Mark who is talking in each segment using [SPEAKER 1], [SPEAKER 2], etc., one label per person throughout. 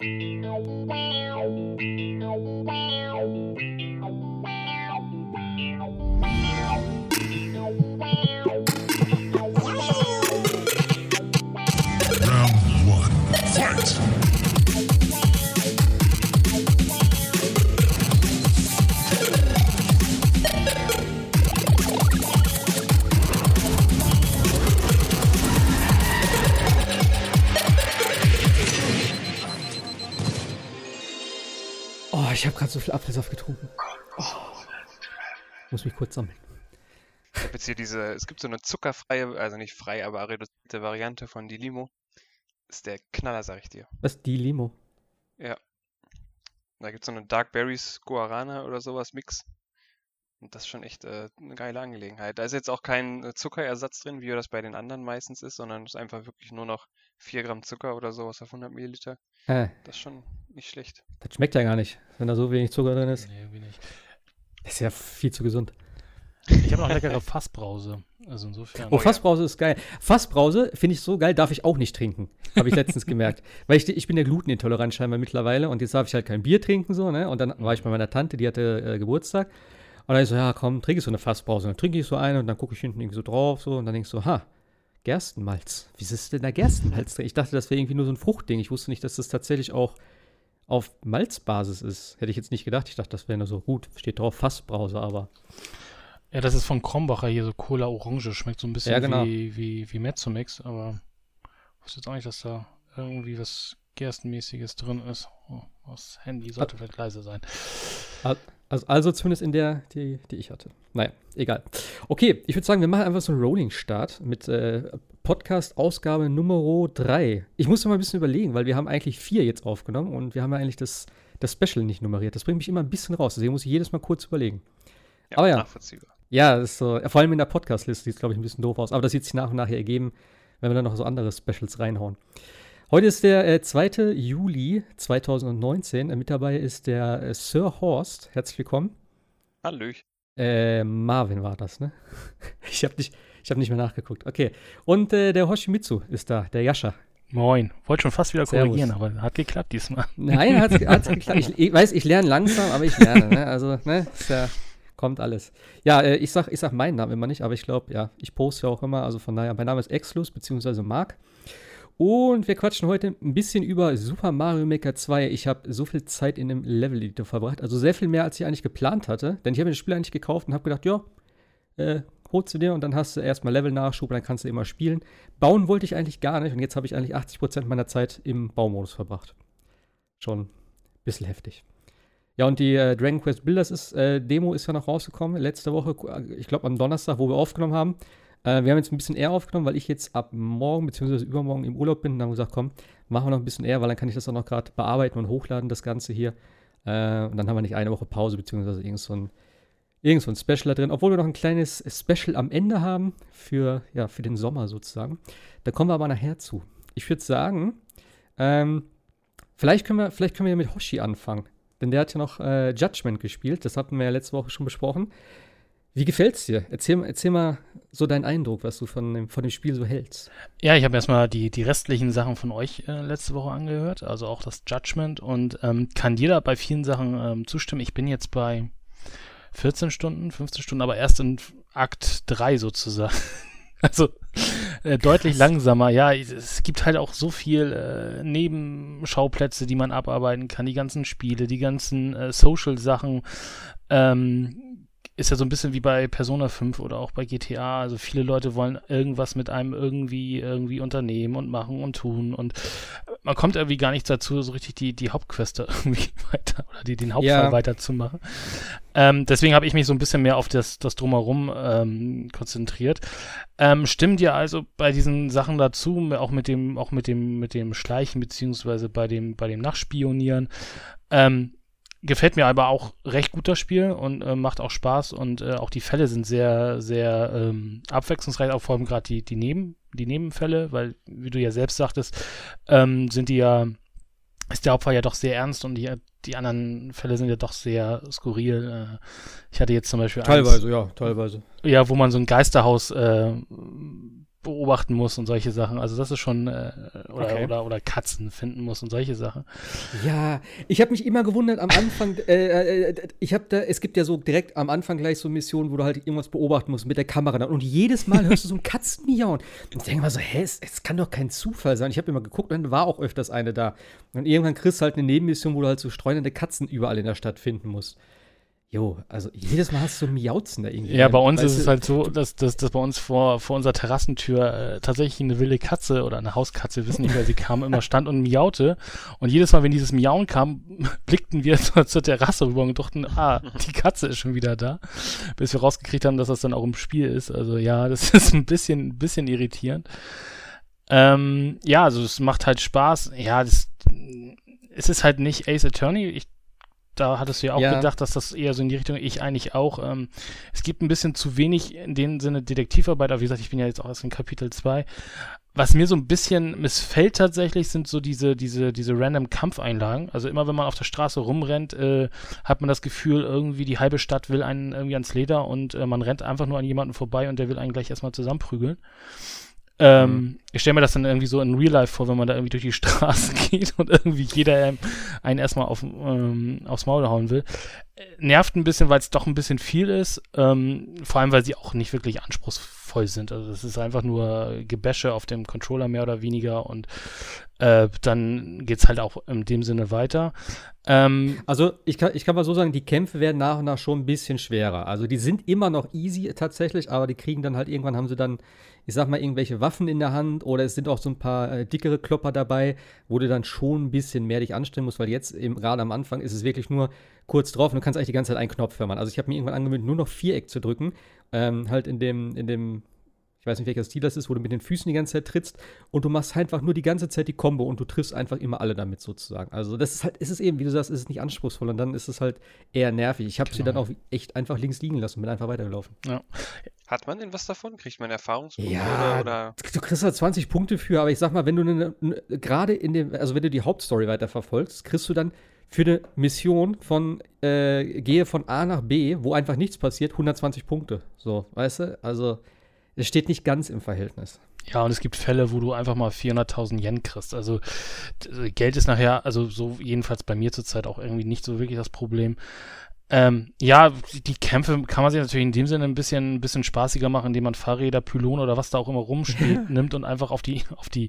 [SPEAKER 1] Round one. Fight!
[SPEAKER 2] Gerade so viel Apfelsaft getrunken. Oh. Muss mich kurz sammeln.
[SPEAKER 3] Ich habe jetzt hier diese, es gibt so eine zuckerfreie, also nicht frei, aber reduzierte Variante von die Limo. Ist der Knaller, sag ich dir.
[SPEAKER 2] Was? Die Limo?
[SPEAKER 3] Ja. Da gibt es so eine Dark Berries Guarana oder sowas Mix. Und das ist schon echt äh, eine geile Angelegenheit. Da ist jetzt auch kein äh, Zuckerersatz drin, wie das bei den anderen meistens ist, sondern es ist einfach wirklich nur noch 4 Gramm Zucker oder sowas auf 100 Milliliter.
[SPEAKER 2] Äh,
[SPEAKER 3] Das ist schon nicht schlecht.
[SPEAKER 2] das schmeckt ja gar nicht, wenn da so wenig Zucker drin ist.
[SPEAKER 4] Nee, irgendwie nicht.
[SPEAKER 2] Das ist ja viel zu gesund.
[SPEAKER 4] Ich habe noch leckere Fassbrause. Also insofern.
[SPEAKER 2] Oh, Fassbrause ist geil. Fassbrause finde ich so geil, darf ich auch nicht trinken. Habe ich letztens gemerkt. Weil ich, ich bin ja glutenintolerant scheinbar mittlerweile und jetzt darf ich halt kein Bier trinken, so, ne? Und dann war ich bei meiner Tante, die hatte äh, Geburtstag. Und dann ich so, ja, komm, trinke ich so eine Fassbrause. Und dann trinke ich so eine und dann gucke ich hinten irgendwie so drauf, so, und dann denke ich so, ha, Gerstenmalz. Wie ist denn da Gerstenmalz drin? Ich dachte, das wäre irgendwie nur so ein Fruchtding. Ich wusste nicht, dass das tatsächlich auch auf Malzbasis ist. Hätte ich jetzt nicht gedacht. Ich dachte, das wäre nur so gut. Steht drauf Fassbrause, aber.
[SPEAKER 4] Ja, das ist von Krombacher hier so Cola Orange. Schmeckt so ein bisschen
[SPEAKER 2] Ja, genau.
[SPEAKER 4] wie, wie, wie Mezzomix, aber ich wusste jetzt auch nicht, dass da irgendwie was Gerstenmäßiges drin ist. Oh, das Handy sollte vielleicht leise sein.
[SPEAKER 2] Also, also zumindest in der, die, die ich hatte. Naja, egal. Okay, ich würde sagen, wir machen einfach so einen Rolling-Start mit äh, Podcast-Ausgabe Nummer 3. Ich musste mal ein bisschen überlegen, weil wir haben eigentlich vier jetzt aufgenommen und wir haben ja eigentlich das, das Special nicht nummeriert. Das bringt mich immer ein bisschen raus, deswegen muss ich jedes Mal kurz überlegen. Aber ja.
[SPEAKER 3] nachvollziehbar.
[SPEAKER 2] Ja, ist so, vor allem in der Podcast-Liste sieht es, glaube ich, ein bisschen doof aus. Aber das wird sich nach und nach ergeben, wenn wir dann noch so andere Specials reinhauen. Heute ist der äh, 2. Juli 2019. Äh, mit dabei ist der äh, Sir Horst. Herzlich willkommen.
[SPEAKER 3] Hallöch.
[SPEAKER 2] Äh, Marvin war das, ne? Ich habe nicht, ich hab nicht mehr nachgeguckt. Okay. Und äh, der Hoshimitsu ist da, der Yasha.
[SPEAKER 4] Moin. Wollte schon fast wieder
[SPEAKER 2] Servus.
[SPEAKER 4] korrigieren, aber hat geklappt diesmal.
[SPEAKER 2] Nein, hat's geklappt. Ich, ich weiß, ich lerne langsam, aber ich lerne, ne? Also, ne? Ist ja, kommt alles. Ja, äh, ich sag, ich sag meinen Namen immer nicht, aber ich glaube, ja, ich poste ja auch immer. Also von daher, mein Name ist Exlus, beziehungsweise Marc. Und wir quatschen heute ein bisschen über Super Mario Maker 2. Ich habe so viel Zeit in dem Level-Editor verbracht, also sehr viel mehr, als ich eigentlich geplant hatte. Denn ich habe mir das Spiel eigentlich gekauft und habe gedacht, ja, äh, holst du dir und dann hast du erstmal Level-Nachschub dann kannst du immer spielen. Bauen wollte ich eigentlich gar nicht und jetzt habe ich eigentlich 80% meiner Zeit im Baumodus verbracht. Schon ein bisschen heftig. Ja, und die äh, Dragon Quest Builders ist, äh, Demo ist ja noch rausgekommen, letzte Woche, ich glaube am Donnerstag, wo wir aufgenommen haben. Äh, wir haben jetzt ein bisschen eher aufgenommen, weil ich jetzt ab morgen bzw. übermorgen im Urlaub bin und haben gesagt, komm, machen wir noch ein bisschen eher, weil dann kann ich das auch noch gerade bearbeiten und hochladen, das Ganze hier. Äh, und dann haben wir nicht eine Woche Pause bzw. irgend so ein, irgend so ein Special da drin, obwohl wir noch ein kleines Special am Ende haben für, ja, für den Sommer sozusagen. Da kommen wir aber nachher zu. Ich würde sagen, ähm, vielleicht, können wir, vielleicht können wir ja mit Hoshi anfangen. Denn der hat ja noch äh, Judgment gespielt, das hatten wir ja letzte Woche schon besprochen. Wie gefällt's dir? Erzähl, erzähl mal so deinen Eindruck, was du von dem, von dem Spiel so hältst.
[SPEAKER 4] Ja, ich habe erstmal die, die restlichen Sachen von euch äh, letzte Woche angehört, also auch das Judgment und ähm, kann da bei vielen Sachen ähm, zustimmen. Ich bin jetzt bei 14 Stunden, 15 Stunden, aber erst in Akt 3 sozusagen. also äh, deutlich langsamer. Ja, es gibt halt auch so viel äh, Nebenschauplätze, die man abarbeiten kann, die ganzen Spiele, die ganzen äh, Social-Sachen. Ähm, ist ja so ein bisschen wie bei Persona 5 oder auch bei GTA. Also viele Leute wollen irgendwas mit einem irgendwie irgendwie unternehmen und machen und tun und man kommt irgendwie gar nicht dazu, so richtig die, die Hauptqueste irgendwie weiter oder die, den Hauptfall
[SPEAKER 2] Ja.
[SPEAKER 4] weiterzumachen. Ähm, deswegen habe ich mich so ein bisschen mehr auf das, das Drumherum ähm, konzentriert. Ähm, stimmt dir also bei diesen Sachen dazu, auch mit dem, auch mit dem, mit dem Schleichen, beziehungsweise bei dem, bei dem Nachspionieren. Ähm, gefällt mir aber auch recht gut das Spiel und äh, macht auch Spaß und äh, auch die Fälle sind sehr, sehr ähm, abwechslungsreich, auch vor allem gerade die, die, Neben, die Nebenfälle, weil, wie du ja selbst sagtest, ähm, sind die ja, ist der Hauptfall ja doch sehr ernst und hier die anderen Fälle sind ja doch sehr skurril. Äh, ich hatte jetzt zum Beispiel
[SPEAKER 2] Teilweise, eins, ja, teilweise.
[SPEAKER 4] Ja, wo man so ein Geisterhaus äh, beobachten muss und solche Sachen. Also das ist schon äh, oder, okay. oder oder Katzen finden muss und solche Sachen.
[SPEAKER 2] Ja, ich habe mich immer gewundert am Anfang. Äh, äh, ich habe da, es gibt ja so direkt am Anfang gleich so Missionen, wo du halt irgendwas beobachten musst mit der Kamera und jedes Mal hörst du so ein Katzenmiauen. Und ich denke mal so, hä, es, es, kann doch kein Zufall sein. Ich habe immer geguckt und dann war auch öfters eine da. Und irgendwann kriegst du halt eine Nebenmission, wo du halt so streunende Katzen überall in der Stadt finden musst. Jo, also jedes Mal hast du Miauzen da irgendwie.
[SPEAKER 4] Ja, bei uns ist es halt so, dass, dass, dass bei uns vor, vor unserer Terrassentür äh, tatsächlich eine wilde Katze oder eine Hauskatze, wissen nicht, wer sie kam, immer stand und miaute. Und jedes Mal, wenn dieses Miauen kam, blickten wir zur, zur Terrasse rüber und dachten, ah, die Katze ist schon wieder da. Bis wir rausgekriegt haben, dass das dann auch im Spiel ist. Also ja, das ist ein bisschen, ein bisschen irritierend. Ähm, ja, also es macht halt Spaß. Ja, das, es ist halt nicht Ace Attorney. Ich da hattest du ja auch ja. gedacht, dass das eher so in die Richtung, ich eigentlich auch. Ähm, es gibt ein bisschen zu wenig in dem Sinne Detektivarbeit, aber wie gesagt, ich bin ja jetzt auch erst in Kapitel 2. Was mir so ein bisschen missfällt tatsächlich, sind so diese, diese, diese random Kampfeinlagen. Also immer wenn man auf der Straße rumrennt, äh, hat man das Gefühl, irgendwie die halbe Stadt will einen irgendwie ans Leder und äh, man rennt einfach nur an jemanden vorbei und der will einen gleich erstmal zusammenprügeln. Ähm, mhm. Ich stelle mir das dann irgendwie so in Real Life vor, wenn man da irgendwie durch die Straße geht und irgendwie jeder einen erstmal auf, ähm, aufs Maul hauen will. Nervt ein bisschen, weil es doch ein bisschen viel ist. Ähm, vor allem, weil sie auch nicht wirklich anspruchsvoll sind. Also es ist einfach nur Gebäsche auf dem Controller mehr oder weniger und äh, dann geht es halt auch in dem Sinne weiter.
[SPEAKER 2] Ähm, also ich kann, ich kann mal so sagen, die Kämpfe werden nach und nach schon ein bisschen schwerer. Also die sind immer noch easy tatsächlich, aber die kriegen dann halt irgendwann haben sie dann ich sag mal, irgendwelche Waffen in der Hand oder es sind auch so ein paar äh, dickere Klopper dabei, wo du dann schon ein bisschen mehr dich anstrengen musst, weil jetzt gerade am Anfang ist es wirklich nur kurz drauf und du kannst eigentlich die ganze Zeit einen Knopf hören. Also ich habe mir irgendwann angewöhnt, nur noch Viereck zu drücken, ähm, halt in dem, in dem ich weiß nicht, welcher Stil das ist, wo du mit den Füßen die ganze Zeit trittst und du machst einfach nur die ganze Zeit die Combo und du triffst einfach immer alle damit sozusagen. Also das ist halt, ist es eben, wie du sagst, ist es nicht anspruchsvoll und dann ist es halt eher nervig. Ich habe genau. sie dann auch echt einfach links liegen lassen und bin einfach weitergelaufen. Ja.
[SPEAKER 3] Hat man denn was davon? Kriegt man Erfahrungspunkte
[SPEAKER 2] ja, oder, oder? Du kriegst halt 20 Punkte für, aber ich sag mal, wenn du ne, ne, gerade in dem, also wenn du die Hauptstory weiterverfolgst, kriegst du dann für eine Mission von äh, gehe von A nach B, wo einfach nichts passiert, 120 Punkte. So, weißt du? Also es steht nicht ganz im Verhältnis.
[SPEAKER 4] Ja, und es gibt Fälle, wo du einfach mal 400.000 Yen kriegst. Also Geld ist nachher, also so jedenfalls bei mir zurzeit auch irgendwie nicht so wirklich das Problem. Ähm, ja, die Kämpfe kann man sich natürlich in dem Sinne ein bisschen, ein bisschen spaßiger machen, indem man Fahrräder, Pylone oder was da auch immer rumsteht, nimmt und einfach auf die, auf die,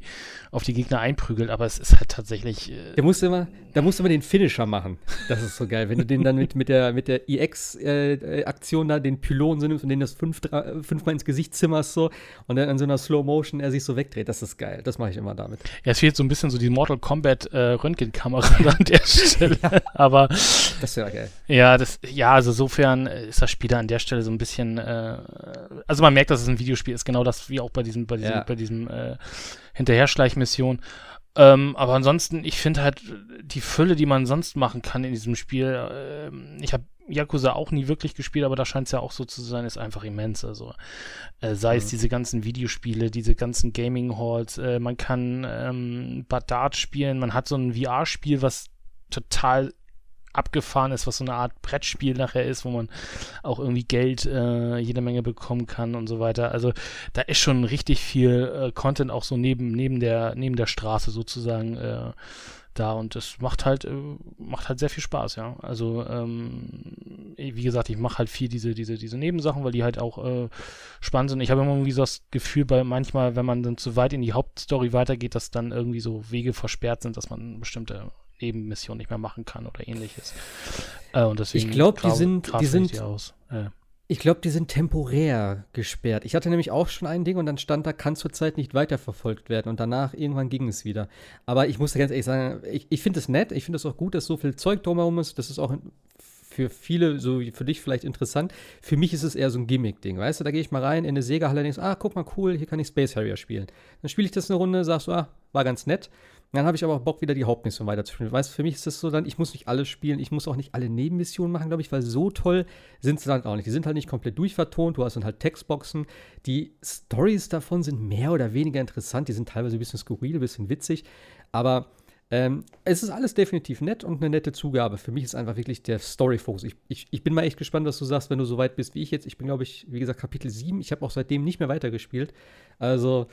[SPEAKER 4] auf die Gegner einprügelt. Aber es ist halt tatsächlich.
[SPEAKER 2] Äh da musst du immer, da musst du immer den Finisher machen. Das ist so geil. Wenn du den dann mit, mit der, mit der EX-Aktion äh, da den Pylon so nimmst und den das fünf, drei, fünfmal ins Gesicht zimmerst so und dann in so einer Slow Motion er sich so wegdreht. Das ist geil. Das mache ich immer damit.
[SPEAKER 4] Ja, es fehlt so ein bisschen so die Mortal Kombat äh, Röntgenkamera an der Stelle. ja. Aber. Das ist ja geil. Ja, das das, ja, also insofern ist das Spiel da an der Stelle so ein bisschen, äh, also man merkt, dass es ein Videospiel ist, genau das wie auch bei diesem, bei diesem, ja. bei diesem äh, Hinterherschleichmission. Ähm, aber ansonsten, ich finde halt die Fülle, die man sonst machen kann in diesem Spiel, äh, ich habe Yakuza auch nie wirklich gespielt, aber da scheint es ja auch so zu sein, ist einfach immens. Also äh, sei mhm. es diese ganzen Videospiele, diese ganzen Gaming Halls, äh, man kann ähm, Dart spielen, man hat so ein VR-Spiel, was total abgefahren ist, was so eine Art Brettspiel nachher ist, wo man auch irgendwie Geld äh, jede Menge bekommen kann und so weiter. Also da ist schon richtig viel äh, Content auch so neben neben der neben der Straße sozusagen äh, da und es macht halt äh, macht halt sehr viel Spaß, ja. Also ähm, wie gesagt, ich mache halt viel diese diese diese Nebensachen, weil die halt auch äh, spannend sind. Ich habe immer irgendwie so das Gefühl, bei manchmal, wenn man dann zu weit in die Hauptstory weitergeht, dass dann irgendwie so Wege versperrt sind, dass man bestimmte Nebenmission nicht mehr machen kann oder ähnliches.
[SPEAKER 2] Äh, und deswegen ich glaube, die sind, die sind, die äh. ich glaube, die sind temporär gesperrt. Ich hatte nämlich auch schon ein Ding und dann stand da, kann zurzeit nicht weiterverfolgt werden und danach irgendwann ging es wieder. Aber ich muss ganz ehrlich sagen, ich, ich finde es nett, ich finde es auch gut, dass so viel Zeug drumherum ist. Das ist auch für viele, so wie für dich vielleicht interessant. Für mich ist es eher so ein Gimmick-Ding, weißt du? Da gehe ich mal rein in eine Sega-Halle und denkst, ah, guck mal, cool, hier kann ich Space Harrier spielen. Dann spiele ich das eine Runde, sagst du, ah, war ganz nett. Dann habe ich aber auch Bock, wieder die Hauptmission weiterzuspielen. Weißt für mich ist das so dann, ich muss nicht alles spielen, ich muss auch nicht alle Nebenmissionen machen, glaube ich, weil so toll sind sie dann auch nicht. Die sind halt nicht komplett durchvertont, du hast dann halt Textboxen. Die Stories davon sind mehr oder weniger interessant, die sind teilweise ein bisschen skurril, ein bisschen witzig, aber Ähm, es ist alles definitiv nett und eine nette Zugabe. Für mich ist einfach wirklich der Story-Fokus. Ich, ich, ich bin mal echt gespannt, was du sagst, wenn du so weit bist wie ich jetzt. Ich bin, glaube ich, wie gesagt, Kapitel 7. Ich habe auch seitdem nicht mehr weitergespielt. Also,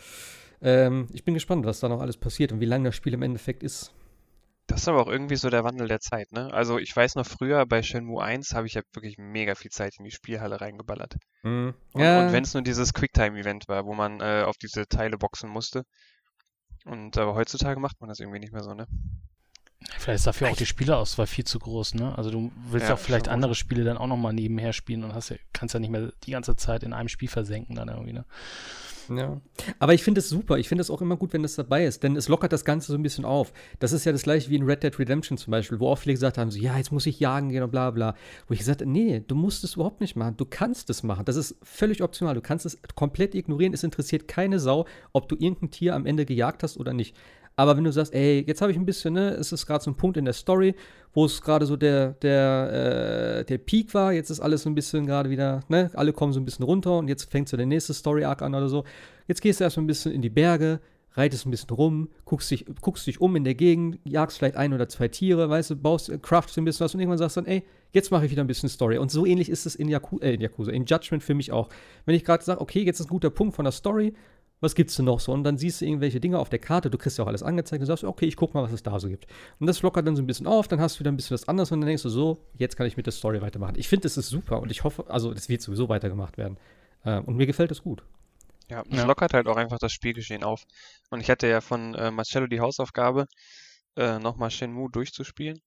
[SPEAKER 2] ähm, ich bin gespannt, was da noch alles passiert und wie lang das Spiel im Endeffekt ist.
[SPEAKER 3] Das ist aber auch irgendwie so der Wandel der Zeit, ne? Also ich weiß noch früher bei Shenmue 1 habe ich ja wirklich mega viel Zeit in die Spielhalle reingeballert.
[SPEAKER 2] Mhm.
[SPEAKER 3] Und,
[SPEAKER 2] Ja.
[SPEAKER 3] und wenn es nur dieses Quicktime-Event war, wo man äh, auf diese Teile boxen musste. Und aber heutzutage macht man das irgendwie nicht mehr so, ne?
[SPEAKER 4] Vielleicht ist dafür auch die Spielerauswahl viel zu groß, ne? Also du willst
[SPEAKER 3] Ja,
[SPEAKER 4] auch vielleicht
[SPEAKER 3] schon gut.
[SPEAKER 4] andere Spiele dann auch nochmal nebenher spielen und hast ja, kannst ja nicht mehr die ganze Zeit in einem Spiel versenken dann irgendwie, ne?
[SPEAKER 2] Ja. Aber ich finde es super. Ich finde es auch immer gut, wenn das dabei ist, denn es lockert das Ganze so ein bisschen auf. Das ist ja das gleiche wie in Red Dead Redemption zum Beispiel, wo auch viele gesagt haben: so, ja, jetzt muss ich jagen gehen und bla bla. Wo ich gesagt habe, nee, du musst es überhaupt nicht machen. Du kannst es machen. Das ist völlig optional. Du kannst es komplett ignorieren. Es interessiert keine Sau, ob du irgendein Tier am Ende gejagt hast oder nicht. Aber wenn du sagst, ey, jetzt habe ich ein bisschen, ne, es ist gerade so ein Punkt in der Story, wo es gerade so der, der, äh, der Peak war, jetzt ist alles so ein bisschen gerade wieder, ne, alle kommen so ein bisschen runter und jetzt fängt so der nächste Story-Arc an oder so. Jetzt gehst du erstmal ein bisschen in die Berge, reitest ein bisschen rum, guckst dich, guckst dich um in der Gegend, jagst vielleicht ein oder zwei Tiere, weißt du, baust, craftst ein bisschen was und irgendwann sagst dann, ey, jetzt mache ich wieder ein bisschen Story. Und so ähnlich ist es in, Yaku äh, in Yakuza, in Judgment für mich auch. Wenn ich gerade sage, okay, jetzt ist ein guter Punkt von der Story, was gibt's denn noch so? Und dann siehst du irgendwelche Dinge auf der Karte, du kriegst ja auch alles angezeigt und sagst, okay, ich guck mal, was es da so gibt. Und das lockert dann so ein bisschen auf, dann hast du wieder ein bisschen was anderes und dann denkst du so, jetzt kann ich mit der Story weitermachen. Ich finde, das ist super und ich hoffe, also das wird sowieso weitergemacht werden. Äh, und mir gefällt es gut.
[SPEAKER 3] Ja, es
[SPEAKER 4] Ja.
[SPEAKER 3] lockert halt auch einfach das Spielgeschehen auf. Und ich hatte ja von äh, Marcello die Hausaufgabe, äh, nochmal Shenmue durchzuspielen,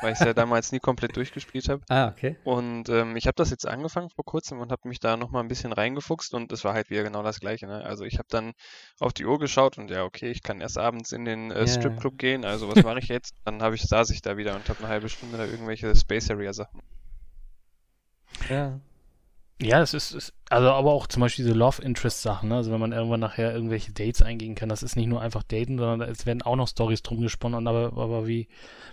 [SPEAKER 3] weil ich es ja damals nie komplett durchgespielt habe.
[SPEAKER 2] Ah, okay.
[SPEAKER 3] Und ähm, ich habe das jetzt angefangen vor kurzem und habe mich da nochmal ein bisschen reingefuchst und es war halt wieder genau das Gleiche. Ne? Also ich habe dann auf die Uhr geschaut und ja, okay, ich kann erst abends in den äh. Stripclub gehen, also was mache ich jetzt? Dann habe ich, saß ich da wieder und habe eine halbe Stunde da irgendwelche Space Area Sachen.
[SPEAKER 2] Ja.
[SPEAKER 4] Ja, es ist, ist, also aber auch zum Beispiel diese Love Interest Sachen, ne? Also wenn man irgendwann nachher irgendwelche Dates eingehen kann, das ist nicht nur einfach daten, sondern es werden auch noch Stories drum gesponnen, aber, aber wie,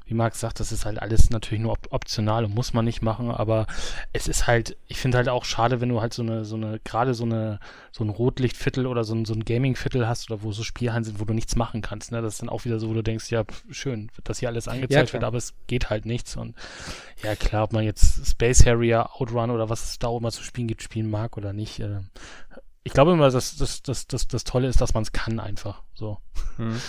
[SPEAKER 4] wie Marc sagt, das ist halt alles natürlich nur op optional und muss man nicht machen, aber es ist halt, ich finde halt auch schade, wenn du halt so eine, so eine, gerade so eine, so ein Rotlichtviertel oder so ein, so ein Gaming-Viertel hast oder wo so Spielhallen sind, wo du nichts machen kannst, ne? Das ist dann auch wieder so, wo du denkst, ja, schön, dass hier alles angezeigt
[SPEAKER 2] klar.
[SPEAKER 4] wird, aber es geht halt nichts und ja, klar, ob man jetzt Space Harrier, Outrun oder was es da auch immer zu spielen gibt, spielen mag oder nicht. Äh, ich glaube immer, dass das, das, das, das Tolle ist, dass man es kann einfach. So.
[SPEAKER 2] Hm.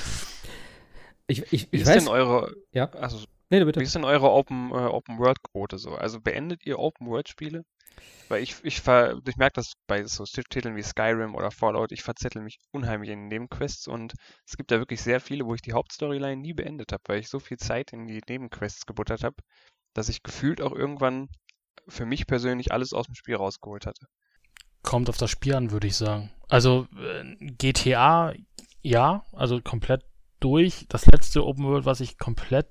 [SPEAKER 2] Ich, ich,
[SPEAKER 3] Wie
[SPEAKER 2] ich
[SPEAKER 3] ist
[SPEAKER 2] weiß.
[SPEAKER 3] denn eure,
[SPEAKER 2] ja.
[SPEAKER 3] also
[SPEAKER 2] Nee, du
[SPEAKER 3] Wie
[SPEAKER 2] bitte.
[SPEAKER 3] ist denn eure Open, äh, Open World Quote so? Also beendet ihr Open World Spiele? Weil ich, ich, ver, ich merke das bei so Titeln wie Skyrim oder Fallout, ich verzettel mich unheimlich in Nebenquests und es gibt da wirklich sehr viele, wo ich die Hauptstoryline nie beendet habe, weil ich so viel Zeit in die Nebenquests gebuttert habe, dass ich gefühlt auch irgendwann für mich persönlich alles aus dem Spiel rausgeholt hatte.
[SPEAKER 4] Kommt auf das Spiel an, würde ich sagen. Also äh, GTA, ja, also komplett durch. Das letzte Open World, was ich komplett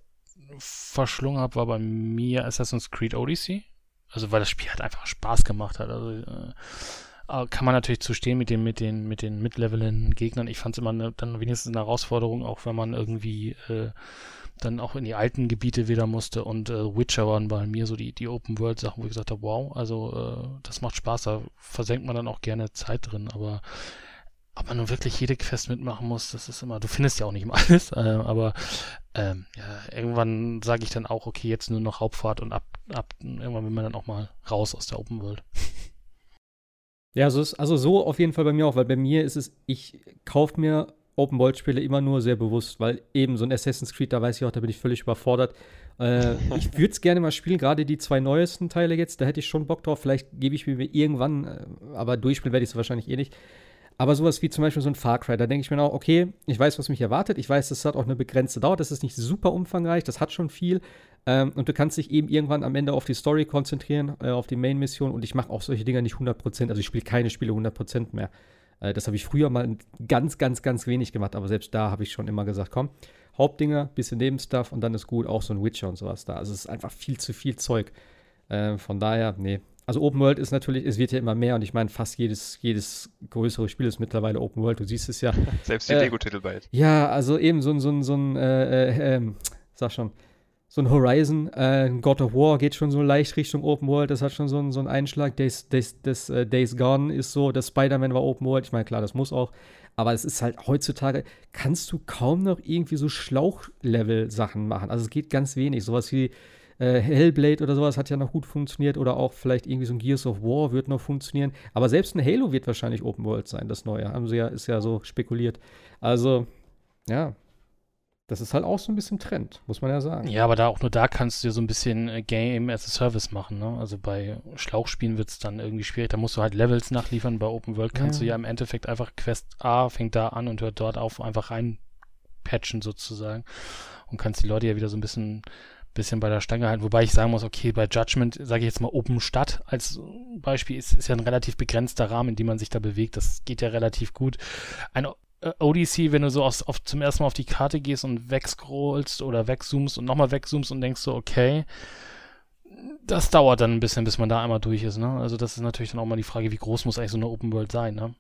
[SPEAKER 4] verschlungen habe, war bei mir Assassin's Creed Odyssey. Also weil das Spiel halt einfach Spaß gemacht hat. Also äh, kann man natürlich zu stehen mit den mit den mit den mitlevelnden Gegnern. Ich fand es immer eine, dann wenigstens eine Herausforderung, auch wenn man irgendwie äh, dann auch in die alten Gebiete wieder musste und äh, Witcher waren bei mir so die, die Open World Sachen, wo ich gesagt habe, wow, also äh, das macht Spaß, da versenkt man dann auch gerne Zeit drin, aber ob man nun wirklich jede Quest mitmachen muss, das ist immer, du findest ja auch nicht immer alles, äh, aber ähm, ja, irgendwann sage ich dann auch, okay, jetzt nur noch Hauptfahrt und ab, ab irgendwann will man dann auch mal raus aus der Open World.
[SPEAKER 2] Ja, so ist, also so auf jeden Fall bei mir auch, weil bei mir ist es, ich kaufe mir Open World Spiele immer nur sehr bewusst, weil eben so ein Assassin's Creed, da weiß ich auch, da bin ich völlig überfordert. Äh, ich würde es gerne mal spielen, gerade die zwei neuesten Teile jetzt, da hätte ich schon Bock drauf. Vielleicht gebe ich mir irgendwann, äh, aber durchspielen werde ich es wahrscheinlich eh nicht. Aber sowas wie zum Beispiel so ein Far Cry, da denke ich mir auch, okay, ich weiß, was mich erwartet. Ich weiß, das hat auch eine begrenzte Dauer. Das ist nicht super umfangreich, das hat schon viel. Ähm, und du kannst dich eben irgendwann am Ende auf die Story konzentrieren, äh, auf die Main-Mission. Und ich mache auch solche Dinger nicht 100%. Also ich spiele keine Spiele 100% mehr. Äh, das habe ich früher mal ganz, ganz, ganz wenig gemacht. Aber selbst da habe ich schon immer gesagt, komm, Hauptdinger, bisschen Nebenstuff und dann ist gut. Auch so ein Witcher und sowas da. Also es ist einfach viel zu viel Zeug. Äh, von daher, nee. Also Open World ist natürlich, es wird ja immer mehr und ich meine, fast jedes, jedes größere Spiel ist mittlerweile Open World. Du siehst es ja.
[SPEAKER 3] Selbst die
[SPEAKER 2] Äh,
[SPEAKER 3] Lego-Titel bald.
[SPEAKER 2] Ja, also eben so ein, so ein, so ein, äh, äh, ähm, sag schon, so ein Horizon, äh, God of War geht schon so leicht Richtung Open World, das hat schon so einen, so einen Einschlag. Days, Days, das, äh, Days Gone ist so, das Spider-Man war Open World, ich meine, klar, das muss auch. Aber es ist halt heutzutage, kannst du kaum noch irgendwie so Schlauchlevel-Sachen machen. Also es geht ganz wenig. Sowas wie äh, Hellblade oder sowas hat ja noch gut funktioniert oder auch vielleicht irgendwie so ein Gears of War wird noch funktionieren. Aber selbst ein Halo wird wahrscheinlich Open World sein, das neue. Haben sie ja, ist ja so spekuliert. Also, ja, das ist halt auch so ein bisschen Trend, muss man ja sagen.
[SPEAKER 4] Ja, aber da auch nur da kannst du ja so ein bisschen äh, Game as a Service machen. Ne? Also bei Schlauchspielen wird es dann irgendwie schwierig. Da musst du halt Levels nachliefern. Bei Open World kannst ja. du ja im Endeffekt einfach Quest A fängt da an und hört dort auf, einfach reinpatchen sozusagen. Und kannst die Leute ja wieder so ein bisschen bisschen bei der Stange halten, wobei ich sagen muss, okay, bei Judgment, sage ich jetzt mal Open Stadt als Beispiel, ist, ist ja ein relativ begrenzter Rahmen, in dem man sich da bewegt. Das geht ja relativ gut. Ein äh, Odyssey, wenn du so aus, auf, zum ersten Mal auf die Karte gehst und wegscrollst oder wegzoomst und nochmal wegzoomst und denkst so, okay, das dauert dann ein bisschen, bis man da einmal durch ist, ne? Also das ist natürlich dann auch mal die Frage, wie groß muss eigentlich so eine Open World sein, ne?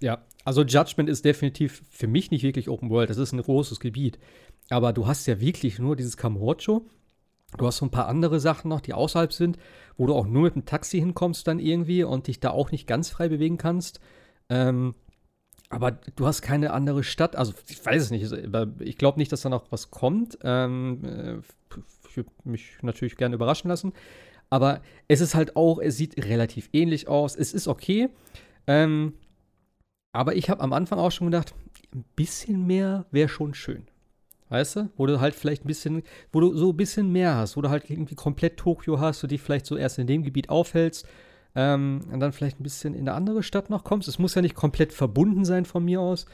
[SPEAKER 2] Ja, also Judgment ist definitiv für mich nicht wirklich Open World, das ist ein großes Gebiet. Aber du hast ja wirklich nur dieses Kamurocho. Du hast so ein paar andere Sachen noch, die außerhalb sind, wo du auch nur mit dem Taxi hinkommst dann irgendwie und dich da auch nicht ganz frei bewegen kannst. Ähm, aber du hast keine andere Stadt, also ich weiß es nicht, ich glaube nicht, dass da noch was kommt. Ähm, äh, ich würde mich natürlich gerne überraschen lassen. Aber es ist halt auch, es sieht relativ ähnlich aus. Es ist okay. Ähm, aber ich habe am Anfang auch schon gedacht, ein bisschen mehr wäre schon schön. Weißt du? Wo du halt vielleicht ein bisschen, wo du so ein bisschen mehr hast, wo du halt irgendwie komplett Tokio hast, du dich vielleicht so erst in dem Gebiet aufhältst ähm, und dann vielleicht ein bisschen in eine andere Stadt noch kommst. Es muss ja nicht komplett verbunden sein von mir aus,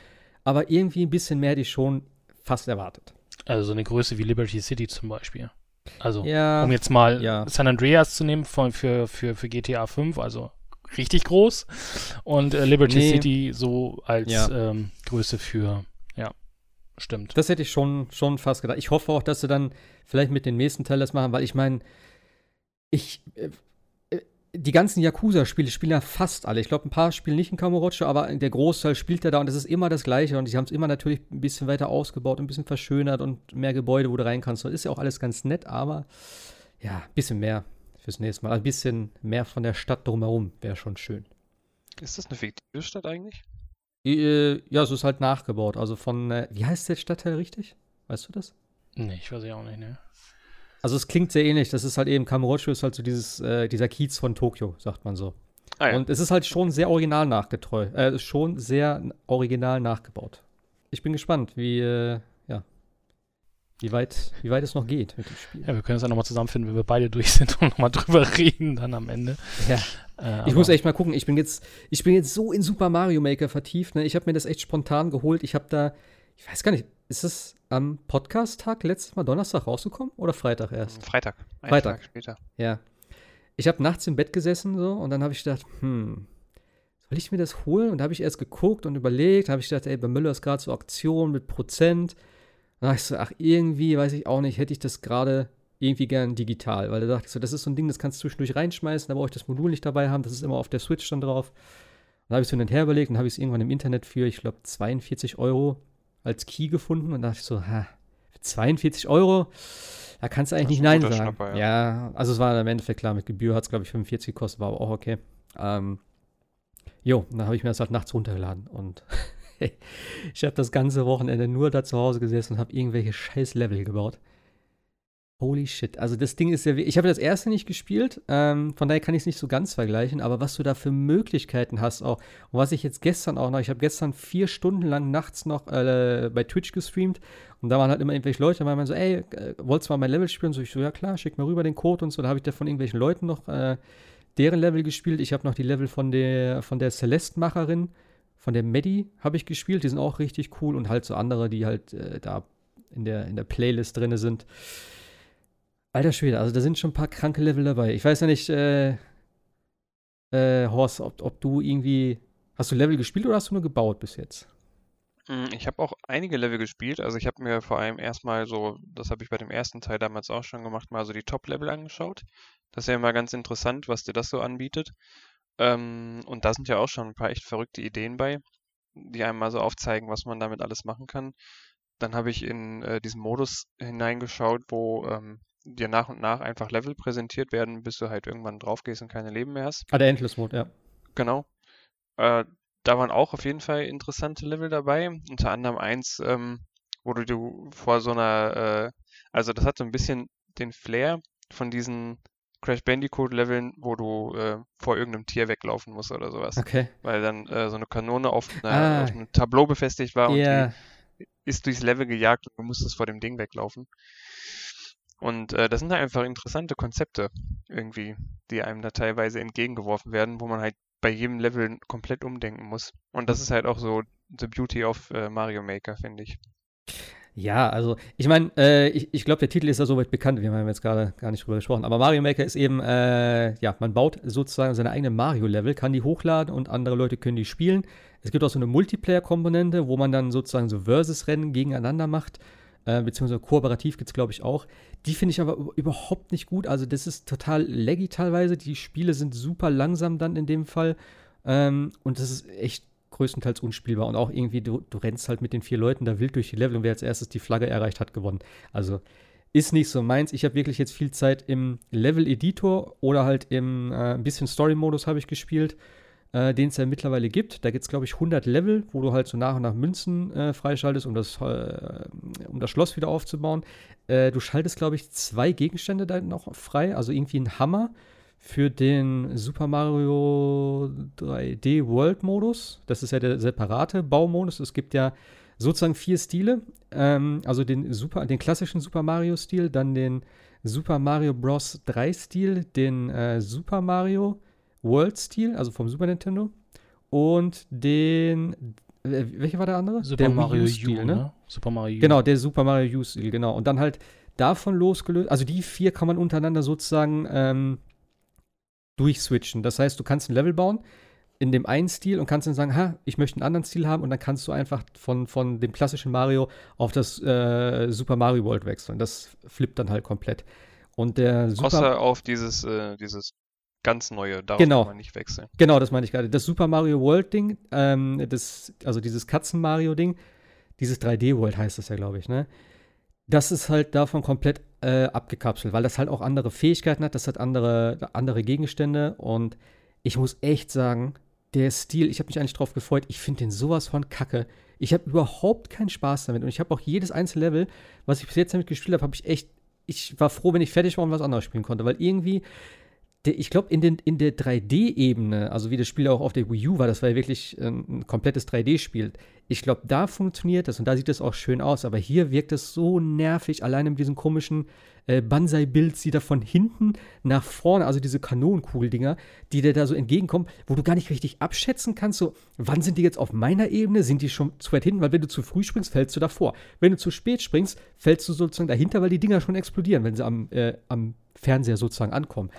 [SPEAKER 2] aber irgendwie ein bisschen mehr hätte ich schon fast erwartet.
[SPEAKER 4] Also so eine Größe wie Liberty City zum Beispiel. Also,
[SPEAKER 2] ja,
[SPEAKER 4] um jetzt mal
[SPEAKER 2] ja.
[SPEAKER 4] San Andreas zu nehmen von, für, für, für GTA 5, also richtig groß. Und äh, Liberty nee. City so als ja. ähm, Größe für Stimmt.
[SPEAKER 2] Das hätte ich schon, schon fast gedacht. Ich hoffe auch, dass sie dann vielleicht mit dem nächsten Teil das machen, weil ich meine, ich. Die ganzen Yakuza-Spiele spielen ja fast alle. Ich glaube, ein paar spielen nicht in Kamurocho, aber der Großteil spielt ja da und es ist immer das Gleiche. Und sie haben es immer natürlich ein bisschen weiter ausgebaut, ein bisschen verschönert und mehr Gebäude, wo du rein kannst. Das ist ja auch alles ganz nett, aber ja, ein bisschen mehr fürs nächste Mal. Ein bisschen mehr von der Stadt drumherum wäre schon schön.
[SPEAKER 3] Ist das eine fiktive Stadt eigentlich?
[SPEAKER 2] Äh, ja, es ist halt nachgebaut. Also von, äh, wie heißt der Stadtteil richtig? Weißt du das?
[SPEAKER 4] Nee, ich weiß ja auch nicht, ne?
[SPEAKER 2] Also es klingt sehr ähnlich. Das ist halt eben, Kamurocho ist halt so dieses, äh, dieser Kiez von Tokio, sagt man so. Ah, ja. Und es ist halt schon sehr original nachgetreu, äh, schon sehr original nachgebaut. Ich bin gespannt, wie, äh, ja, wie weit, wie weit es noch geht mit dem Spiel.
[SPEAKER 4] Ja, wir können es ja nochmal zusammenfinden, wenn wir beide durch sind und nochmal drüber reden dann am Ende.
[SPEAKER 2] Ja. Äh, ich muss echt mal gucken. Ich bin jetzt, ich bin jetzt so in Super Mario Maker vertieft. Ne? Ich habe mir das echt spontan geholt. Ich habe da, ich weiß gar nicht, ist es am Podcast-Tag letztes Mal Donnerstag rausgekommen oder Freitag erst?
[SPEAKER 3] Freitag.
[SPEAKER 2] Freitag. Tag später. Ja. Ich habe nachts im Bett gesessen so und dann habe ich gedacht, hm, soll ich mir das holen? Und da habe ich erst geguckt und überlegt. Habe ich gedacht, ey, bei Müller ist gerade so Aktion mit Prozent. Dann dachte ich so, ach, irgendwie, weiß ich auch nicht, hätte ich das gerade irgendwie gern digital, weil da dachte ich so, das ist so ein Ding, das kannst du zwischendurch reinschmeißen, da brauche ich das Modul nicht dabei haben, das ist immer auf der Switch dann drauf. Dann habe ich es so hin und her überlegt und habe ich es irgendwann im Internet für, ich glaube, 42 Euro als Key gefunden und dachte ich so, ha, für 42 Euro, da kannst du eigentlich nicht Nein sagen. Schnapper, ja. ja. also es war im Endeffekt klar, mit Gebühr hat es, glaube ich, 45 gekostet, war aber auch okay. Ähm, jo, dann habe ich mir das halt nachts runtergeladen und ich habe das ganze Wochenende nur da zu Hause gesessen und habe irgendwelche scheiß Level gebaut. Holy shit. Also das Ding ist ja, ich habe das erste nicht gespielt, ähm, von daher kann ich es nicht so ganz vergleichen, aber was du da für Möglichkeiten hast auch, und was ich jetzt gestern auch noch, ich habe gestern vier Stunden lang nachts noch äh, bei Twitch gestreamt und da waren halt immer irgendwelche Leute, da waren so, ey, äh, wolltest du mal mein Level spielen? So, ich so, ja klar, schick mal rüber den Code und so, da habe ich da von irgendwelchen Leuten noch äh, deren Level gespielt. Ich habe noch die Level von der, von der Celeste-Macherin, von der Medi habe ich gespielt, die sind auch richtig cool und halt so andere, die halt äh, da in der, in der Playlist drin sind. Alter Schwede, also da sind schon ein paar kranke Level dabei. Ich weiß ja nicht, äh, äh, Horst, ob, ob du irgendwie. Hast du Level gespielt oder hast du nur gebaut bis jetzt?
[SPEAKER 3] Hm, ich habe auch einige Level gespielt. Also ich habe mir vor allem erstmal so, das habe ich bei dem ersten Teil damals auch schon gemacht, mal so die Top-Level angeschaut. Das ist ja immer ganz interessant, was dir das so anbietet. Ähm, und da sind ja auch schon ein paar echt verrückte Ideen bei, die einem mal so aufzeigen, was man damit alles machen kann. Dann habe ich in äh, diesen Modus hineingeschaut, wo ähm, dir nach und nach einfach Level präsentiert werden, bis du halt irgendwann drauf gehst und keine Leben mehr hast.
[SPEAKER 2] Ah, der Endless Mode, ja.
[SPEAKER 3] Genau. Äh, da waren auch auf jeden Fall interessante Level dabei. Unter anderem eins, ähm, wo du, du vor so einer, äh, also das hat so ein bisschen den Flair von diesen Crash Bandicoot Leveln, wo du äh, vor irgendeinem Tier weglaufen musst oder sowas.
[SPEAKER 2] Okay.
[SPEAKER 3] Weil dann äh, so eine Kanone auf, einer,
[SPEAKER 2] Ah.
[SPEAKER 3] auf einem Tableau befestigt war und
[SPEAKER 2] Ja,
[SPEAKER 3] die ist durchs Level gejagt und du musstest vor dem Ding weglaufen. Und äh, das sind halt einfach interessante Konzepte irgendwie, die einem da teilweise entgegengeworfen werden, wo man halt bei jedem Level komplett umdenken muss. Und das ist halt auch so the beauty of äh, Mario Maker, finde ich.
[SPEAKER 2] Ja, also ich meine, äh, ich, ich glaube, der Titel ist ja soweit bekannt, wir haben jetzt gerade gar nicht drüber gesprochen, aber Mario Maker ist eben, äh, ja, man baut sozusagen seine eigenen Mario-Level, kann die hochladen und andere Leute können die spielen. Es gibt auch so eine Multiplayer-Komponente, wo man dann sozusagen so Versus-Rennen gegeneinander macht, äh, beziehungsweise kooperativ gibt es, glaube ich, auch. Die finde ich aber über- überhaupt nicht gut, also das ist total laggy teilweise, die Spiele sind super langsam dann in dem Fall ähm, und das ist echt größtenteils unspielbar und auch irgendwie, du, du rennst halt mit den vier Leuten da wild durch die Level und wer als erstes die Flagge erreicht hat, gewonnen. Also ist nicht so meins. Ich habe wirklich jetzt viel Zeit im Level-Editor oder halt im äh, bisschen Story-Modus habe ich gespielt, äh, den es ja mittlerweile gibt. Da gibt es, glaube ich, 100 Level, wo du halt so nach und nach Münzen äh, freischaltest, um das, äh, um das Schloss wieder aufzubauen. Äh, du schaltest, glaube ich, zwei Gegenstände da noch frei, also irgendwie ein Hammer für den Super Mario 3D World Modus. Das ist ja der separate Baumodus. Es gibt ja sozusagen vier Stile. Ähm, also den, Super, den klassischen Super Mario Stil, dann den Super Mario Bros. 3 Stil, den äh, Super Mario World Stil, also vom Super Nintendo. Und den. Äh, welcher war der andere?
[SPEAKER 4] Super
[SPEAKER 2] der
[SPEAKER 4] Mario U,
[SPEAKER 2] Stil,
[SPEAKER 4] ne? Super Mario U.
[SPEAKER 2] Genau, der Super Mario U-Stil, genau. Und dann halt davon losgelöst, also die vier kann man untereinander sozusagen ähm, durchswitchen. Das heißt, du kannst ein Level bauen in dem einen Stil und kannst dann sagen, ha, ich möchte einen anderen Stil haben und dann kannst du einfach von, von dem klassischen Mario auf das äh, Super Mario World wechseln. Das flippt dann halt komplett. Und der Super
[SPEAKER 3] Außer auf dieses, äh, dieses ganz neue, darauf
[SPEAKER 2] Genau.
[SPEAKER 3] kann man nicht wechseln.
[SPEAKER 2] Genau, das meine ich gerade. Das Super Mario World Ding, ähm, das, also dieses Katzen Mario Ding, dieses 3D World heißt das ja, glaube ich, ne? Das ist halt davon komplett äh, abgekapselt, weil das halt auch andere Fähigkeiten hat, das hat andere, andere Gegenstände und ich muss echt sagen, der Stil, ich habe mich eigentlich drauf gefreut, ich finde den sowas von kacke. Ich habe überhaupt keinen Spaß damit und ich habe auch jedes einzelne Level, was ich bis jetzt damit gespielt habe, habe ich echt, ich war froh, wenn ich fertig war und was anderes spielen konnte, weil irgendwie ich glaube, in, in der 3D-Ebene, also wie das Spiel auch auf der Wii U war, das war ja wirklich ein komplettes 3D-Spiel. Ich glaube, da funktioniert das und da sieht es auch schön aus, aber hier wirkt es so nervig, alleine mit diesen komischen äh, Banzai-Builds, die da von hinten nach vorne, also diese Kanonenkugeldinger, die dir da so entgegenkommen, wo du gar nicht richtig abschätzen kannst, so, wann sind die jetzt auf meiner Ebene, sind die schon zu weit hinten, weil wenn du zu früh springst, fällst du davor. Wenn du zu spät springst, fällst du sozusagen dahinter, weil die Dinger schon explodieren, wenn sie am, äh, am Fernseher sozusagen ankommen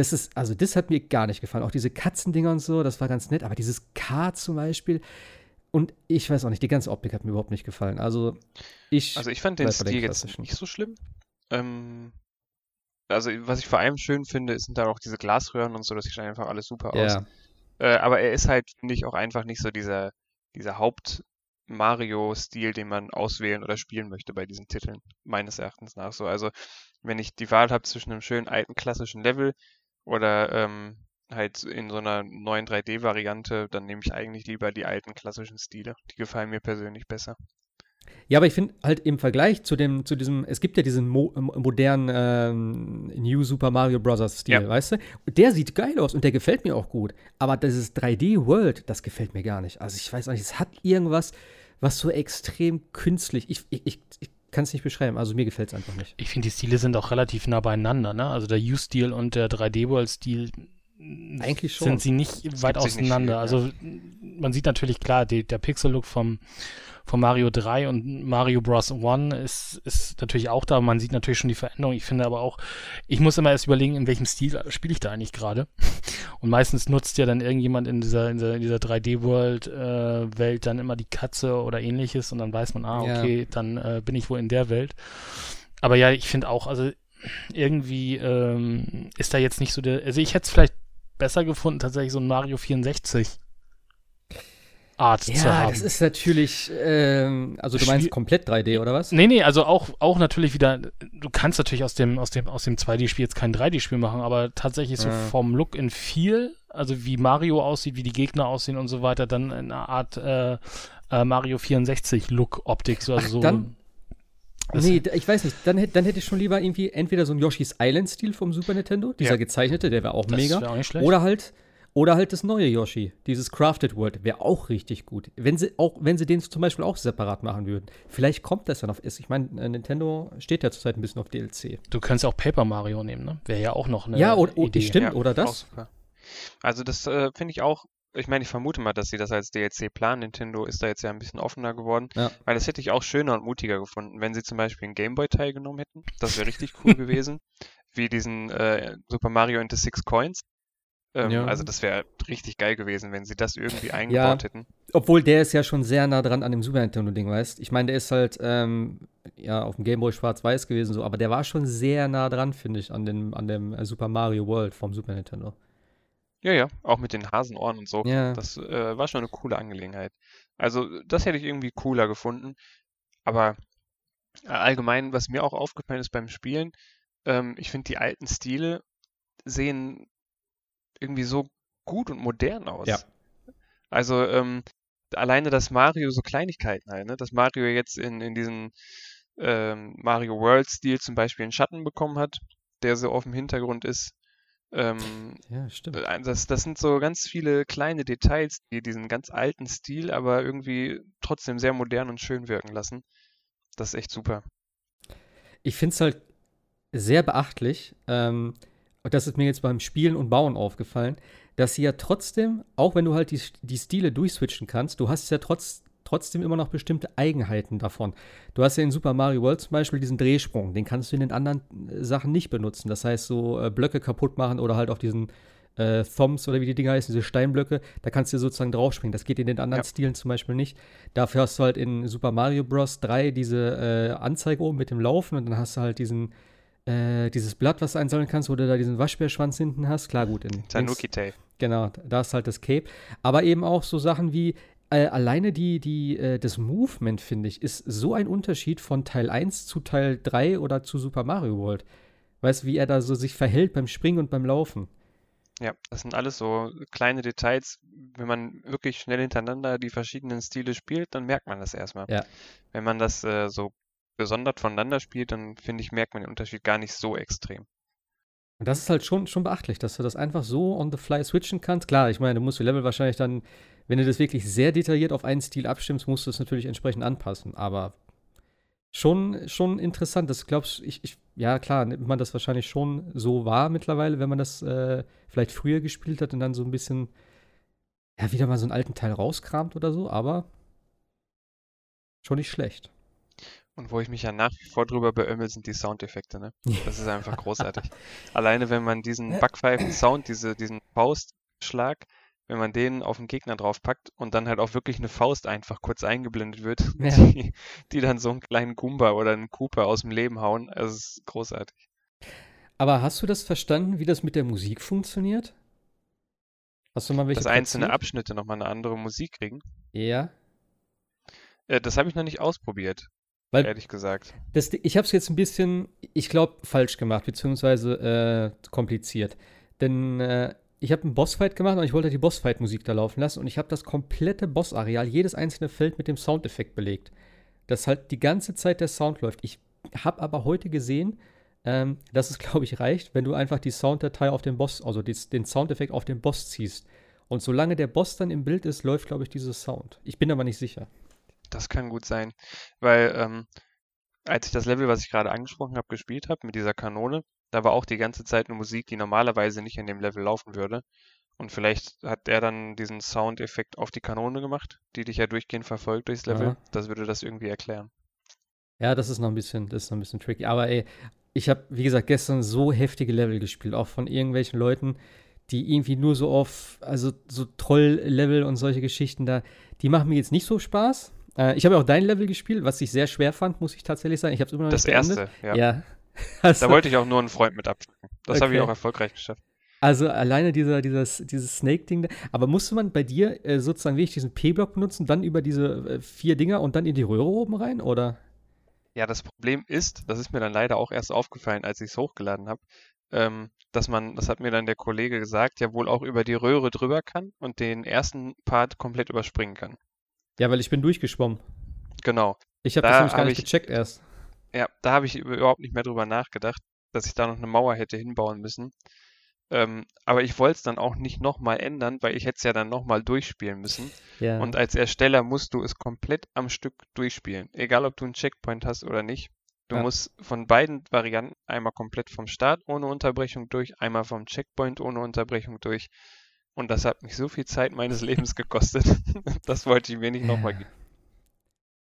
[SPEAKER 2] das ist, also das hat mir gar nicht gefallen. Auch diese Katzendinger und so, das war ganz nett, aber dieses K zum Beispiel und ich weiß auch nicht, die ganze Optik hat mir überhaupt nicht gefallen. Also ich,
[SPEAKER 3] Also ich fand den Stil jetzt nicht so schlimm. Ähm, also was ich vor allem schön finde, sind da auch diese Glasröhren und so, das sieht einfach alles super aus.
[SPEAKER 2] ja,
[SPEAKER 3] Äh, aber er ist halt, finde ich, auch einfach nicht so dieser, dieser Haupt-Mario-Stil, den man auswählen oder spielen möchte bei diesen Titeln, meines Erachtens nach so. Also, wenn ich die Wahl habe zwischen einem schönen alten klassischen Level oder ähm, halt in so einer neuen 3D-Variante, dann nehme ich eigentlich lieber die alten klassischen Stile. Die gefallen mir persönlich besser.
[SPEAKER 2] ja, aber ich finde halt im Vergleich zu dem, zu diesem, es gibt ja diesen mo ähm, modernen ähm, New Super Mario Bros. Stil,
[SPEAKER 3] Ja.
[SPEAKER 2] weißt du? Und der sieht geil aus und der gefällt mir auch gut. Aber dieses 3D World, das gefällt mir gar nicht. Also ich weiß auch nicht, es hat irgendwas, was so extrem künstlich, ich, ich, ich, ich kann es nicht beschreiben, also mir gefällt es einfach nicht.
[SPEAKER 4] Ich finde, die Stile sind auch relativ nah beieinander, ne? Also der U-Stil und der 3D-World-Stil
[SPEAKER 2] Eigentlich schon.
[SPEAKER 4] sind sie nicht weit
[SPEAKER 3] sich nicht
[SPEAKER 4] auseinander.
[SPEAKER 3] viel,
[SPEAKER 4] also man sieht natürlich klar, die, der Pixel-Look vom, vom Mario 3 und Mario Bros. 1 ist, ist natürlich auch da. Man sieht natürlich schon die Veränderung. Ich finde aber auch, ich muss immer erst überlegen, in welchem Stil spiele ich da eigentlich gerade. Und meistens nutzt ja dann irgendjemand in dieser, in dieser, dieser 3D-World-Welt dann immer die Katze oder ähnliches und dann weiß man, ah,
[SPEAKER 2] Ja.
[SPEAKER 4] okay, dann äh, bin ich wohl in der Welt. Aber ja, ich finde auch, also irgendwie ähm, ist da jetzt nicht so der. Also ich hätte es vielleicht besser gefunden, tatsächlich so ein Mario 64 Art zu
[SPEAKER 2] Ja,
[SPEAKER 4] haben.
[SPEAKER 2] das ist natürlich, ähm, also du
[SPEAKER 4] Spiel-
[SPEAKER 2] meinst komplett 3D oder was?
[SPEAKER 4] Nee, nee, also auch, auch natürlich wieder, du kannst natürlich aus dem, aus dem, aus dem 2D-Spiel jetzt kein 3D-Spiel machen, aber tatsächlich so
[SPEAKER 2] Ja.
[SPEAKER 4] vom Look and Feel also wie Mario aussieht, wie die Gegner aussehen und so weiter, dann eine Art äh, äh, Mario 64 Look Optik, so, also
[SPEAKER 2] Ach,
[SPEAKER 4] so.
[SPEAKER 2] dann-
[SPEAKER 4] Das-
[SPEAKER 2] nee, ich weiß nicht. Dann, dann hätte ich schon lieber irgendwie entweder so einen Yoshi's Island-Stil vom Super Nintendo, dieser
[SPEAKER 3] Ja.
[SPEAKER 2] gezeichnete, der wäre auch
[SPEAKER 4] das
[SPEAKER 2] mega.
[SPEAKER 4] auch nicht schlecht.
[SPEAKER 2] Oder halt, oder halt das neue Yoshi, dieses Crafted World, wäre auch richtig gut. Wenn sie auch, wenn sie den zum Beispiel auch separat machen würden. Vielleicht kommt das dann auf. Ich meine, äh, Nintendo steht ja zurzeit ein bisschen auf DLC.
[SPEAKER 4] du könntest auch Paper Mario nehmen, ne? Wäre ja auch noch eine
[SPEAKER 2] ja, oder,
[SPEAKER 4] Idee.
[SPEAKER 2] stimmt,
[SPEAKER 3] Ja,
[SPEAKER 2] oder das?
[SPEAKER 3] Also das äh, finde ich auch, ich meine, ich vermute mal, dass sie das als DLC planen. Nintendo ist da jetzt ja ein bisschen offener geworden.
[SPEAKER 2] Ja.
[SPEAKER 3] Weil das hätte ich auch schöner und mutiger gefunden, wenn sie zum Beispiel einen Gameboy teilgenommen hätten. Das wäre richtig cool gewesen. Wie diesen äh, Super Mario into Six Coins. Ähm,
[SPEAKER 2] Ja.
[SPEAKER 3] Also das wäre richtig geil gewesen, wenn sie das irgendwie eingebaut hätten.
[SPEAKER 2] Obwohl der ist ja schon sehr nah dran an dem Super Nintendo-Ding, weißt Ich meine, der ist halt, ähm, ja, auf dem Gameboy schwarz-weiß gewesen, so, aber der war schon sehr nah dran, finde ich, an dem, an dem äh, Super Mario World vom Super Nintendo.
[SPEAKER 3] Ja, ja, auch mit den Hasenohren und so.
[SPEAKER 2] Ja.
[SPEAKER 3] Das äh, war schon eine coole Angelegenheit. Also, das hätte ich irgendwie cooler gefunden. Aber äh, allgemein, was mir auch aufgefallen ist beim Spielen, ähm, ich finde, die alten Stile sehen irgendwie so gut und modern aus.
[SPEAKER 2] Ja.
[SPEAKER 3] Also, ähm, alleine, dass Mario so Kleinigkeiten halt, ne? Dass Mario jetzt in, in diesen ähm, Mario World-Stil zum Beispiel einen Schatten bekommen hat, der so auf dem Hintergrund ist. Ähm,
[SPEAKER 2] Ja, stimmt.
[SPEAKER 3] äh, Das, das sind so ganz viele kleine Details, die diesen ganz alten Stil aber irgendwie trotzdem sehr modern und schön wirken lassen. Das ist echt super.
[SPEAKER 2] Ich finde es halt sehr beachtlich, ähm, und das ist mir jetzt beim Spielen und Bauen aufgefallen, dass sie ja trotzdem, auch wenn du halt die, die Stile durchswitchen kannst, du hast ja trotz, trotzdem immer noch bestimmte Eigenheiten davon. Du hast ja in Super Mario World zum Beispiel diesen Drehsprung, den kannst du in den anderen äh, Sachen nicht benutzen. Das heißt, so äh, Blöcke kaputt machen oder halt auf diesen äh, Thoms oder wie die Dinger heißen, diese Steinblöcke, da kannst du sozusagen draufspringen. Das geht in den anderen
[SPEAKER 3] Ja.
[SPEAKER 2] Stilen zum Beispiel nicht. Dafür hast du halt in Super Mario Bros. 3 diese äh, Anzeige oben mit dem Laufen und dann hast du halt diesen, äh, dieses Blatt, was du einsammeln kannst, wo du da diesen Waschbärschwanz hinten hast. Klar, gut. In
[SPEAKER 3] Tanuki Tail.
[SPEAKER 2] Genau, da ist halt das Cape. Aber eben auch so Sachen wie äh, alleine die, die, äh, das Movement, finde ich, ist so ein Unterschied von Teil 1 zu Teil 3 oder zu Super Mario World. Weißt du, wie er da so sich verhält beim Springen und beim Laufen.
[SPEAKER 3] Ja, das sind alles so kleine Details. Wenn man wirklich schnell hintereinander die verschiedenen Stile spielt, dann merkt man das erstmal.
[SPEAKER 2] Ja.
[SPEAKER 3] Wenn man das äh, so gesondert voneinander spielt, dann finde ich, merkt man den Unterschied gar nicht so extrem.
[SPEAKER 2] Und das ist halt schon, schon beachtlich, dass du das einfach so on the fly switchen kannst. Klar, ich meine, du musst die Level wahrscheinlich dann, wenn du das wirklich sehr detailliert auf einen Stil abstimmst, musst du es natürlich entsprechend anpassen. Aber schon, schon interessant. Das glaubst ich, ich, ja klar, nimmt man das wahrscheinlich schon so wahr mittlerweile, wenn man das äh, vielleicht früher gespielt hat und dann so ein bisschen, ja, wieder mal so einen alten Teil rauskramt oder so, aber schon nicht schlecht.
[SPEAKER 3] Und wo ich mich ja nach wie vor drüber beömmel, sind die Soundeffekte, ne? Das ist einfach großartig. Alleine wenn man diesen Backpfeifen-Sound, diese, diesen Faustschlag, wenn man den auf den Gegner draufpackt und dann halt auch wirklich eine Faust einfach kurz eingeblendet wird,
[SPEAKER 2] Ja.
[SPEAKER 3] die, die dann so einen kleinen Goomba oder einen Cooper aus dem Leben hauen, also es ist großartig.
[SPEAKER 2] Aber hast du das verstanden, wie das mit der Musik funktioniert? Hast du mal welche
[SPEAKER 3] Dass einzelne
[SPEAKER 2] platziert?
[SPEAKER 3] Abschnitte nochmal eine andere Musik kriegen.
[SPEAKER 2] Ja.
[SPEAKER 3] Äh, das habe ich noch nicht ausprobiert,
[SPEAKER 2] Weil
[SPEAKER 3] ehrlich gesagt.
[SPEAKER 2] Das, ich habe es jetzt ein bisschen, ich glaube, falsch gemacht, beziehungsweise äh, kompliziert. Denn äh, ich habe einen Bossfight gemacht und ich wollte die Bossfight-Musik da laufen lassen und ich habe das komplette Bossareal, jedes einzelne Feld mit dem Soundeffekt belegt. Dass halt die ganze Zeit der Sound läuft. Ich habe aber heute gesehen, ähm, dass es, glaube ich, reicht, wenn du einfach die Sounddatei auf den Boss, also die, den Soundeffekt auf den Boss ziehst. Und solange der Boss dann im Bild ist, läuft, glaube ich, dieses Sound. Ich bin aber nicht sicher.
[SPEAKER 3] Das kann gut sein, weil ähm, als ich das Level, was ich gerade angesprochen habe, gespielt habe mit dieser Kanone, da war auch die ganze Zeit eine Musik, die normalerweise nicht in dem Level laufen würde. Und vielleicht hat er dann diesen Soundeffekt auf die Kanone gemacht, die dich ja durchgehend verfolgt durchs Level.
[SPEAKER 2] Ja.
[SPEAKER 3] Das würde das irgendwie erklären.
[SPEAKER 2] Ja, das ist noch ein bisschen, das ist noch ein bisschen tricky. Aber ey, ich habe, wie gesagt, gestern so heftige Level gespielt, auch von irgendwelchen Leuten, die irgendwie nur so auf, also so Troll-Level und solche Geschichten da, die machen mir jetzt nicht so Spaß. Äh, ich habe ja auch dein Level gespielt, was ich sehr schwer fand, muss ich tatsächlich sagen. Ich habe es immer noch
[SPEAKER 3] Das
[SPEAKER 2] nicht beendet.
[SPEAKER 3] erste, ja.
[SPEAKER 2] Ja. Also,
[SPEAKER 3] Da wollte ich auch nur einen Freund mit abpacken. Das habe ich
[SPEAKER 2] Okay.
[SPEAKER 3] auch erfolgreich geschafft.
[SPEAKER 2] also alleine dieser, dieses, dieses Snake-Ding, da- aber musste man bei dir äh, sozusagen wirklich diesen P-Block benutzen, dann über diese äh, vier Dinger und dann in die Röhre oben rein, oder?
[SPEAKER 3] Ja, das Problem ist, das ist mir dann leider auch erst aufgefallen, als ich es hochgeladen habe. ähm, dass man, das hat mir dann der Kollege gesagt, ja wohl auch über die Röhre drüber kann und den ersten Part komplett überspringen kann.
[SPEAKER 2] Ja, weil ich bin durchgeschwommen.
[SPEAKER 3] Genau.
[SPEAKER 2] Ich habe
[SPEAKER 3] Da
[SPEAKER 2] das nämlich gar nicht
[SPEAKER 3] ich-
[SPEAKER 2] gecheckt erst.
[SPEAKER 3] Ja, da habe ich überhaupt nicht mehr drüber nachgedacht, dass ich da noch eine Mauer hätte hinbauen müssen. Ähm, aber ich wollte es dann auch nicht nochmal ändern, weil ich hätte es ja dann nochmal durchspielen müssen.
[SPEAKER 2] Ja.
[SPEAKER 3] Und als Ersteller musst du es komplett am Stück durchspielen. Egal, ob du einen Checkpoint hast oder nicht. Du
[SPEAKER 2] Ja.
[SPEAKER 3] musst von beiden Varianten einmal komplett vom Start ohne Unterbrechung durch, einmal vom Checkpoint ohne Unterbrechung durch. Und das hat mich so viel Zeit meines Lebens gekostet. Das wollte ich mir nicht nochmal geben.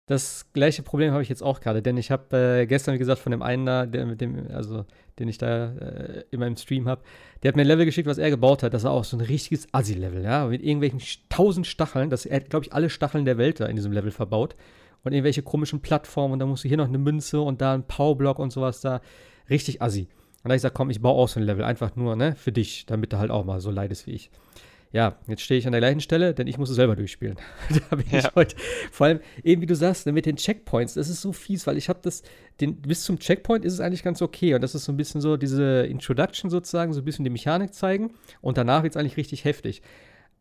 [SPEAKER 2] Das gleiche Problem habe ich jetzt auch gerade, denn ich habe äh, gestern, wie gesagt, von dem einen da, der mit dem, also den ich da äh, in meinem Stream habe, der hat mir ein Level geschickt, was er gebaut hat. Das war auch so ein richtiges Assi-Level, ja, mit irgendwelchen tausend Stacheln. Das, er hat, glaube ich, alle Stacheln der Welt da in diesem Level verbaut. Und irgendwelche komischen Plattformen und da musst du hier noch eine Münze und da ein Powerblock und sowas da. Richtig assi. Und da habe ich gesagt, komm, ich baue auch so ein Level, einfach nur, ne, für dich, damit du halt auch mal so leidest wie ich. Ja, jetzt stehe ich an der gleichen Stelle, denn ich muss es selber durchspielen. da bin
[SPEAKER 3] Ja.
[SPEAKER 2] ich heute. Vor allem, eben wie du sagst, ne, mit den Checkpoints, das ist so fies, weil ich habe das, den, bis zum Checkpoint ist es eigentlich ganz okay. Und das ist so ein bisschen so diese Introduction sozusagen, so ein bisschen die Mechanik zeigen. Und danach wird es eigentlich richtig heftig.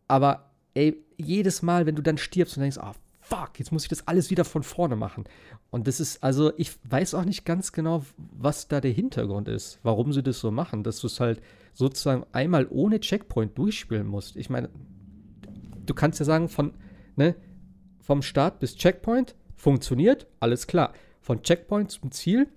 [SPEAKER 2] Aber ey, jedes Mal, wenn du dann stirbst und denkst, ah, fuck, jetzt muss ich das alles wieder von vorne machen. Und das ist, also, ich weiß auch nicht ganz genau, was da der Hintergrund ist, warum sie das so machen, dass du es halt sozusagen einmal ohne Checkpoint durchspielen musst. Ich meine, du kannst ja sagen, von, ne, vom Start bis Checkpoint funktioniert, alles klar. Von Checkpoint zum Ziel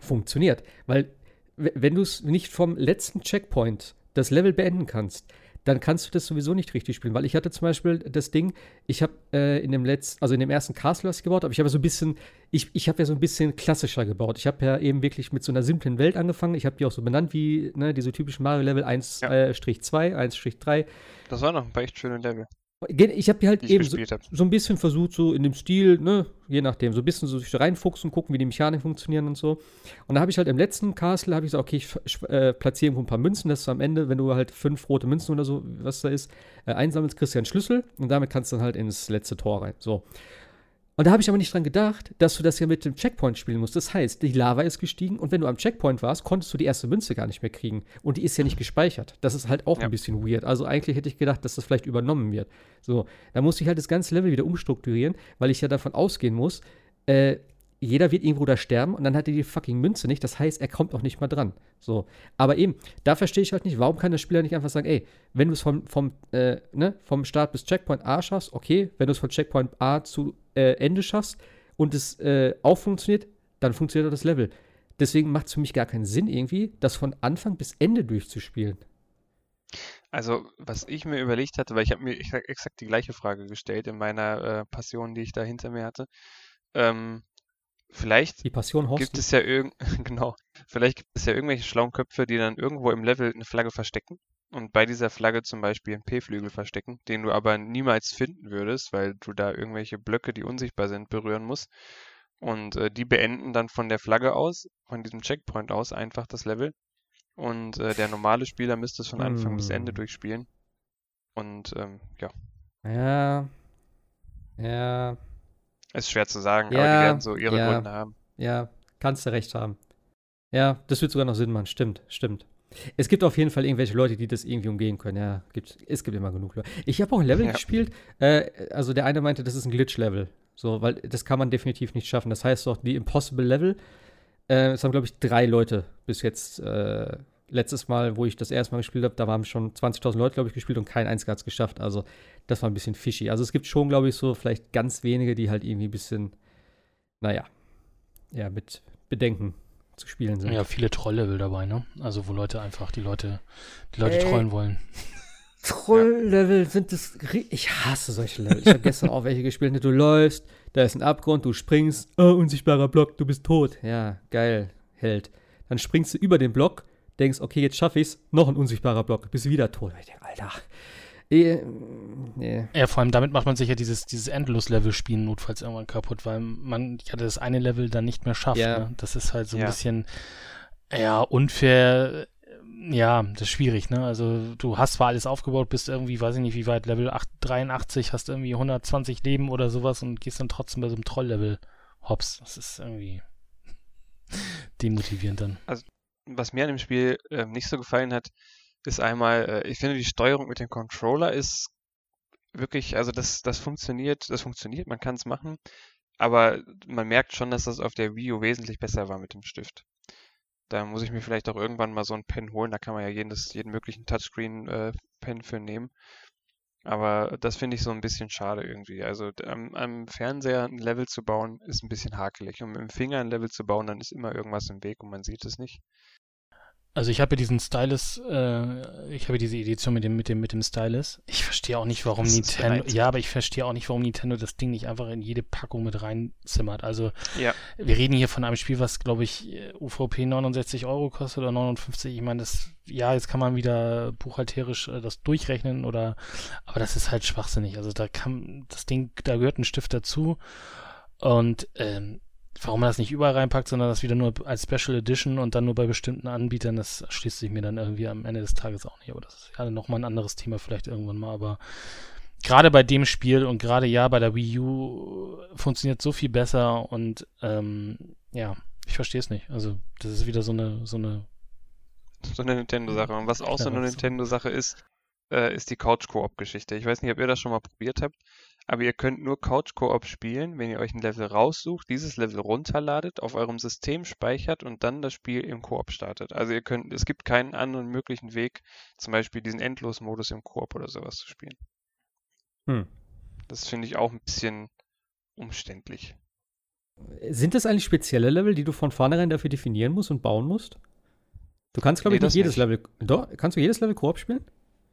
[SPEAKER 2] funktioniert. Weil, wenn du es nicht vom letzten Checkpoint das Level beenden kannst, dann kannst du das sowieso nicht richtig spielen. Weil ich hatte zum Beispiel das Ding, ich habe äh, in dem letzten, also in dem ersten Castle was gebaut, aber ich habe so ein bisschen, ich, ich habe ja so ein bisschen klassischer gebaut. Ich habe ja eben wirklich mit so einer simplen Welt angefangen. Ich habe die auch so benannt wie ne, diese typischen Mario-Level 1-2,
[SPEAKER 3] Ja.
[SPEAKER 2] äh, Strich 2, 1-3.
[SPEAKER 3] Das waren noch ein paar echt schöne Level,
[SPEAKER 2] Ich habe die halt
[SPEAKER 3] die ich
[SPEAKER 2] eben so,
[SPEAKER 3] habe.
[SPEAKER 2] so ein bisschen versucht, so in dem Stil, ne, je nachdem, so ein bisschen so sich reinfuchsen, gucken, wie die Mechaniken funktionieren und so. Und da habe ich halt im letzten Castle, habe ich gesagt, okay, ich sch- äh, platziere irgendwo ein paar Münzen, dass du am Ende, wenn du halt fünf rote Münzen oder so, was da ist, äh, einsammelst, kriegst du ja einen Schlüssel und damit kannst du dann halt ins letzte Tor rein. So. Und da habe ich aber nicht dran gedacht, dass du das ja mit dem Checkpoint spielen musst. Das heißt, die Lava ist gestiegen und wenn du am Checkpoint warst, konntest du die erste Münze gar nicht mehr kriegen. Und die ist ja nicht gespeichert. Das ist halt auch
[SPEAKER 3] Ja.
[SPEAKER 2] ein bisschen weird. Also eigentlich hätte ich gedacht, dass das vielleicht übernommen wird. So, da musste ich halt das ganze Level wieder umstrukturieren, weil ich ja davon ausgehen muss, äh, jeder wird irgendwo da sterben und dann hat er die fucking Münze nicht. Das heißt, er kommt auch nicht mal dran. So. Aber eben, da verstehe ich halt nicht, warum kann der Spieler nicht einfach sagen, ey, wenn du es vom, vom, äh, ne, vom Start bis Checkpoint A schaffst, okay, wenn du es von Checkpoint A zu äh, Ende schaffst und es äh, auch funktioniert, dann funktioniert auch das Level. Deswegen macht es für mich gar keinen Sinn, irgendwie, das von Anfang bis Ende durchzuspielen.
[SPEAKER 3] Also, was ich mir überlegt hatte, weil ich habe mir exa- exakt die gleiche Frage gestellt in meiner äh, Passion, die ich da hinter mir hatte. Ähm, vielleicht
[SPEAKER 2] Die Passion
[SPEAKER 3] gibt es ja irgend, genau, vielleicht gibt es ja irgendwelche schlauen Köpfe, die dann irgendwo im Level eine Flagge verstecken und bei dieser Flagge zum Beispiel einen P-Flügel verstecken, den du aber niemals finden würdest, weil du da irgendwelche Blöcke, die unsichtbar sind, berühren musst. Und äh, die beenden dann von der Flagge aus, von diesem Checkpoint aus, einfach das Level. Und äh, der normale Spieler müsste es von Anfang bis Ende
[SPEAKER 2] Hm.
[SPEAKER 3] durchspielen. Und ähm, ja,
[SPEAKER 2] Ja. Ja.
[SPEAKER 3] Ist schwer zu sagen, aber die
[SPEAKER 2] Ja,
[SPEAKER 3] werden so ihre
[SPEAKER 2] ja.
[SPEAKER 3] Gründe haben.
[SPEAKER 2] Ja, kannst du recht haben. Ja, das wird sogar noch Sinn machen. Stimmt, stimmt. Es gibt auf jeden Fall irgendwelche Leute, die das irgendwie umgehen können. Ja, gibt, es gibt immer genug Leute. Ich habe auch ein Level
[SPEAKER 3] Ja.
[SPEAKER 2] gespielt. Äh, also der eine meinte, das ist ein Glitch-Level. So, weil das kann man definitiv nicht schaffen. Das heißt doch, die Impossible Level, äh, es haben, glaube ich, drei Leute bis jetzt. Äh, letztes Mal, wo ich das erste Mal gespielt habe, da waren schon 20.000 Leute, glaube ich, gespielt und kein einziger hat es geschafft. Also, das war ein bisschen fishy. Also, es gibt schon, glaube ich, so vielleicht ganz wenige, die halt irgendwie ein bisschen, naja, ja, mit Bedenken zu spielen sind.
[SPEAKER 4] Ja, viele Troll-Level dabei, ne? Also wo Leute einfach die Leute, die Leute
[SPEAKER 2] Ey.
[SPEAKER 4] trollen wollen.
[SPEAKER 2] Troll-Level sind das. Ich hasse solche Level. Ich habe gestern auch welche gespielt. ne? Du läufst, da ist ein Abgrund, du springst, oh, unsichtbarer Block, du bist tot. Ja, geil, Held. Dann springst du über den Block, denkst, okay, jetzt schaffe ich's, noch ein unsichtbarer Block, bist wieder tot. Ich denk, Alter. Eh, nee.
[SPEAKER 4] Ja, vor allem damit macht man sich ja dieses, dieses Endlos-Level-Spielen notfalls irgendwann kaputt, weil man ja das eine Level dann nicht mehr schafft.
[SPEAKER 2] Ja.
[SPEAKER 4] Ne? Das ist halt so ein
[SPEAKER 3] Ja.
[SPEAKER 4] bisschen, ja, unfair. Ja, das ist schwierig, ne? Also du hast zwar alles aufgebaut, bist irgendwie, weiß ich nicht, wie weit, Level 8, 83, hast irgendwie 120 Leben oder sowas und gehst dann trotzdem bei so einem Troll-Level hops. Das ist irgendwie demotivierend dann.
[SPEAKER 3] Was mir an dem Spiel äh, nicht so gefallen hat, ist einmal, äh, ich finde die Steuerung mit dem Controller ist wirklich, also das, das funktioniert, das funktioniert, man kann es machen, aber man merkt schon, dass das auf der Wii U wesentlich besser war mit dem Stift. Da muss ich mir vielleicht auch irgendwann mal so ein Pen holen, da kann man ja jedes, jeden möglichen Touchscreen-Pen äh, für nehmen. Aber das finde ich so ein bisschen schade irgendwie. Also am, am, Fernseher ein Level zu bauen, ist ein bisschen hakelig. Und mit dem Finger ein Level zu bauen, dann ist immer irgendwas im Weg und man sieht es nicht.
[SPEAKER 4] Also ich habe ja diesen Stylus, äh, ich habe diese Edition mit dem, mit dem, mit dem Stylus. Ich verstehe auch nicht, warum Nintendo, ja, aber ich verstehe auch nicht, warum Nintendo das Ding nicht einfach in jede Packung mit reinzimmert. Also
[SPEAKER 3] ja.
[SPEAKER 4] wir reden hier von einem Spiel, was glaube ich UVP 69 Euro kostet oder 59. Ich meine, das, ja, jetzt kann man wieder buchhalterisch äh, das durchrechnen oder, aber das ist halt schwachsinnig. Also da kann, das Ding, da gehört ein Stift dazu und ähm, warum man das nicht überall reinpackt, sondern das wieder nur als Special Edition und dann nur bei bestimmten Anbietern, das schließt sich mir dann irgendwie am Ende des Tages auch nicht. Aber das ist ja nochmal ein anderes Thema vielleicht irgendwann mal. Aber gerade bei dem Spiel und gerade ja bei der Wii U funktioniert so viel besser und ähm, ja, ich verstehe es nicht. Also das ist wieder so eine so eine
[SPEAKER 3] so eine Nintendo-Sache. Und was auch so eine Nintendo-Sache ist, äh, ist die Couch-Koop-Geschichte. Ich weiß nicht, ob ihr das schon mal probiert habt. Aber ihr könnt nur Couch Koop spielen, wenn ihr euch ein Level raussucht, dieses Level runterladet, auf eurem System speichert und dann das Spiel im Koop startet. Also ihr könnt, es gibt keinen anderen möglichen Weg, zum Beispiel diesen Endlos-Modus im Koop oder sowas zu spielen. Hm. Das finde ich auch ein bisschen umständlich.
[SPEAKER 2] Sind das eigentlich spezielle Level, die du von vornherein dafür definieren musst und bauen musst? Du kannst, glaube nee, ich, nicht jedes nicht. Level. Doch, kannst du jedes Level Koop spielen?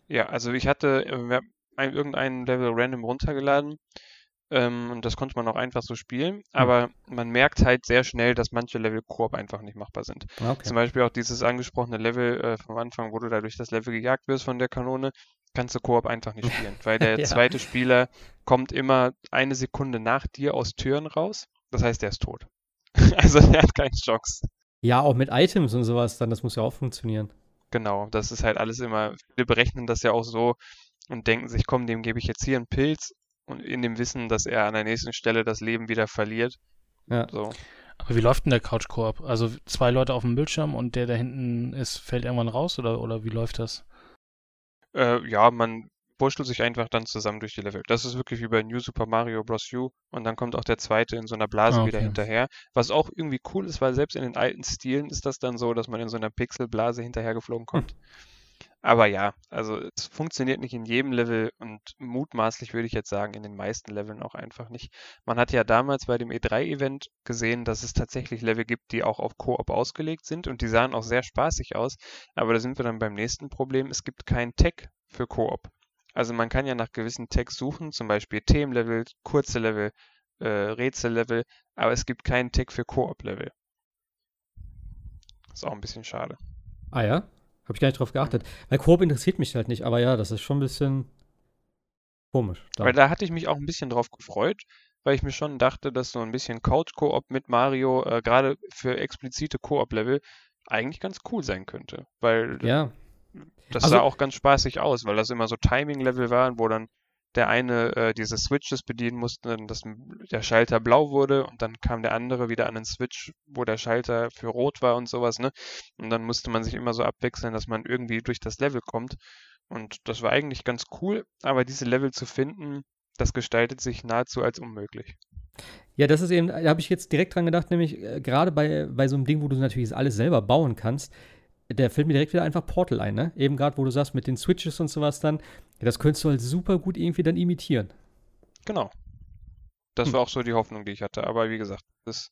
[SPEAKER 3] Ja, also ich hatte, äh, ein, irgendein Level random runtergeladen. Ähm, und das konnte man auch einfach so spielen. Aber man merkt halt sehr schnell, dass manche Level Koop einfach nicht machbar sind. Okay. Zum Beispiel auch dieses angesprochene Level äh, vom Anfang, wo du da durch das Level gejagt wirst von der Kanone, kannst du Koop einfach nicht spielen. weil der ja. zweite Spieler kommt immer eine Sekunde nach dir aus Türen raus. Das heißt, der ist tot. also der hat keine Chance.
[SPEAKER 2] Ja, auch mit Items und sowas dann, das muss ja auch funktionieren.
[SPEAKER 3] Genau, das ist halt alles immer, viele berechnen das ja auch so, und denken sich, komm, dem gebe ich jetzt hier einen Pilz und in dem Wissen, dass er an der nächsten Stelle das Leben wieder verliert.
[SPEAKER 4] Ja. So. Aber wie läuft denn der Couch Koop? Also zwei Leute auf dem Bildschirm und der da hinten ist, fällt irgendwann raus oder, oder wie läuft das?
[SPEAKER 3] Äh, ja, man wurschtelt sich einfach dann zusammen durch die Level. Das ist wirklich wie bei New Super Mario Bros. U und dann kommt auch der zweite in so einer Blase ah, okay. wieder hinterher. Was auch irgendwie cool ist, weil selbst in den alten Stilen ist das dann so, dass man in so einer Pixelblase hinterhergeflogen kommt. Hm. Aber ja, also es funktioniert nicht in jedem Level und mutmaßlich würde ich jetzt sagen, in den meisten Leveln auch einfach nicht. Man hat ja damals bei dem E3-Event gesehen, dass es tatsächlich Level gibt, die auch auf Koop ausgelegt sind und die sahen auch sehr spaßig aus. Aber da sind wir dann beim nächsten Problem. Es gibt keinen Tag für Koop. Also man kann ja nach gewissen Tags suchen, zum Beispiel Themenlevel, kurze Level, äh, Rätsellevel, aber es gibt keinen Tag für Koop-Level. Ist auch ein bisschen schade.
[SPEAKER 2] Ah ja? Habe ich gar nicht drauf geachtet. Weil Koop interessiert mich halt nicht, aber ja, das ist schon ein bisschen komisch.
[SPEAKER 3] Da. Weil da hatte ich mich auch ein bisschen drauf gefreut, weil ich mir schon dachte, dass so ein bisschen Couch-Koop mit Mario äh, gerade für explizite Koop-Level eigentlich ganz cool sein könnte. Weil
[SPEAKER 2] ja.
[SPEAKER 3] Das also, sah auch ganz spaßig aus, weil das immer so Timing-Level waren, wo dann der eine äh, diese Switches bedienen musste, dass der Schalter blau wurde und dann kam der andere wieder an den Switch, wo der Schalter für rot war und sowas, ne? Und dann musste man sich immer so abwechseln, dass man irgendwie durch das Level kommt. Und das war eigentlich ganz cool, aber diese Level zu finden, das gestaltet sich nahezu als unmöglich.
[SPEAKER 2] Ja, das ist eben, da habe ich jetzt direkt dran gedacht, nämlich äh, gerade bei, bei so einem Ding, wo du natürlich alles selber bauen kannst, der fällt mir direkt wieder einfach Portal ein, ne? Eben gerade, wo du sagst, mit den Switches und sowas dann, das könntest du halt super gut irgendwie dann imitieren.
[SPEAKER 3] Genau. Das hm. war auch so die Hoffnung, die ich hatte. Aber wie gesagt, das,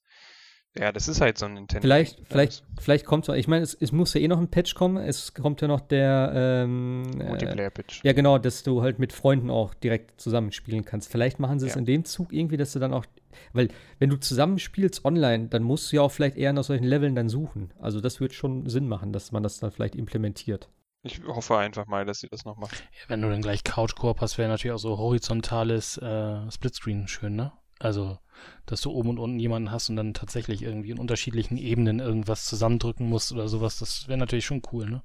[SPEAKER 3] ja, das ist halt so ein Nintendo.
[SPEAKER 2] Vielleicht, vielleicht, vielleicht kommt es, ich meine, es, es, muss ja eh noch ein Patch kommen. Es kommt ja noch der ähm,
[SPEAKER 3] äh, Multiplayer-Patch.
[SPEAKER 2] Äh, ja, genau, dass du halt mit Freunden auch direkt zusammenspielen kannst. Vielleicht machen sie es ja. in dem Zug irgendwie, dass du dann auch weil, wenn du zusammenspielst online, dann musst du ja auch vielleicht eher nach solchen Leveln dann suchen. Also, das wird schon Sinn machen, dass man das dann vielleicht implementiert.
[SPEAKER 3] Ich hoffe einfach mal, dass sie das noch machen.
[SPEAKER 4] Ja, wenn du dann gleich Couch-Koop hast, wäre natürlich auch so horizontales äh, Splitscreen schön, ne? Also, dass du oben und unten jemanden hast und dann tatsächlich irgendwie in unterschiedlichen Ebenen irgendwas zusammendrücken musst oder sowas, das wäre natürlich schon cool, ne?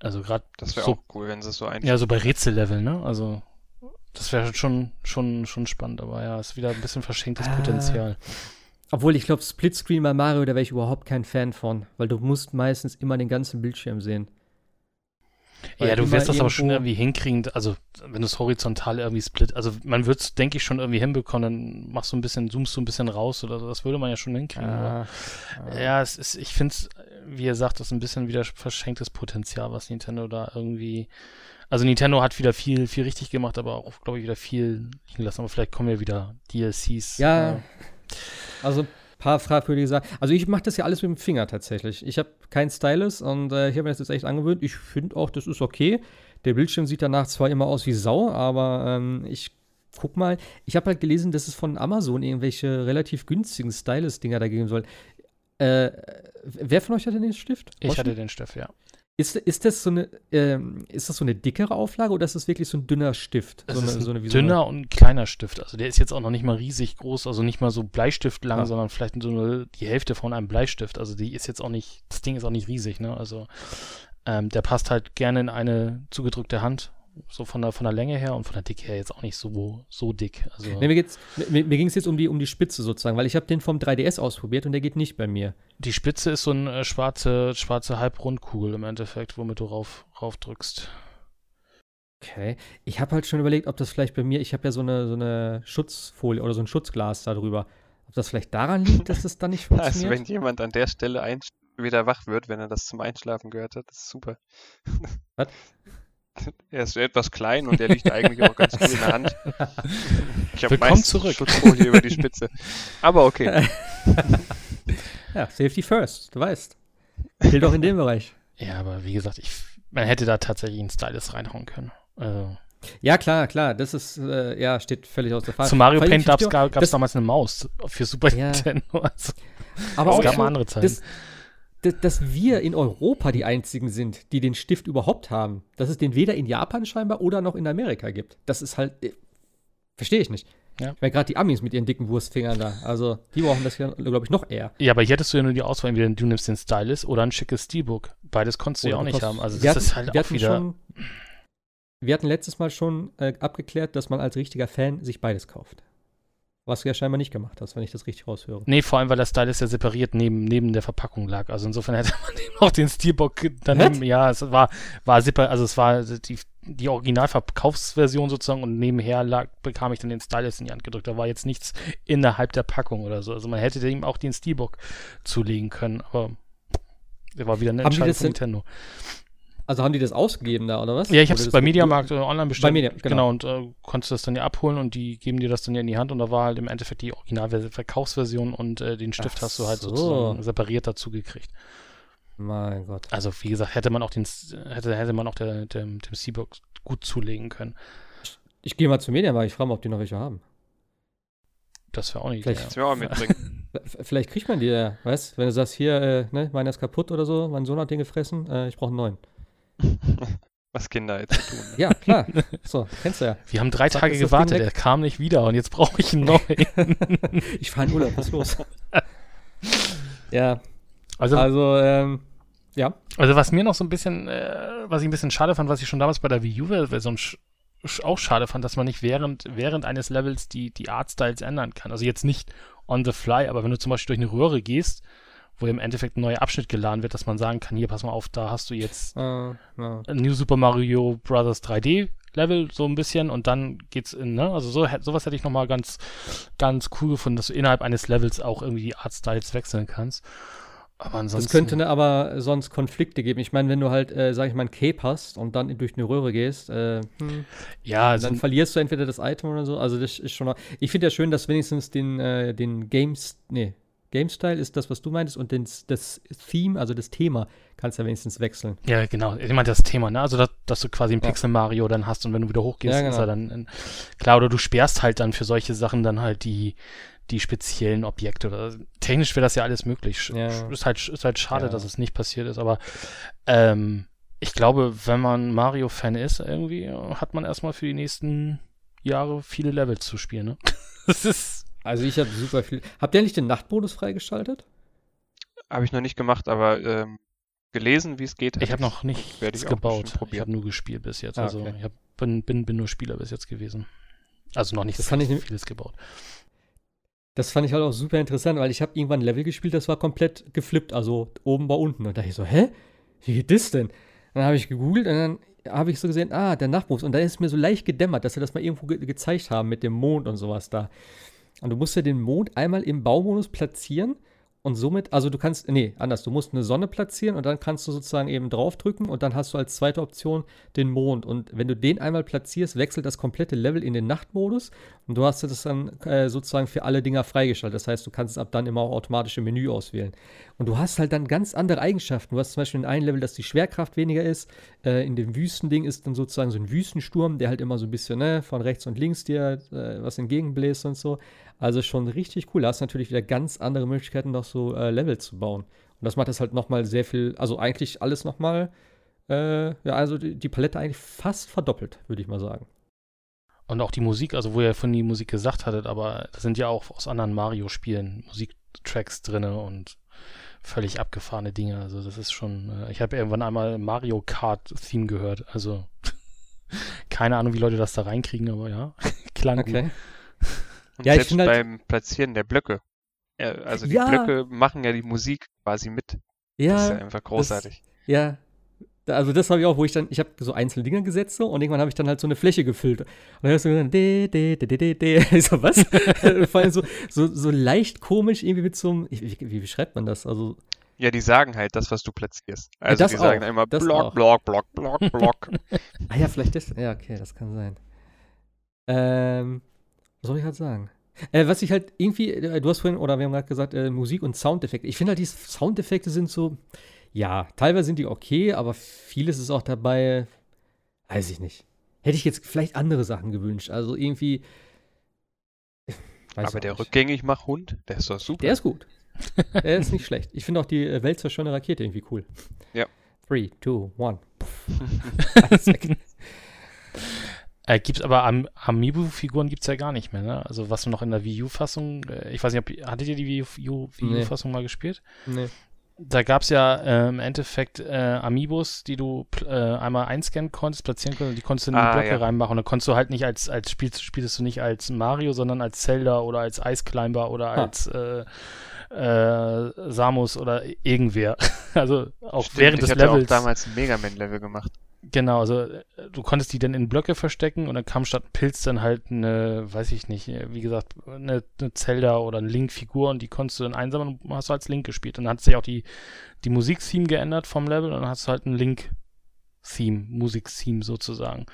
[SPEAKER 4] Also gerade.
[SPEAKER 3] Das wäre
[SPEAKER 4] so,
[SPEAKER 3] auch cool, wenn sie es so
[SPEAKER 4] einfach. Ja, so bei Rätsellevel, ne? Also das wäre schon, schon, schon spannend, aber ja, ist wieder ein bisschen verschenktes ah. Potenzial.
[SPEAKER 2] Obwohl, ich glaube, Splitscreen bei Mario, da wäre ich überhaupt kein Fan von, weil du musst meistens immer den ganzen Bildschirm sehen. Weil
[SPEAKER 4] Ja, du wirst das aber schon irgendwie hinkriegen, also wenn du es horizontal irgendwie split, also man wird es, denke ich, schon irgendwie hinbekommen, dann machst du ein bisschen, zoomst du ein bisschen raus oder so, das würde man ja schon hinkriegen. aber-
[SPEAKER 2] Ah,
[SPEAKER 4] Ja, es ist, ich finde es, wie ihr sagt, das ist ein bisschen wieder verschenktes Potenzial, was Nintendo da irgendwie. Also Nintendo hat wieder viel, viel richtig gemacht, aber auch, glaube ich, wieder viel liegen lassen. Aber vielleicht kommen ja wieder DLCs.
[SPEAKER 2] Ja,
[SPEAKER 4] äh,
[SPEAKER 2] also paar fragwürdige Sachen. Also ich mache das ja alles mit dem Finger tatsächlich. Ich habe keinen Stylus und äh, ich habe mir das jetzt echt angewöhnt. Ich finde auch, das ist okay. Der Bildschirm sieht danach zwar immer aus wie Sau, aber ähm, ich guck mal. Ich habe halt gelesen, dass es von Amazon irgendwelche relativ günstigen Stylus-Dinger da geben soll. Äh, wer von euch hat denn den Stift?
[SPEAKER 4] ich
[SPEAKER 2] Roshi?
[SPEAKER 4] hatte den Stift, ja.
[SPEAKER 2] Ist, ist, das so eine, ähm, ist das so eine dickere Auflage oder ist das wirklich so ein dünner Stift? So eine,
[SPEAKER 4] ein
[SPEAKER 2] so eine, wie so
[SPEAKER 4] dünner und kleiner Stift. Also der ist jetzt auch noch nicht mal riesig groß, also nicht mal so Bleistift lang,
[SPEAKER 2] Ah.
[SPEAKER 4] sondern vielleicht so eine, die Hälfte von einem Bleistift. Also die ist jetzt auch nicht, das Ding ist auch nicht riesig, ne? Also ähm, der passt halt gerne in eine zugedrückte Hand. So von der, von der Länge her und von der Dicke her jetzt auch nicht so, so dick. Also
[SPEAKER 2] Nee, mir geht's, mir, mir ging es jetzt um die, um die Spitze sozusagen, weil ich habe den vom 3DS ausprobiert und der geht nicht bei mir.
[SPEAKER 4] die Spitze ist so eine äh, schwarze, schwarze Halbrundkugel im Endeffekt, womit du rauf, rauf drückst.
[SPEAKER 2] Okay. Ich habe halt schon überlegt, ob das vielleicht bei mir, ich habe ja so eine, so eine Schutzfolie oder so ein Schutzglas da drüber. Ob das vielleicht daran liegt, dass das dann nicht
[SPEAKER 3] Also
[SPEAKER 2] funktioniert?
[SPEAKER 3] wenn jemand an der Stelle ein wieder wach wird, wenn er das zum Einschlafen gehört hat, das ist super.
[SPEAKER 2] Was?
[SPEAKER 3] Er ist etwas klein und er liegt eigentlich auch ganz gut in der Hand. Ich habe meistens
[SPEAKER 4] zurück.
[SPEAKER 3] Schutzfolie über die Spitze. Aber okay.
[SPEAKER 2] ja, Safety first, du weißt. Gilt auch in dem Bereich.
[SPEAKER 4] Ja, aber wie gesagt, ich, man hätte da tatsächlich einen Stylus reinhauen können. Also,
[SPEAKER 2] Ja, klar, klar, das ist, äh, ja, steht völlig außer Frage.
[SPEAKER 4] zu Mario Paint gab es
[SPEAKER 2] das-
[SPEAKER 4] damals eine Maus für Super
[SPEAKER 2] Ja.
[SPEAKER 4] Nintendo. Also,
[SPEAKER 2] Aber
[SPEAKER 4] es
[SPEAKER 2] auch
[SPEAKER 4] gab
[SPEAKER 2] schon,
[SPEAKER 4] mal andere Zeiten.
[SPEAKER 2] dass, dass, wir in Europa die einzigen sind, die den Stift überhaupt haben. Dass es den weder in Japan scheinbar oder noch in Amerika gibt. Das ist halt, äh, verstehe ich nicht.
[SPEAKER 4] Ja.
[SPEAKER 2] Ich meine, gerade die Amis mit ihren dicken Wurstfingern da. Also, die brauchen das ja, glaube ich, noch eher.
[SPEAKER 4] ja, aber hier hättest du ja nur die Auswahl, entweder du nimmst den Stylus oder ein schickes Steelbook. Beides konntest du ja
[SPEAKER 2] Oder
[SPEAKER 4] auch
[SPEAKER 2] du
[SPEAKER 4] nicht haben. Also das
[SPEAKER 2] hatten-
[SPEAKER 4] ist halt auch wieder.
[SPEAKER 2] Schon, wir hatten letztes Mal schon äh, abgeklärt, dass man als richtiger Fan sich beides kauft. Was du ja scheinbar nicht gemacht hast, wenn ich das richtig raushöre.
[SPEAKER 4] Nee, vor allem, weil der Stylus ja separiert neben, neben der Verpackung lag. Also insofern hätte man eben auch den Steelbook daneben. Ja, es war, war separ also es war die, die Originalverkaufsversion sozusagen und nebenher lag, bekam ich dann den Stylus in die Hand gedrückt. Da war jetzt nichts innerhalb der Packung oder so. Also man hätte dem auch den Steelbook zulegen können, aber der war wieder eine
[SPEAKER 2] Haben
[SPEAKER 4] Entscheidung von
[SPEAKER 2] denn-
[SPEAKER 4] Nintendo.
[SPEAKER 2] Also haben die das ausgegeben da, oder was?
[SPEAKER 4] Ja, ich habe es bei Mediamarkt online bestellt.
[SPEAKER 2] Media- genau.
[SPEAKER 4] genau. und äh, konntest das dann ja abholen und die geben dir das dann ja in die Hand und da war halt im Endeffekt die Originalverkaufsversion und äh, den Stift
[SPEAKER 2] Ach
[SPEAKER 4] hast du halt
[SPEAKER 2] so.
[SPEAKER 4] sozusagen separiert dazu gekriegt.
[SPEAKER 2] Mein Gott.
[SPEAKER 4] Also wie gesagt, hätte man auch den hätte, hätte man auch der, dem, dem Seabook gut zulegen können.
[SPEAKER 2] Ich gehe mal zu Mediamarkt, ich frage mal, ob die noch welche haben.
[SPEAKER 4] Das wäre auch nicht
[SPEAKER 2] Vielleicht-
[SPEAKER 3] auch mitbringen.
[SPEAKER 2] V- Vielleicht kriegt man die ja, weißt Wenn du sagst, hier, äh, ne, meiner ist kaputt oder so, mein Sohn hat den gefressen, äh, ich brauche einen neuen.
[SPEAKER 3] Was Kinder jetzt tun. ne?
[SPEAKER 2] Ja, klar. so, kennst du ja.
[SPEAKER 4] Wir haben drei
[SPEAKER 2] Zack,
[SPEAKER 4] Tage gewartet, er kam nicht wieder und jetzt brauche ich einen neuen.
[SPEAKER 2] Ich fahre in Urlaub, was ist los? ja,
[SPEAKER 4] also,
[SPEAKER 2] also, ähm, ja.
[SPEAKER 4] also was mir noch so ein bisschen, äh, was ich ein bisschen schade fand, was ich schon damals bei der Wii U-Version sch sch auch schade fand, dass man nicht während, während eines Levels die, die Artstyles ändern kann. Also jetzt nicht on the fly, aber wenn du zum Beispiel durch eine Röhre gehst, wo im Endeffekt ein neuer Abschnitt geladen wird, dass man sagen kann, hier, pass mal auf, da hast du jetzt
[SPEAKER 2] Äh, ja.
[SPEAKER 4] New Super Mario Bros. 3D Level so ein bisschen und dann geht's in, ne? Also so, sowas hätte ich nochmal ganz, ganz cool gefunden, dass du innerhalb eines Levels auch irgendwie die Artstyles wechseln kannst. Aber ansonsten.
[SPEAKER 2] Das könnte ne, aber sonst Konflikte geben. Ich meine, wenn du halt, äh, sag ich mal, ein Cape hast und dann durch eine Röhre gehst, äh, hm,
[SPEAKER 4] ja, also,
[SPEAKER 2] dann verlierst du entweder das Item oder so. Also das ist schon. Ich finde ja schön, dass wenigstens den, äh, den Games, nee, Game Style ist das, was du meintest, und den, das Theme, also das Thema, kannst du ja wenigstens wechseln.
[SPEAKER 4] ja, genau. Ich meine das Thema, ne? Also, dass, dass du quasi ein
[SPEAKER 2] Ja.
[SPEAKER 4] Pixel Mario dann hast und wenn du wieder hochgehst,
[SPEAKER 2] Ja, genau.
[SPEAKER 4] ist er dann, in, klar, oder du sperrst halt dann für solche Sachen dann halt die, die speziellen Objekte oder technisch wäre das ja alles möglich.
[SPEAKER 2] Ja.
[SPEAKER 4] Ist halt, ist halt schade, dass es nicht passiert ist, aber ähm, ich glaube, wenn man Mario-Fan ist, irgendwie äh, hat man erstmal für die nächsten Jahre viele Levels zu spielen, ne? Das ist.
[SPEAKER 2] Also ich habe super viel. Habt ihr nicht den Nachtmodus freigeschaltet?
[SPEAKER 3] Habe ich noch nicht gemacht, aber ähm, gelesen, wie es geht.
[SPEAKER 4] Ich
[SPEAKER 3] hab
[SPEAKER 4] habe noch
[SPEAKER 3] auch
[SPEAKER 4] gebaut. Ich habe nur gespielt bis jetzt.
[SPEAKER 2] Ah,
[SPEAKER 4] also
[SPEAKER 2] okay.
[SPEAKER 4] ich hab, bin, bin, bin nur Spieler bis jetzt gewesen. Also noch nicht
[SPEAKER 2] Das kann ich nicht-
[SPEAKER 4] vieles gebaut.
[SPEAKER 2] Das fand ich halt auch super interessant, weil ich habe irgendwann ein Level gespielt, das war komplett geflippt, also oben war unten. Und da dachte ich so, hä? Wie geht das denn? Dann habe ich gegoogelt und dann habe ich so gesehen, ah, der Nachtmodus. Und da ist mir so leicht gedämmert, dass sie das mal irgendwo ge gezeigt haben mit dem Mond und sowas da. Und du musst ja den Mond einmal im Baumodus platzieren und somit, also du kannst, nee, anders, du musst eine Sonne platzieren und dann kannst du sozusagen eben draufdrücken und dann hast du als zweite Option den Mond. Und wenn du den einmal platzierst, wechselt das komplette Level in den Nachtmodus und du hast das dann äh, sozusagen für alle Dinger freigeschaltet. Das heißt, du kannst es ab dann immer auch automatisch im Menü auswählen. Und du hast halt dann ganz andere Eigenschaften. Du hast zum Beispiel in einem Level, dass die Schwerkraft weniger ist. Äh, in dem Wüstending ist dann sozusagen so ein Wüstensturm, der halt immer so ein bisschen ne, von rechts und links dir äh, was entgegenbläst und so. Also schon richtig cool. Da hast du natürlich wieder ganz andere Möglichkeiten, noch so äh, Level zu bauen. Und das macht das halt nochmal sehr viel, also eigentlich alles nochmal, äh, ja, also die, die Palette eigentlich fast verdoppelt, würde ich mal sagen.
[SPEAKER 4] Und auch die Musik, also wo ihr von die Musik gesagt hattet, aber da sind ja auch aus anderen Mario-Spielen Musiktracks drin und völlig abgefahrene Dinge. Also das ist schon, äh, ich habe irgendwann einmal Mario Kart-Theme gehört. Also keine Ahnung, wie Leute das da reinkriegen, aber ja, klang okay. gut.
[SPEAKER 3] Und ja, selbst halt beim Platzieren der Blöcke. Also die ja. Blöcke machen ja die Musik quasi mit. Ja. Das ist ja einfach großartig.
[SPEAKER 2] Das, ja. Also das habe ich auch, wo ich dann, ich habe so einzelne Dinge gesetzt so, und irgendwann habe ich dann halt so eine Fläche gefüllt. Und dann hörst du dann, de, de, de, de, de, de. so was? Vor allem so, so, so leicht komisch irgendwie mit so einem, wie, wie beschreibt man das? Also
[SPEAKER 3] ja, die sagen halt das, was du platzierst. Also ja, die auch, sagen immer Block, Block, Block, Block, Block.
[SPEAKER 2] ah ja, vielleicht das. Ja, okay, das kann sein. Ähm, was soll ich halt sagen? Äh, was ich halt irgendwie, äh, du hast vorhin, oder wir haben gerade gesagt, äh, Musik und Soundeffekte. Ich finde halt, die Soundeffekte sind so, ja, teilweise sind die okay, aber vieles ist auch dabei, weiß ich nicht. Hätte ich jetzt vielleicht andere Sachen gewünscht. Also irgendwie.
[SPEAKER 3] aber der nicht. rückgängig mach Hund, der ist doch super.
[SPEAKER 2] Der ist gut. der ist nicht schlecht. Ich finde auch die äh, Welt schöne Rakete irgendwie cool.
[SPEAKER 3] Ja.
[SPEAKER 2] 3, 2, 1.
[SPEAKER 4] Alles weg. Äh, gibt's aber Am Amiibo-Figuren gibt es ja gar nicht mehr, ne? Also was noch in der Wii U-Fassung, äh, ich weiß nicht, ob, hattet ihr die Wii U-Fassung nee. mal gespielt?
[SPEAKER 2] Nee.
[SPEAKER 4] Da gab es ja äh, im Endeffekt äh, Amiibos, die du äh, einmal einscannen konntest, platzieren konntest, die konntest du in die ah, Blöcke ja. reinmachen. Und dann konntest du halt nicht als, als Spiel, spielst du nicht als Mario, sondern als Zelda oder als Ice Climber oder ah. als äh, Samus oder irgendwer. also auch Stimmt, während des Levels. Ich
[SPEAKER 3] hatte auch damals ein Mega Man-Level gemacht.
[SPEAKER 4] Genau, also äh, du konntest die dann in Blöcke verstecken und dann kam statt Pilz dann halt eine, weiß ich nicht, äh, wie gesagt, eine, eine Zelda oder eine Link-Figur und die konntest du dann einsammeln und hast du als Link gespielt. Und dann hat sich auch die, die Musik-Theme geändert vom Level und dann hast du halt ein Link-Theme, Musik-Theme sozusagen.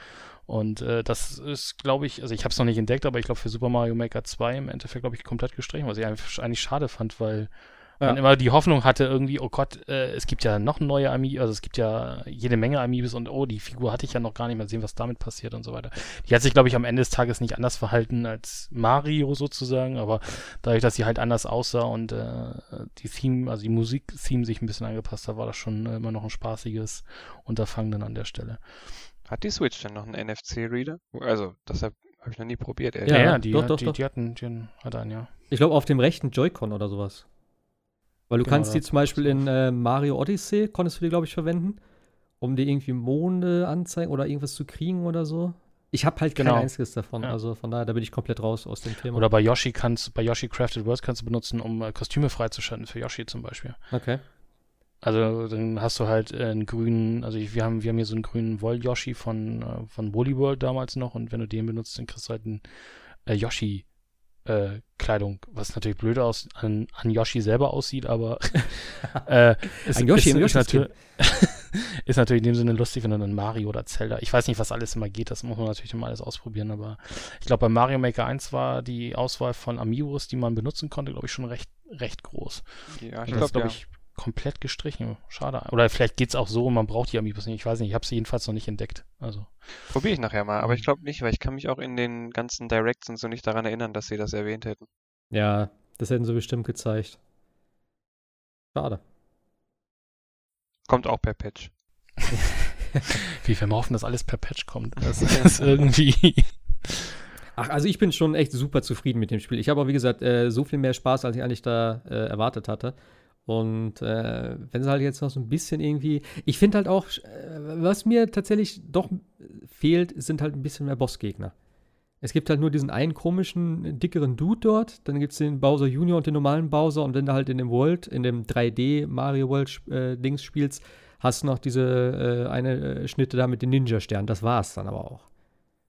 [SPEAKER 4] Und äh, das ist, glaube ich, also ich habe es noch nicht entdeckt, aber ich glaube für Super Mario Maker 2 im Endeffekt, glaube ich, komplett gestrichen, was ich eigentlich schade fand, weil ja. man immer die Hoffnung hatte irgendwie, oh Gott, äh, es gibt ja noch neue Amiibos, also es gibt ja jede Menge Amiibos und oh, die Figur hatte ich ja noch gar nicht mehr sehen, was damit passiert und so weiter. Die hat sich, glaube ich, am Ende des Tages nicht anders verhalten als Mario sozusagen, aber dadurch, dass sie halt anders aussah und äh, die Theme, also die Musik-Theme sich ein bisschen angepasst hat, war das schon äh, immer noch ein spaßiges Unterfangen dann an der Stelle.
[SPEAKER 3] Hat die Switch denn noch einen NFC-Reader? Also, deshalb habe ich noch nie probiert.
[SPEAKER 4] Ja, ja, die, doch, hat, doch, die, doch. die hatten, die hat einen, ja.
[SPEAKER 2] Ich glaube, auf dem rechten Joy-Con oder sowas. Weil du genau, kannst die zum Beispiel in äh, Mario Odyssey, konntest du die, glaube ich, verwenden, um dir irgendwie Monde anzeigen oder irgendwas zu kriegen oder so. Ich habe halt genau. kein einziges davon, ja. also von daher, da bin ich komplett raus aus dem Thema.
[SPEAKER 4] Oder bei Yoshi kannst, bei Yoshi Crafted Worlds kannst du benutzen, um äh, Kostüme freizuschalten für Yoshi zum Beispiel.
[SPEAKER 2] Okay.
[SPEAKER 4] Also dann hast du halt äh, einen grünen, also ich, wir haben wir haben hier so einen grünen Woll-Yoshi von, äh, von Woolly World damals noch und wenn du den benutzt, dann kriegst du halt einen äh, Yoshi äh, Kleidung, was natürlich blöd aus, an, an Yoshi selber aussieht, aber äh, ist,
[SPEAKER 2] ein Yoshi
[SPEAKER 4] ist,
[SPEAKER 2] im
[SPEAKER 4] ist, natür ist natürlich in dem Sinne lustig, wenn du dann Mario oder Zelda, ich weiß nicht, was alles immer geht, das muss man natürlich immer alles ausprobieren, aber ich glaube, bei Mario Maker 1 war die Auswahl von Amiibos, die man benutzen konnte, glaube ich, schon recht, recht groß.
[SPEAKER 3] Ja, ich glaube, glaub
[SPEAKER 4] ich, komplett gestrichen. Schade. Oder vielleicht geht es auch so, man braucht die Amiibos nicht. Ich weiß nicht, ich habe sie jedenfalls noch nicht entdeckt. Also.
[SPEAKER 3] Probiere ich nachher mal, aber ich glaube nicht, weil ich kann mich auch in den ganzen Directs und so nicht daran erinnern, dass sie das erwähnt hätten.
[SPEAKER 2] Ja, das hätten sie bestimmt gezeigt. Schade.
[SPEAKER 3] Kommt auch per Patch.
[SPEAKER 4] Wie wir hoffen, dass alles per Patch kommt. Das ist irgendwie.
[SPEAKER 2] Ach, also ich bin schon echt super zufrieden mit dem Spiel. Ich habe auch, wie gesagt, äh, so viel mehr Spaß, als ich eigentlich da äh, erwartet hatte. Und äh, wenn es halt jetzt noch so ein bisschen irgendwie. Ich finde halt auch, äh, was mir tatsächlich doch fehlt, sind halt ein bisschen mehr Bossgegner. Es gibt halt nur diesen einen komischen, dickeren Dude dort. Dann gibt es den Bowser Junior und den normalen Bowser. Und wenn du halt in dem World, in dem 3D Mario World äh, Dings spielst, hast du noch diese äh, eine äh, Schnitte da mit den Ninja-Sternen. Das war's dann aber auch.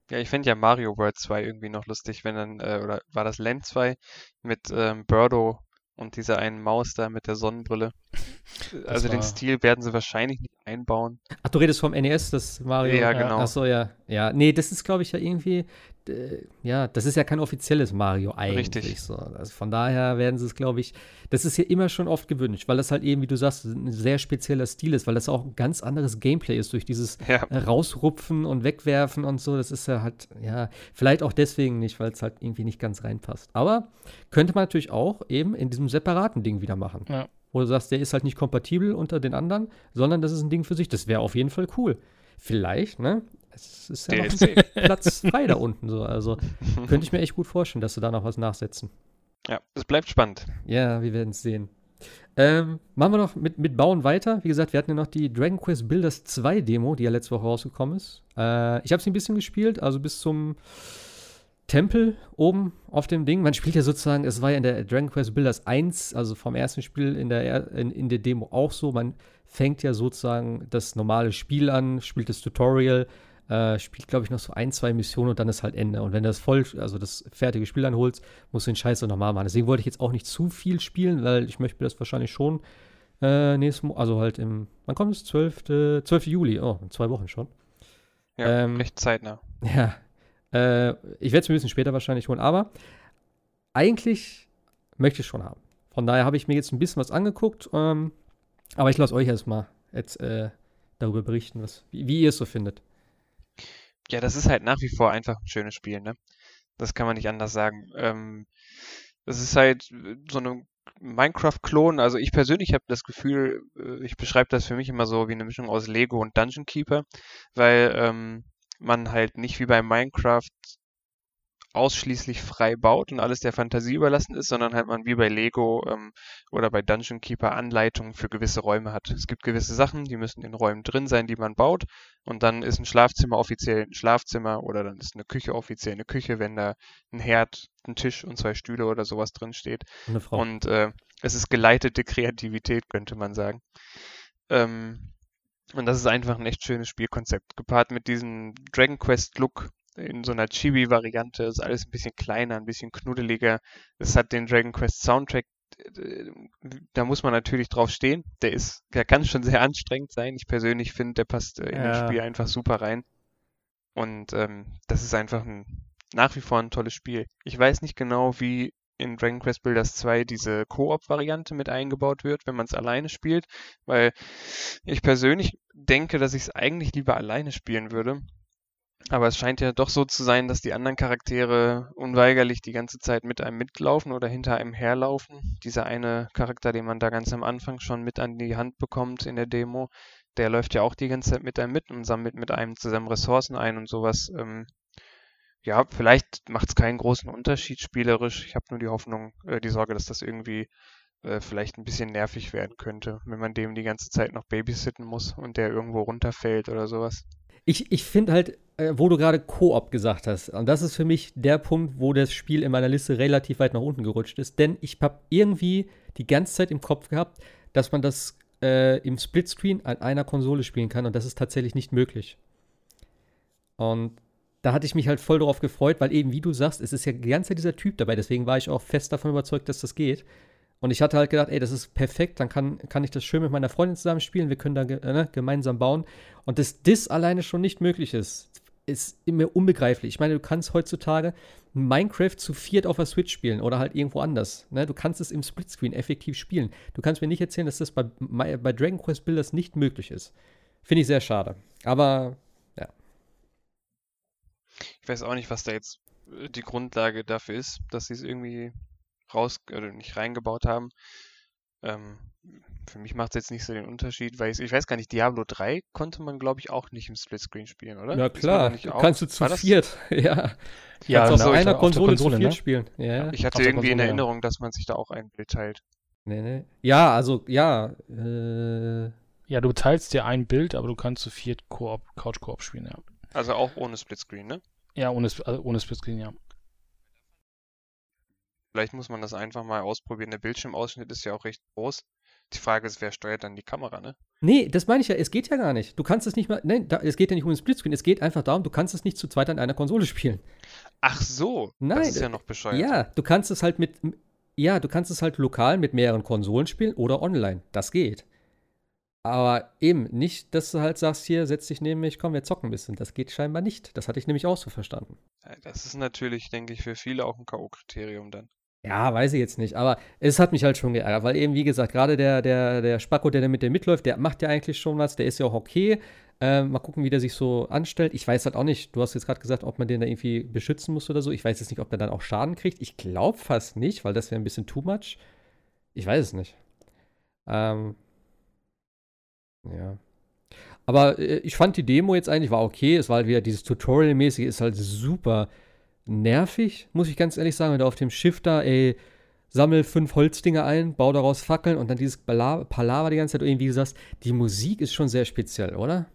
[SPEAKER 3] Ja, ich finde ja Mario World 2 irgendwie noch lustig, wenn dann, äh, oder war das Land 2 mit ähm, Birdo und dieser einen Maus da mit der Sonnenbrille. also den
[SPEAKER 4] war-
[SPEAKER 3] Stil werden sie wahrscheinlich nicht einbauen.
[SPEAKER 2] Ach, du redest vom NES, das Mario.
[SPEAKER 3] Ja, genau.
[SPEAKER 2] Ach so, ja. Ja, nee, das ist, glaube ich, ja irgendwie, äh, ja, das ist ja kein offizielles Mario eigentlich.
[SPEAKER 3] Richtig.
[SPEAKER 2] So. Also von daher werden sie es, glaube ich, das ist ja immer schon oft gewünscht, weil das halt eben, wie du sagst, ein sehr spezieller Stil ist, weil das auch ein ganz anderes Gameplay ist durch dieses
[SPEAKER 3] Ja,
[SPEAKER 2] rausrupfen und wegwerfen und so. Das ist ja halt, ja, vielleicht auch deswegen nicht, weil es halt irgendwie nicht ganz reinpasst. Aber könnte man natürlich auch eben in diesem separaten Ding wieder machen.
[SPEAKER 4] Ja.
[SPEAKER 2] Wo du sagst, der ist halt nicht kompatibel unter den anderen, sondern das ist ein Ding für sich. Das wäre auf jeden Fall cool. Vielleicht, ne? Es ist ja noch. Platz frei da unten so. Also könnte ich mir echt gut vorstellen, dass sie da noch was nachsetzen.
[SPEAKER 3] ja, es bleibt spannend.
[SPEAKER 2] Ja, wir werden es sehen. Ähm, machen wir noch mit, mit Bauen weiter. Wie gesagt, wir hatten ja noch die Dragon Quest Builders 2 Demo, die ja letzte Woche rausgekommen ist. Äh, ich habe sie ein bisschen gespielt, also bis zum Tempel oben auf dem Ding. Man spielt ja sozusagen, es war ja in der Dragon Quest Builders 1, also vom ersten Spiel in der, er- in, in der Demo auch so. Man fängt ja sozusagen das normale Spiel an, spielt das Tutorial, äh, spielt, glaube ich, noch so ein, zwei Missionen und dann ist halt Ende. Und wenn du das voll, also das fertige Spiel dann holst, musst du den Scheiß auch nochmal machen. Deswegen wollte ich jetzt auch nicht zu viel spielen, weil ich möchte mir das wahrscheinlich schon äh, nächstes Mo also halt im, wann kommt es? 12. 12. Juli, oh, in zwei Wochen schon.
[SPEAKER 3] Ja,
[SPEAKER 2] Ähm,
[SPEAKER 3] recht zeitnah.
[SPEAKER 2] Ja. Äh, ich werde es mir ein bisschen später wahrscheinlich holen, aber eigentlich möchte ich es schon haben. Von daher habe ich mir jetzt ein bisschen was angeguckt, ähm, aber ich lasse euch erstmal jetzt äh, darüber berichten, was, wie, wie ihr es so findet.
[SPEAKER 3] Ja, das ist halt nach wie vor einfach ein schönes Spiel, ne? Das kann man nicht anders sagen. Ähm, das ist halt äh, so eine Minecraft-Klon. Also ich persönlich habe das Gefühl, äh, ich beschreibe das für mich immer so wie eine Mischung aus Lego und Dungeon Keeper, weil ähm, man halt nicht wie bei Minecraft ausschließlich frei baut und alles der Fantasie überlassen ist, sondern halt man wie bei Lego ähm, oder bei Dungeon Keeper Anleitungen für gewisse Räume hat. Es gibt gewisse Sachen, die müssen in Räumen drin sein, die man baut. Und dann ist ein Schlafzimmer offiziell ein Schlafzimmer oder dann ist eine Küche offiziell eine Küche, wenn da ein Herd, ein Tisch und zwei Stühle oder sowas drin steht.
[SPEAKER 2] Und eine Frau.
[SPEAKER 3] Und äh, es ist geleitete Kreativität, könnte man sagen. Ähm, und das ist einfach ein echt schönes Spielkonzept. Gepaart mit diesem Dragon Quest Look in so einer Chibi-Variante. Ist alles ein bisschen kleiner, ein bisschen knuddeliger. Es hat den Dragon Quest Soundtrack. Da muss man natürlich drauf stehen. Der ist, der kann schon sehr anstrengend sein. Ich persönlich finde, der passt äh, in
[SPEAKER 2] Ja.
[SPEAKER 3] das Spiel einfach super rein. Und ähm, das ist einfach ein nach wie vor ein tolles Spiel. Ich weiß nicht genau, wie in Dragon Quest Builders 2 diese Koop-Variante mit eingebaut wird, wenn man es alleine spielt, weil ich persönlich denke, dass ich es eigentlich lieber alleine spielen würde. Aber es scheint ja doch so zu sein, dass die anderen Charaktere unweigerlich die ganze Zeit mit einem mitlaufen oder hinter einem herlaufen. Dieser eine Charakter, den man da ganz am Anfang schon mit an die Hand bekommt in der Demo, der läuft ja auch die ganze Zeit mit einem mit und sammelt mit einem zusammen Ressourcen ein und sowas. Ähm, ja, vielleicht macht es keinen großen Unterschied spielerisch. Ich habe nur die Hoffnung, äh, die Sorge, dass das irgendwie äh, vielleicht ein bisschen nervig werden könnte, wenn man dem die ganze Zeit noch babysitten muss und der irgendwo runterfällt oder sowas.
[SPEAKER 2] Ich, ich finde halt, äh, wo du gerade Koop gesagt hast, und das ist für mich der Punkt, wo das Spiel in meiner Liste relativ weit nach unten gerutscht ist, denn ich habe irgendwie die ganze Zeit im Kopf gehabt, dass man das äh, im Splitscreen an einer Konsole spielen kann und das ist tatsächlich nicht möglich. Und da hatte ich mich halt voll darauf gefreut, weil eben, wie du sagst, es ist ja die ganze Zeit dieser Typ dabei, deswegen war ich auch fest davon überzeugt, dass das geht. Und ich hatte halt gedacht, ey, das ist perfekt, dann kann, kann ich das schön mit meiner Freundin zusammen spielen, wir können da äh, ne, gemeinsam bauen. Und dass das alleine schon nicht möglich ist, ist mir unbegreiflich. Ich meine, du kannst heutzutage Minecraft zu viert auf der Switch spielen oder halt irgendwo anders. Ne? Du kannst es im Splitscreen effektiv spielen. Du kannst mir nicht erzählen, dass das bei, bei Dragon Quest Builders nicht möglich ist. Finde ich sehr schade. Aber
[SPEAKER 3] Ich weiß auch nicht, was da jetzt äh, die Grundlage dafür ist, dass sie es irgendwie raus oder nicht reingebaut haben. Ähm, für mich macht es jetzt nicht so den Unterschied, weil ich, ich weiß gar nicht, Diablo 3 konnte man, glaube ich, auch nicht im Splitscreen spielen, oder?
[SPEAKER 2] ja
[SPEAKER 3] da
[SPEAKER 2] klar,
[SPEAKER 3] nicht
[SPEAKER 2] du
[SPEAKER 3] auch-
[SPEAKER 2] kannst du zu viert. ja.
[SPEAKER 4] Ja,
[SPEAKER 2] kannst
[SPEAKER 3] so,
[SPEAKER 2] auf
[SPEAKER 3] ich-
[SPEAKER 2] einer
[SPEAKER 4] auf der
[SPEAKER 2] Konsole,
[SPEAKER 4] Konsole,
[SPEAKER 2] zu viert
[SPEAKER 4] ne?
[SPEAKER 2] spielen. Ja.
[SPEAKER 3] Ich hatte irgendwie in
[SPEAKER 4] Konsole, ja.
[SPEAKER 3] Erinnerung, dass man sich da auch ein Bild teilt.
[SPEAKER 2] Nee, nee. Ja, also, ja. Äh,
[SPEAKER 4] Ja, du teilst dir ein Bild, aber du kannst zu viert Koop, Couch-Koop spielen, ja.
[SPEAKER 3] Also auch ohne Splitscreen, ne?
[SPEAKER 4] Ja, ohne, also ohne Splitscreen, ja.
[SPEAKER 3] Vielleicht muss man das einfach mal ausprobieren. Der Bildschirmausschnitt ist ja auch recht groß. Die Frage ist, wer steuert dann die Kamera, ne?
[SPEAKER 2] Nee, das meine ich ja, es geht ja gar nicht. Du kannst es nicht mal, nein, da, es geht ja nicht um den Splitscreen, es geht einfach darum, du kannst es nicht zu zweit an einer Konsole spielen.
[SPEAKER 3] Ach so,
[SPEAKER 2] Nein,
[SPEAKER 3] das ist ja
[SPEAKER 2] äh,
[SPEAKER 3] noch bescheuert.
[SPEAKER 2] Ja, du kannst es halt mit, ja, du kannst es halt lokal mit mehreren Konsolen spielen oder online. Das geht. Aber eben nicht, dass du halt sagst, hier, setz dich neben mich, komm, wir zocken ein bisschen. Das geht scheinbar nicht. Das hatte ich nämlich auch so verstanden.
[SPEAKER 3] Das ist natürlich, denke ich, für viele auch ein K.O.-Kriterium dann.
[SPEAKER 2] Ja, weiß ich jetzt nicht, aber es hat mich halt schon geärgert, weil eben, wie gesagt, gerade der, der, der Spacko, der da mit dir mitläuft, der macht ja eigentlich schon was, der ist ja auch okay. Ähm, mal gucken, wie der sich so anstellt. Ich weiß halt auch nicht, du hast jetzt gerade gesagt, ob man den da irgendwie beschützen muss oder so. Ich weiß jetzt nicht, ob der dann auch Schaden kriegt. Ich glaube fast nicht, weil das wäre ein bisschen too much. Ich weiß es nicht. Ähm, ja. Aber äh, ich fand die Demo jetzt eigentlich war okay. Es war halt wieder dieses Tutorial-mäßige, ist halt super nervig, muss ich ganz ehrlich sagen, wenn du auf dem Schiff da, ey, sammel fünf Holzdinger ein, bau daraus Fackeln und dann dieses Palaver die ganze Zeit irgendwie sagst, die Musik ist schon sehr speziell, oder?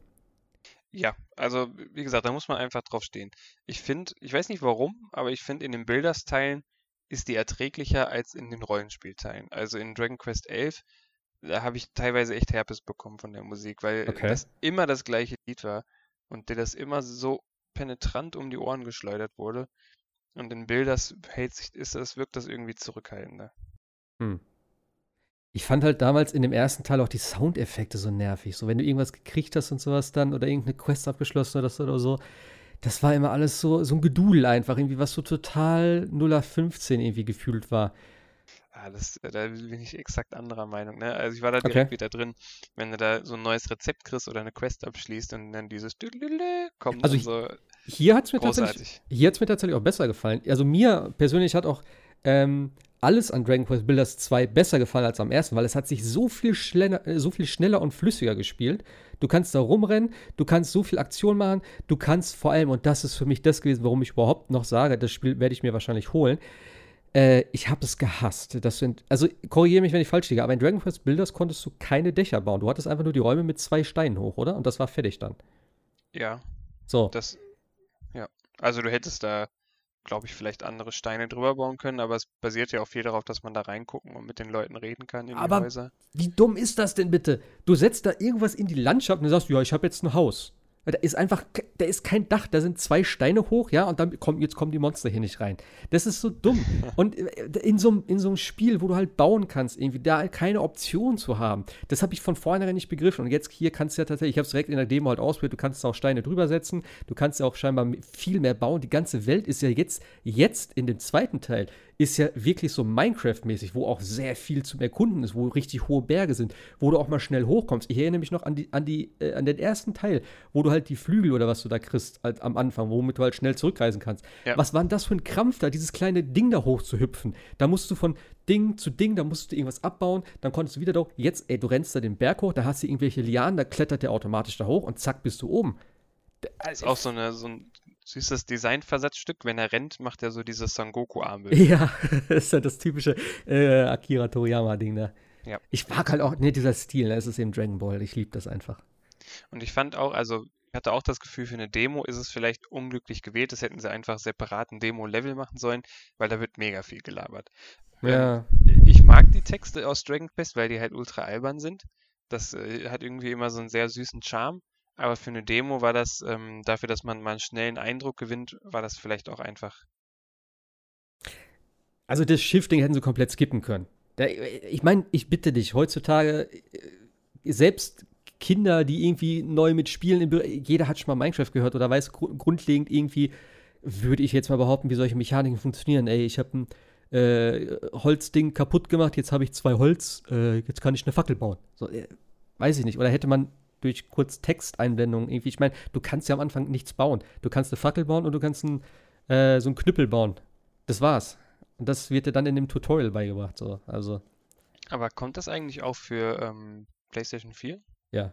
[SPEAKER 3] Ja, also wie gesagt, da muss man einfach drauf stehen. Ich finde, ich weiß nicht warum, aber ich finde, in den Builders-Teilen ist die erträglicher als in den Rollenspielteilen. Also in Dragon Quest 11, da habe ich teilweise echt Herpes bekommen von der Musik, weil
[SPEAKER 2] Okay.
[SPEAKER 3] das immer das gleiche Lied war und dir das immer so penetrant um die Ohren geschleudert wurde. Und in Builders hält sich, ist das, wirkt das irgendwie zurückhaltender.
[SPEAKER 2] Hm. Ich fand halt damals in dem ersten Teil auch die Soundeffekte so nervig. So, wenn du irgendwas gekriegt hast und sowas dann oder irgendeine Quest abgeschlossen hast oder so, das war immer alles so, so ein Gedudel einfach, irgendwie, was so total 0815 irgendwie gefühlt war.
[SPEAKER 3] Ah, das, äh, da bin ich exakt anderer Meinung, ne? Also ich war da
[SPEAKER 2] Okay.
[SPEAKER 3] direkt wieder drin, wenn du da so ein neues Rezept kriegst oder eine Quest abschließt und dann dieses kommt
[SPEAKER 2] Also
[SPEAKER 3] so
[SPEAKER 2] Hier hat es mir tatsächlich. Hier hat es mir tatsächlich auch besser gefallen. Also mir persönlich hat auch ähm, alles an Dragon Quest Builders 2 besser gefallen als am ersten, weil es hat sich so viel, schneller, äh, so viel schneller und flüssiger gespielt. Du kannst da rumrennen, du kannst so viel Aktion machen, du kannst vor allem, und das ist für mich das gewesen, warum ich überhaupt noch sage, das Spiel werde ich mir wahrscheinlich holen, äh, ich habe es gehasst. Das sind, also korrigiere mich, wenn ich falsch liege, aber in Dragon Quest Builders konntest du keine Dächer bauen. Du hattest einfach nur die Räume mit zwei Steinen hoch, oder? Und das war fertig dann.
[SPEAKER 3] Ja,
[SPEAKER 2] So.
[SPEAKER 3] das, ja. Also du hättest da, glaube ich, vielleicht andere Steine drüber bauen können, aber es basiert ja auch viel darauf, dass man da reingucken und mit den Leuten reden kann in die
[SPEAKER 2] Aber-
[SPEAKER 3] Häuser.
[SPEAKER 2] Wie dumm ist das denn bitte? Du setzt da irgendwas in die Landschaft und du sagst, ja, ich habe jetzt ein Haus. Da ist einfach, da ist kein Dach, da sind zwei Steine hoch, ja, und dann kommen, jetzt kommen die Monster hier nicht rein. Das ist so dumm. Und äh, in so, einem- in so einem Spiel, wo du halt bauen kannst, irgendwie da keine Option zu haben, das habe ich von vornherein nicht begriffen. Und jetzt hier kannst du ja tatsächlich, ich habe es direkt in der Demo halt ausprobiert, du kannst auch Steine drüber setzen, du kannst ja auch scheinbar viel mehr bauen. Die ganze Welt ist ja jetzt, jetzt in dem zweiten Teil, ist ja wirklich so Minecraft-mäßig, wo auch sehr viel zum Erkunden ist, wo richtig hohe Berge sind, wo du auch mal schnell hochkommst. Ich erinnere mich noch an, die, an, die, äh, an den ersten Teil, wo du halt die Flügel oder was du da kriegst halt am Anfang, womit du halt schnell zurückreisen kannst.
[SPEAKER 3] Ja.
[SPEAKER 2] Was war denn das für ein Krampf da, dieses kleine Ding da hoch zu hüpfen? Da musst du von Ding zu Ding, da musst du irgendwas abbauen, dann konntest du wieder da hoch. Jetzt, ey, du rennst da den Berg hoch, da hast du irgendwelche Lianen, da klettert der automatisch da hoch und zack, bist du oben.
[SPEAKER 3] Das ist auch so, eine, so ein süßes Designversatzstück. Wenn er rennt, macht er so dieses Son Goku-Armbild.
[SPEAKER 2] Ja, das ist ja das typische äh, Akira Toriyama-Ding da.
[SPEAKER 3] Ja.
[SPEAKER 2] Ich mag halt auch, ne, dieser Stil, ne, es ist eben Dragon Ball, ich liebe das einfach.
[SPEAKER 3] Und ich fand auch, also ich hatte auch das Gefühl, für eine Demo ist es vielleicht unglücklich gewählt. Das hätten sie einfach separaten Demo-Level machen sollen, weil da wird mega viel gelabert.
[SPEAKER 2] Ja.
[SPEAKER 3] Ich mag die Texte aus Dragon Quest, weil die halt ultra albern sind. Das äh, hat irgendwie immer so einen sehr süßen Charme. Aber für eine Demo war das, ähm, dafür, dass man mal einen schnellen Eindruck gewinnt, war das vielleicht auch einfach.
[SPEAKER 2] Also das Shifting hätten sie komplett skippen können. Da, ich meine, ich bitte dich, heutzutage, äh, selbst Kinder, die irgendwie neu mit Spielen, jeder hat schon mal Minecraft gehört oder weiß gru- grundlegend irgendwie, würde ich jetzt mal behaupten, wie solche Mechaniken funktionieren. Ey, ich habe ein äh, Holzding kaputt gemacht, jetzt habe ich zwei Holz, äh, jetzt kann ich eine Fackel bauen. So, äh, weiß ich nicht. Oder hätte man durch kurz Texteinblendungen irgendwie, ich meine, du kannst ja am Anfang nichts bauen. Du kannst eine Fackel bauen und du kannst ein, äh, so einen Knüppel bauen. Das war's. Und das wird dir dann in dem Tutorial beigebracht. So. Also,
[SPEAKER 3] Aber kommt das eigentlich auch für ähm, PlayStation 4?
[SPEAKER 2] ja.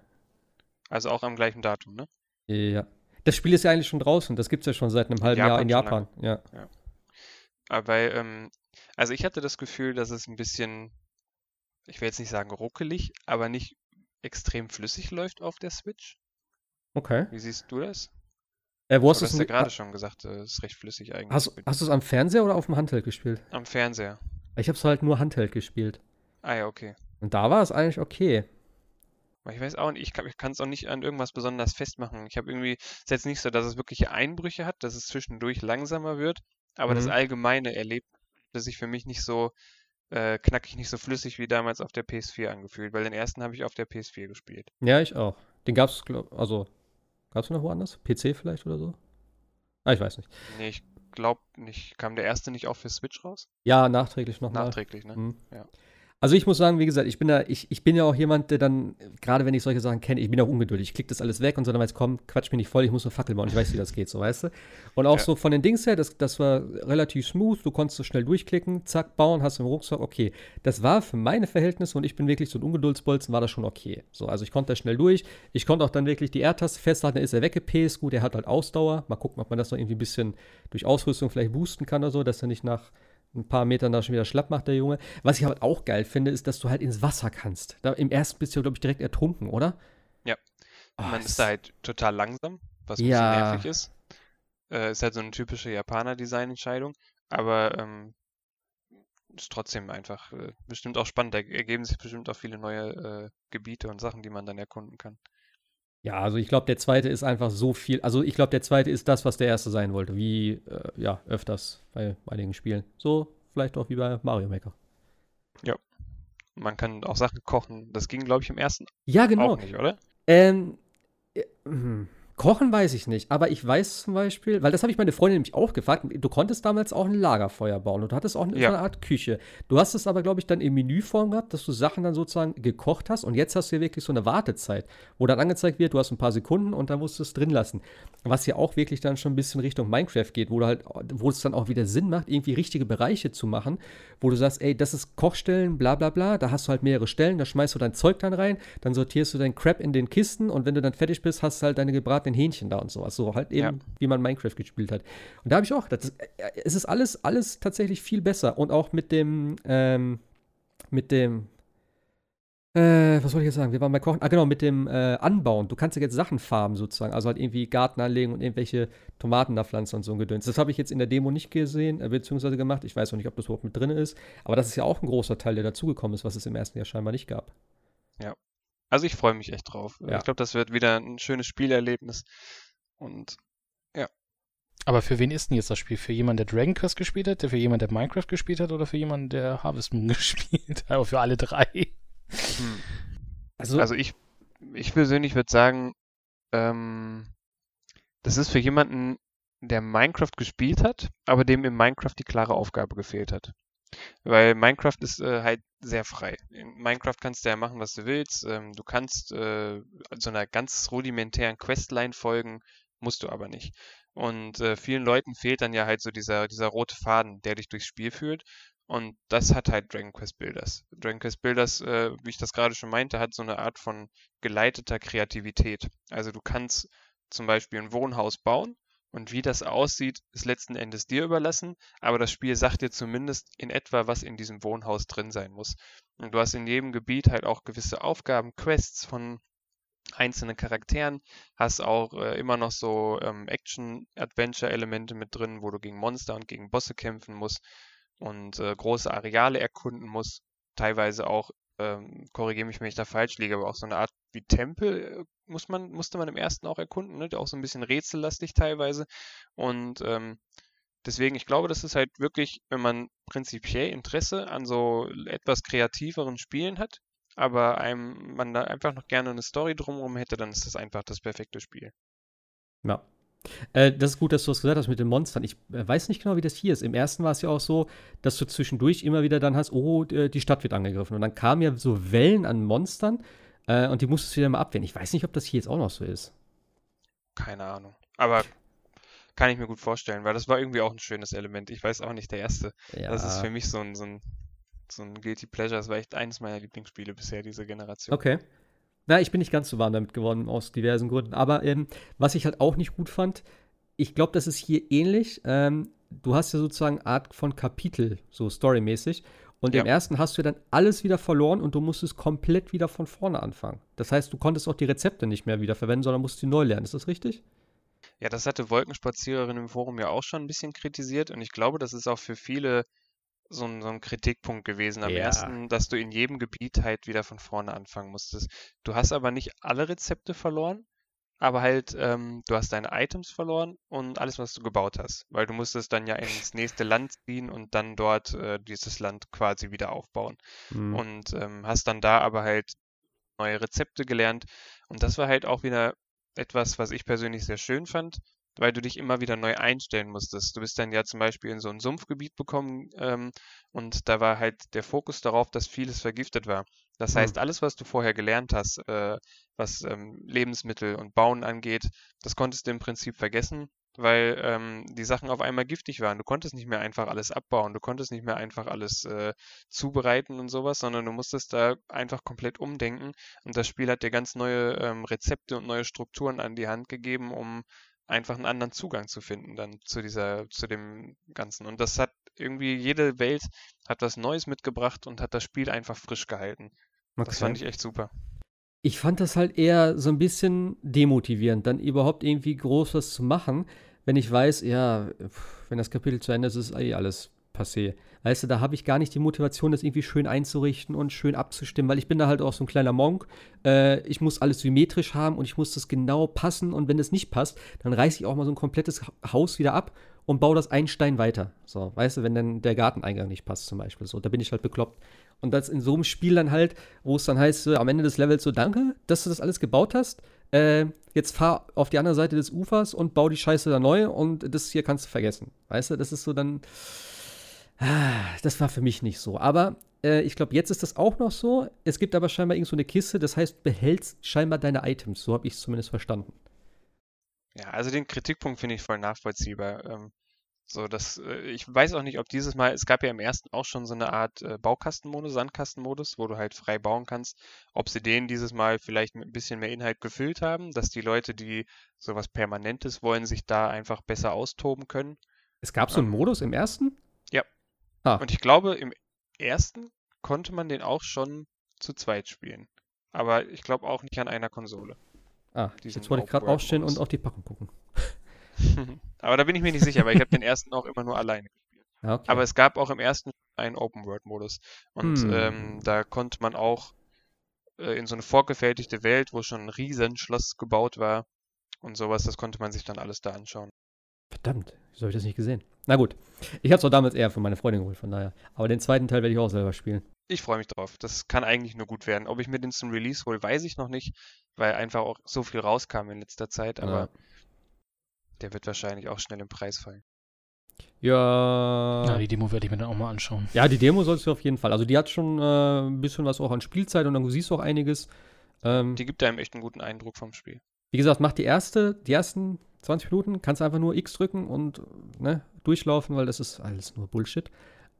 [SPEAKER 3] Also auch am gleichen Datum, ne?
[SPEAKER 2] Ja. Das Spiel ist ja eigentlich schon draußen. Das gibt es ja schon seit einem halben Jahr in
[SPEAKER 3] Japan
[SPEAKER 2] Japan. Ja.
[SPEAKER 3] Aber weil, ähm, also ich hatte das Gefühl, dass es ein bisschen, ich will jetzt nicht sagen ruckelig, aber nicht extrem flüssig läuft auf der Switch.
[SPEAKER 2] Okay.
[SPEAKER 3] Wie siehst du das?
[SPEAKER 2] Äh, wo hast
[SPEAKER 3] Du hast ja
[SPEAKER 2] es
[SPEAKER 3] gerade schon gesagt, äh, ist recht flüssig eigentlich.
[SPEAKER 2] Hast, hast du es am Fernseher oder auf dem Handheld gespielt?
[SPEAKER 3] Am Fernseher.
[SPEAKER 2] Ich habe es halt nur Handheld gespielt.
[SPEAKER 3] Ah ja, okay.
[SPEAKER 2] Und da war es eigentlich okay.
[SPEAKER 3] Ich weiß auch nicht, ich kann es auch nicht an irgendwas besonders festmachen. Ich habe irgendwie, es ist jetzt nicht so, dass es wirkliche Einbrüche hat, dass es zwischendurch langsamer wird, aber das
[SPEAKER 2] Mhm.
[SPEAKER 3] allgemeine Erlebnis sich für mich nicht so äh, knackig, nicht so flüssig wie damals auf der PS4 angefühlt, weil den ersten habe ich auf der PS4 gespielt.
[SPEAKER 2] Ja, ich auch. Den gab's, glaub, also, gab's noch woanders? PC vielleicht oder so? Ah, ich weiß nicht.
[SPEAKER 3] Nee, ich glaube nicht. Kam der erste nicht auch für Switch raus?
[SPEAKER 2] Ja, nachträglich nochmal.
[SPEAKER 3] Nachträglich, ne?
[SPEAKER 2] Mhm.
[SPEAKER 3] Ja.
[SPEAKER 2] Also ich muss sagen, wie gesagt, ich bin da, ich, ich bin ja auch jemand, der dann, gerade wenn ich solche Sachen kenne, ich bin auch ungeduldig. Ich klicke das alles weg und so dann weiß, komm, quatsch mich nicht voll, ich muss eine Fackel bauen, ich weiß, wie das geht, so weißt du. Und auch
[SPEAKER 3] Ja.
[SPEAKER 2] so von den Dings her, das, das war relativ smooth, du konntest so schnell durchklicken, zack, bauen, hast im Rucksack, okay. Das war für meine Verhältnisse und ich bin wirklich so ein Ungeduldsbolzen, war das schon okay. So, also ich konnte da schnell durch. Ich konnte auch dann wirklich die R-Taste festhalten, dann ist er weggepaced, gut, er hat halt Ausdauer. Mal gucken, ob man das noch irgendwie ein bisschen durch Ausrüstung vielleicht boosten kann oder so, dass er nicht nach ein paar Metern da schon wieder schlapp macht, der Junge. Was ich aber auch geil finde, ist, dass du halt ins Wasser kannst. Da, Im ersten bist du, glaube ich, direkt ertrunken, oder?
[SPEAKER 3] Ja.
[SPEAKER 2] Oh,
[SPEAKER 3] Man ist da halt total langsam, was ein
[SPEAKER 2] Ja.
[SPEAKER 3] bisschen nervig ist. Äh, ist halt so eine typische Japaner-Design-Entscheidung, aber ähm, ist trotzdem einfach äh, bestimmt auch spannend. Da ergeben sich bestimmt auch viele neue äh, Gebiete und Sachen, die man dann erkunden kann.
[SPEAKER 2] Ja, also ich glaube, der zweite ist einfach so viel. Also ich glaube, der zweite ist das, was der erste sein wollte. Wie, äh, ja, öfters bei einigen Spielen. So vielleicht auch wie bei Mario Maker.
[SPEAKER 3] Man kann auch Sachen kochen. Das ging, glaube ich, im ersten
[SPEAKER 2] Ja, genau.
[SPEAKER 3] auch nicht, oder?
[SPEAKER 2] Ähm, äh, hm, Kochen weiß ich nicht, aber ich weiß zum Beispiel, weil das habe ich meine Freundin nämlich auch gefragt, du konntest damals auch ein Lagerfeuer bauen und du hattest auch eine,
[SPEAKER 3] Ja.
[SPEAKER 2] eine Art Küche. Du hast es aber, glaube ich, dann in Menüform gehabt, dass du Sachen dann sozusagen gekocht hast und jetzt hast du ja wirklich so eine Wartezeit, wo dann angezeigt wird, du hast ein paar Sekunden und dann musst du es drin lassen. Was ja auch wirklich dann schon ein bisschen Richtung Minecraft geht, wo du halt, wo es dann auch wieder Sinn macht, irgendwie richtige Bereiche zu machen, wo du sagst, ey, das ist Kochstellen, bla bla bla, da hast du halt mehrere Stellen, da schmeißt du dein Zeug dann rein, dann sortierst du dein Crap in den Kisten und wenn du dann fertig bist, hast du halt deine gebratenen Hähnchen da und sowas. So halt eben,
[SPEAKER 3] Ja.
[SPEAKER 2] wie man Minecraft gespielt hat. Und da habe ich auch gedacht, das, äh, es ist alles, alles tatsächlich viel besser. Und auch mit dem, ähm, mit dem, äh, was wollte ich jetzt sagen? Wir waren bei Kochen. Ah, genau, mit dem äh, Anbauen. Du kannst ja jetzt Sachen farmen sozusagen. Also halt irgendwie Garten anlegen und irgendwelche Tomaten da pflanzen und so ein Gedöns. Das habe ich jetzt in der Demo nicht gesehen, äh, beziehungsweise gemacht. Ich weiß auch nicht, ob das überhaupt mit drin ist. Aber das ist ja auch ein großer Teil, der dazugekommen ist, was es im ersten Jahr scheinbar nicht gab.
[SPEAKER 3] Also ich freue mich echt drauf.
[SPEAKER 2] Ja.
[SPEAKER 3] Ich glaube, das wird wieder ein schönes Spielerlebnis. Und
[SPEAKER 4] Aber für wen ist denn jetzt das Spiel? Für jemanden, der Dragon Quest gespielt hat, der für jemanden, der Minecraft gespielt hat oder für jemanden, der Harvest Moon gespielt hat? Aber für alle drei.
[SPEAKER 3] hm.
[SPEAKER 2] Also,
[SPEAKER 3] Also ich, ich persönlich würde sagen, ähm, das ist für jemanden, der Minecraft gespielt hat, aber dem in Minecraft die klare Aufgabe gefehlt hat. Weil Minecraft ist äh, halt sehr frei. In Minecraft kannst du ja machen, was du willst. Ähm, du kannst äh, so einer ganz rudimentären Questline folgen, musst du aber nicht. Und äh, vielen Leuten fehlt dann ja halt so dieser, dieser rote Faden, der dich durchs Spiel führt. Und das hat halt Dragon Quest Builders. Dragon Quest Builders, äh, wie ich das gerade schon meinte, hat so eine Art von geleiteter Kreativität. Also du kannst zum Beispiel ein Wohnhaus bauen und wie das aussieht, ist letzten Endes dir überlassen, aber das Spiel sagt dir zumindest in etwa, was in diesem Wohnhaus drin sein muss. Und du hast in jedem Gebiet halt auch gewisse Aufgaben, Quests von einzelnen Charakteren, hast auch äh, immer noch so ähm, Action-Adventure-Elemente mit drin, wo du gegen Monster und gegen Bosse kämpfen musst und äh, große Areale erkunden musst. Teilweise auch, ähm, korrigiere mich, wenn ich da falsch liege, aber auch so eine Art wie Tempel äh, muss man, musste man im ersten auch erkunden, ne? Auch so ein bisschen rätsellastig teilweise. Und ähm, deswegen, ich glaube, das ist halt wirklich, wenn man prinzipiell Interesse an so etwas kreativeren Spielen hat, aber einem man da einfach noch gerne eine Story drumherum hätte, dann ist das einfach das perfekte Spiel.
[SPEAKER 2] Ja. Äh, das ist gut, dass du das gesagt hast mit den Monstern. Ich äh, weiß nicht genau, wie das hier ist. Im ersten war es ja auch so, dass du zwischendurch immer wieder dann hast, oh, äh, die Stadt wird angegriffen. Und dann kamen ja so Wellen an Monstern äh, und die musstest du wieder mal abwehren. Ich weiß nicht, ob das hier jetzt auch noch so ist.
[SPEAKER 3] Keine Ahnung. Aber kann ich mir gut vorstellen, weil das war irgendwie auch ein schönes Element. Ich weiß auch nicht, der erste.
[SPEAKER 2] Ja.
[SPEAKER 3] Das ist für mich so ein, so ein, so ein Guilty Pleasure. Das war echt eines meiner Lieblingsspiele bisher, diese Generation.
[SPEAKER 2] Okay. Na, ich bin nicht ganz so warm damit geworden, aus diversen Gründen. Aber ähm, was ich halt auch nicht gut fand, ich glaube, das ist hier ähnlich. Ähm, du hast ja sozusagen Art von Kapitel, so storymäßig. Und im
[SPEAKER 3] Ja.
[SPEAKER 2] ersten hast du dann alles wieder verloren und du musstest komplett wieder von vorne anfangen. Das heißt, du konntest auch die Rezepte nicht mehr wieder verwenden, sondern musst sie neu lernen. Ist das richtig?
[SPEAKER 3] Ja, das hatte Wolkenspaziererin im Forum ja auch schon ein bisschen kritisiert und ich glaube, das ist auch für viele so ein, so ein Kritikpunkt gewesen am
[SPEAKER 2] Ja.
[SPEAKER 3] ersten, dass du in jedem Gebiet halt wieder von vorne anfangen musstest. Du hast aber nicht alle Rezepte verloren, aber halt, ähm, du hast deine Items verloren und alles, was du gebaut hast, weil du musstest dann ja ins nächste Land ziehen und dann dort äh, dieses Land quasi wieder aufbauen
[SPEAKER 2] Hm.
[SPEAKER 3] und ähm, hast dann da aber halt neue Rezepte gelernt. Und das war halt auch wieder etwas, was ich persönlich sehr schön fand, weil du dich immer wieder neu einstellen musstest. Du bist dann ja zum Beispiel in so ein Sumpfgebiet bekommen ähm, und da war halt der Fokus darauf, dass vieles vergiftet war. Das
[SPEAKER 2] Hm.
[SPEAKER 3] heißt, alles, was du vorher gelernt hast, äh, was ähm, Lebensmittel und Bauen angeht, das konntest du im Prinzip vergessen, weil ähm, die Sachen auf einmal giftig waren. Du konntest nicht mehr einfach alles abbauen, du konntest nicht mehr einfach alles äh, zubereiten und sowas, sondern du musstest da einfach komplett umdenken. Und das Spiel hat dir ganz neue ähm, Rezepte und neue Strukturen an die Hand gegeben, um einfach einen anderen Zugang zu finden dann zu dieser, zu dem Ganzen. Und das hat irgendwie jede Welt hat was Neues mitgebracht und hat das Spiel einfach frisch gehalten. Das fand ich echt super.
[SPEAKER 2] Ich fand das halt eher so ein bisschen demotivierend, dann überhaupt irgendwie groß was zu machen, wenn ich weiß, ja, wenn das Kapitel zu Ende ist, ist eh alles passé. Weißt du, da habe ich gar nicht die Motivation, das irgendwie schön einzurichten und schön abzustimmen, weil ich bin da halt auch so ein kleiner Monk. Äh, ich muss alles symmetrisch haben und ich muss das genau passen und wenn es nicht passt, dann reiße ich auch mal so ein komplettes Haus wieder ab und baue das einen Stein weiter. So, weißt du, wenn dann der Garteneingang nicht passt zum Beispiel. So, da bin ich halt bekloppt. Und das in so einem Spiel dann halt, wo es dann heißt, äh, am Ende des Levels so, danke, dass du das alles gebaut hast. Äh, jetzt fahr auf die andere Seite des Ufers und bau die Scheiße da neu und das hier kannst du vergessen. Weißt du, das ist so dann. Ah, das war für mich nicht so. Aber äh, ich glaube, jetzt ist das auch noch so. Es gibt aber scheinbar irgend so eine Kiste, das heißt, behältst scheinbar deine Items. So habe ich es zumindest verstanden.
[SPEAKER 3] Ja, also den Kritikpunkt finde ich voll nachvollziehbar. Ähm, so, das, äh, ich weiß auch nicht, ob dieses Mal, es gab ja im ersten auch schon so eine Art äh, Baukastenmodus, Sandkastenmodus, wo du halt frei bauen kannst. Ob sie den dieses Mal vielleicht mit ein bisschen mehr Inhalt gefüllt haben, dass die Leute, die sowas Permanentes wollen, sich da einfach besser austoben können.
[SPEAKER 2] Es gab so einen
[SPEAKER 3] Ähm,
[SPEAKER 2] Modus im ersten?
[SPEAKER 3] ja.
[SPEAKER 2] Ah,
[SPEAKER 3] Und ich glaube, im ersten konnte man den auch schon zu zweit spielen. Aber ich glaube auch nicht an einer Konsole.
[SPEAKER 2] ah jetzt wollte ich gerade aufstehen und auf die Packung gucken.
[SPEAKER 3] Aber da bin ich mir nicht sicher, weil ich habe den ersten auch immer nur alleine gespielt.
[SPEAKER 2] Ja, okay.
[SPEAKER 3] Aber es gab auch im ersten einen Open-World-Modus. Und
[SPEAKER 2] Hm.
[SPEAKER 3] ähm, da konnte man auch äh, in so eine vorgefertigte Welt, wo schon ein Riesenschloss gebaut war und sowas, das konnte man sich dann alles da anschauen.
[SPEAKER 2] Verdammt, wieso habe ich das nicht gesehen? Na gut, ich habe es auch damals eher für meine Freundin geholt, von daher. Aber den zweiten Teil werde ich auch selber spielen.
[SPEAKER 3] Ich freue mich drauf. Das kann eigentlich nur gut werden. Ob ich mir den zum Release hole, weiß ich noch nicht, weil einfach auch so viel rauskam in letzter Zeit, aber
[SPEAKER 2] Ja.
[SPEAKER 3] der wird wahrscheinlich auch schnell im Preis fallen.
[SPEAKER 2] Ja.
[SPEAKER 4] Ja, die Demo werde ich mir dann auch mal anschauen.
[SPEAKER 2] Ja, die Demo sollst du auf jeden Fall. Also die hat schon äh, ein bisschen was auch an Spielzeit und dann siehst du auch einiges. Ähm,
[SPEAKER 3] Die gibt einem echt einen guten Eindruck vom Spiel.
[SPEAKER 2] wie gesagt, mach die erste, die ersten 20 Minuten, kannst einfach nur X drücken und ne, durchlaufen, weil das ist alles nur Bullshit.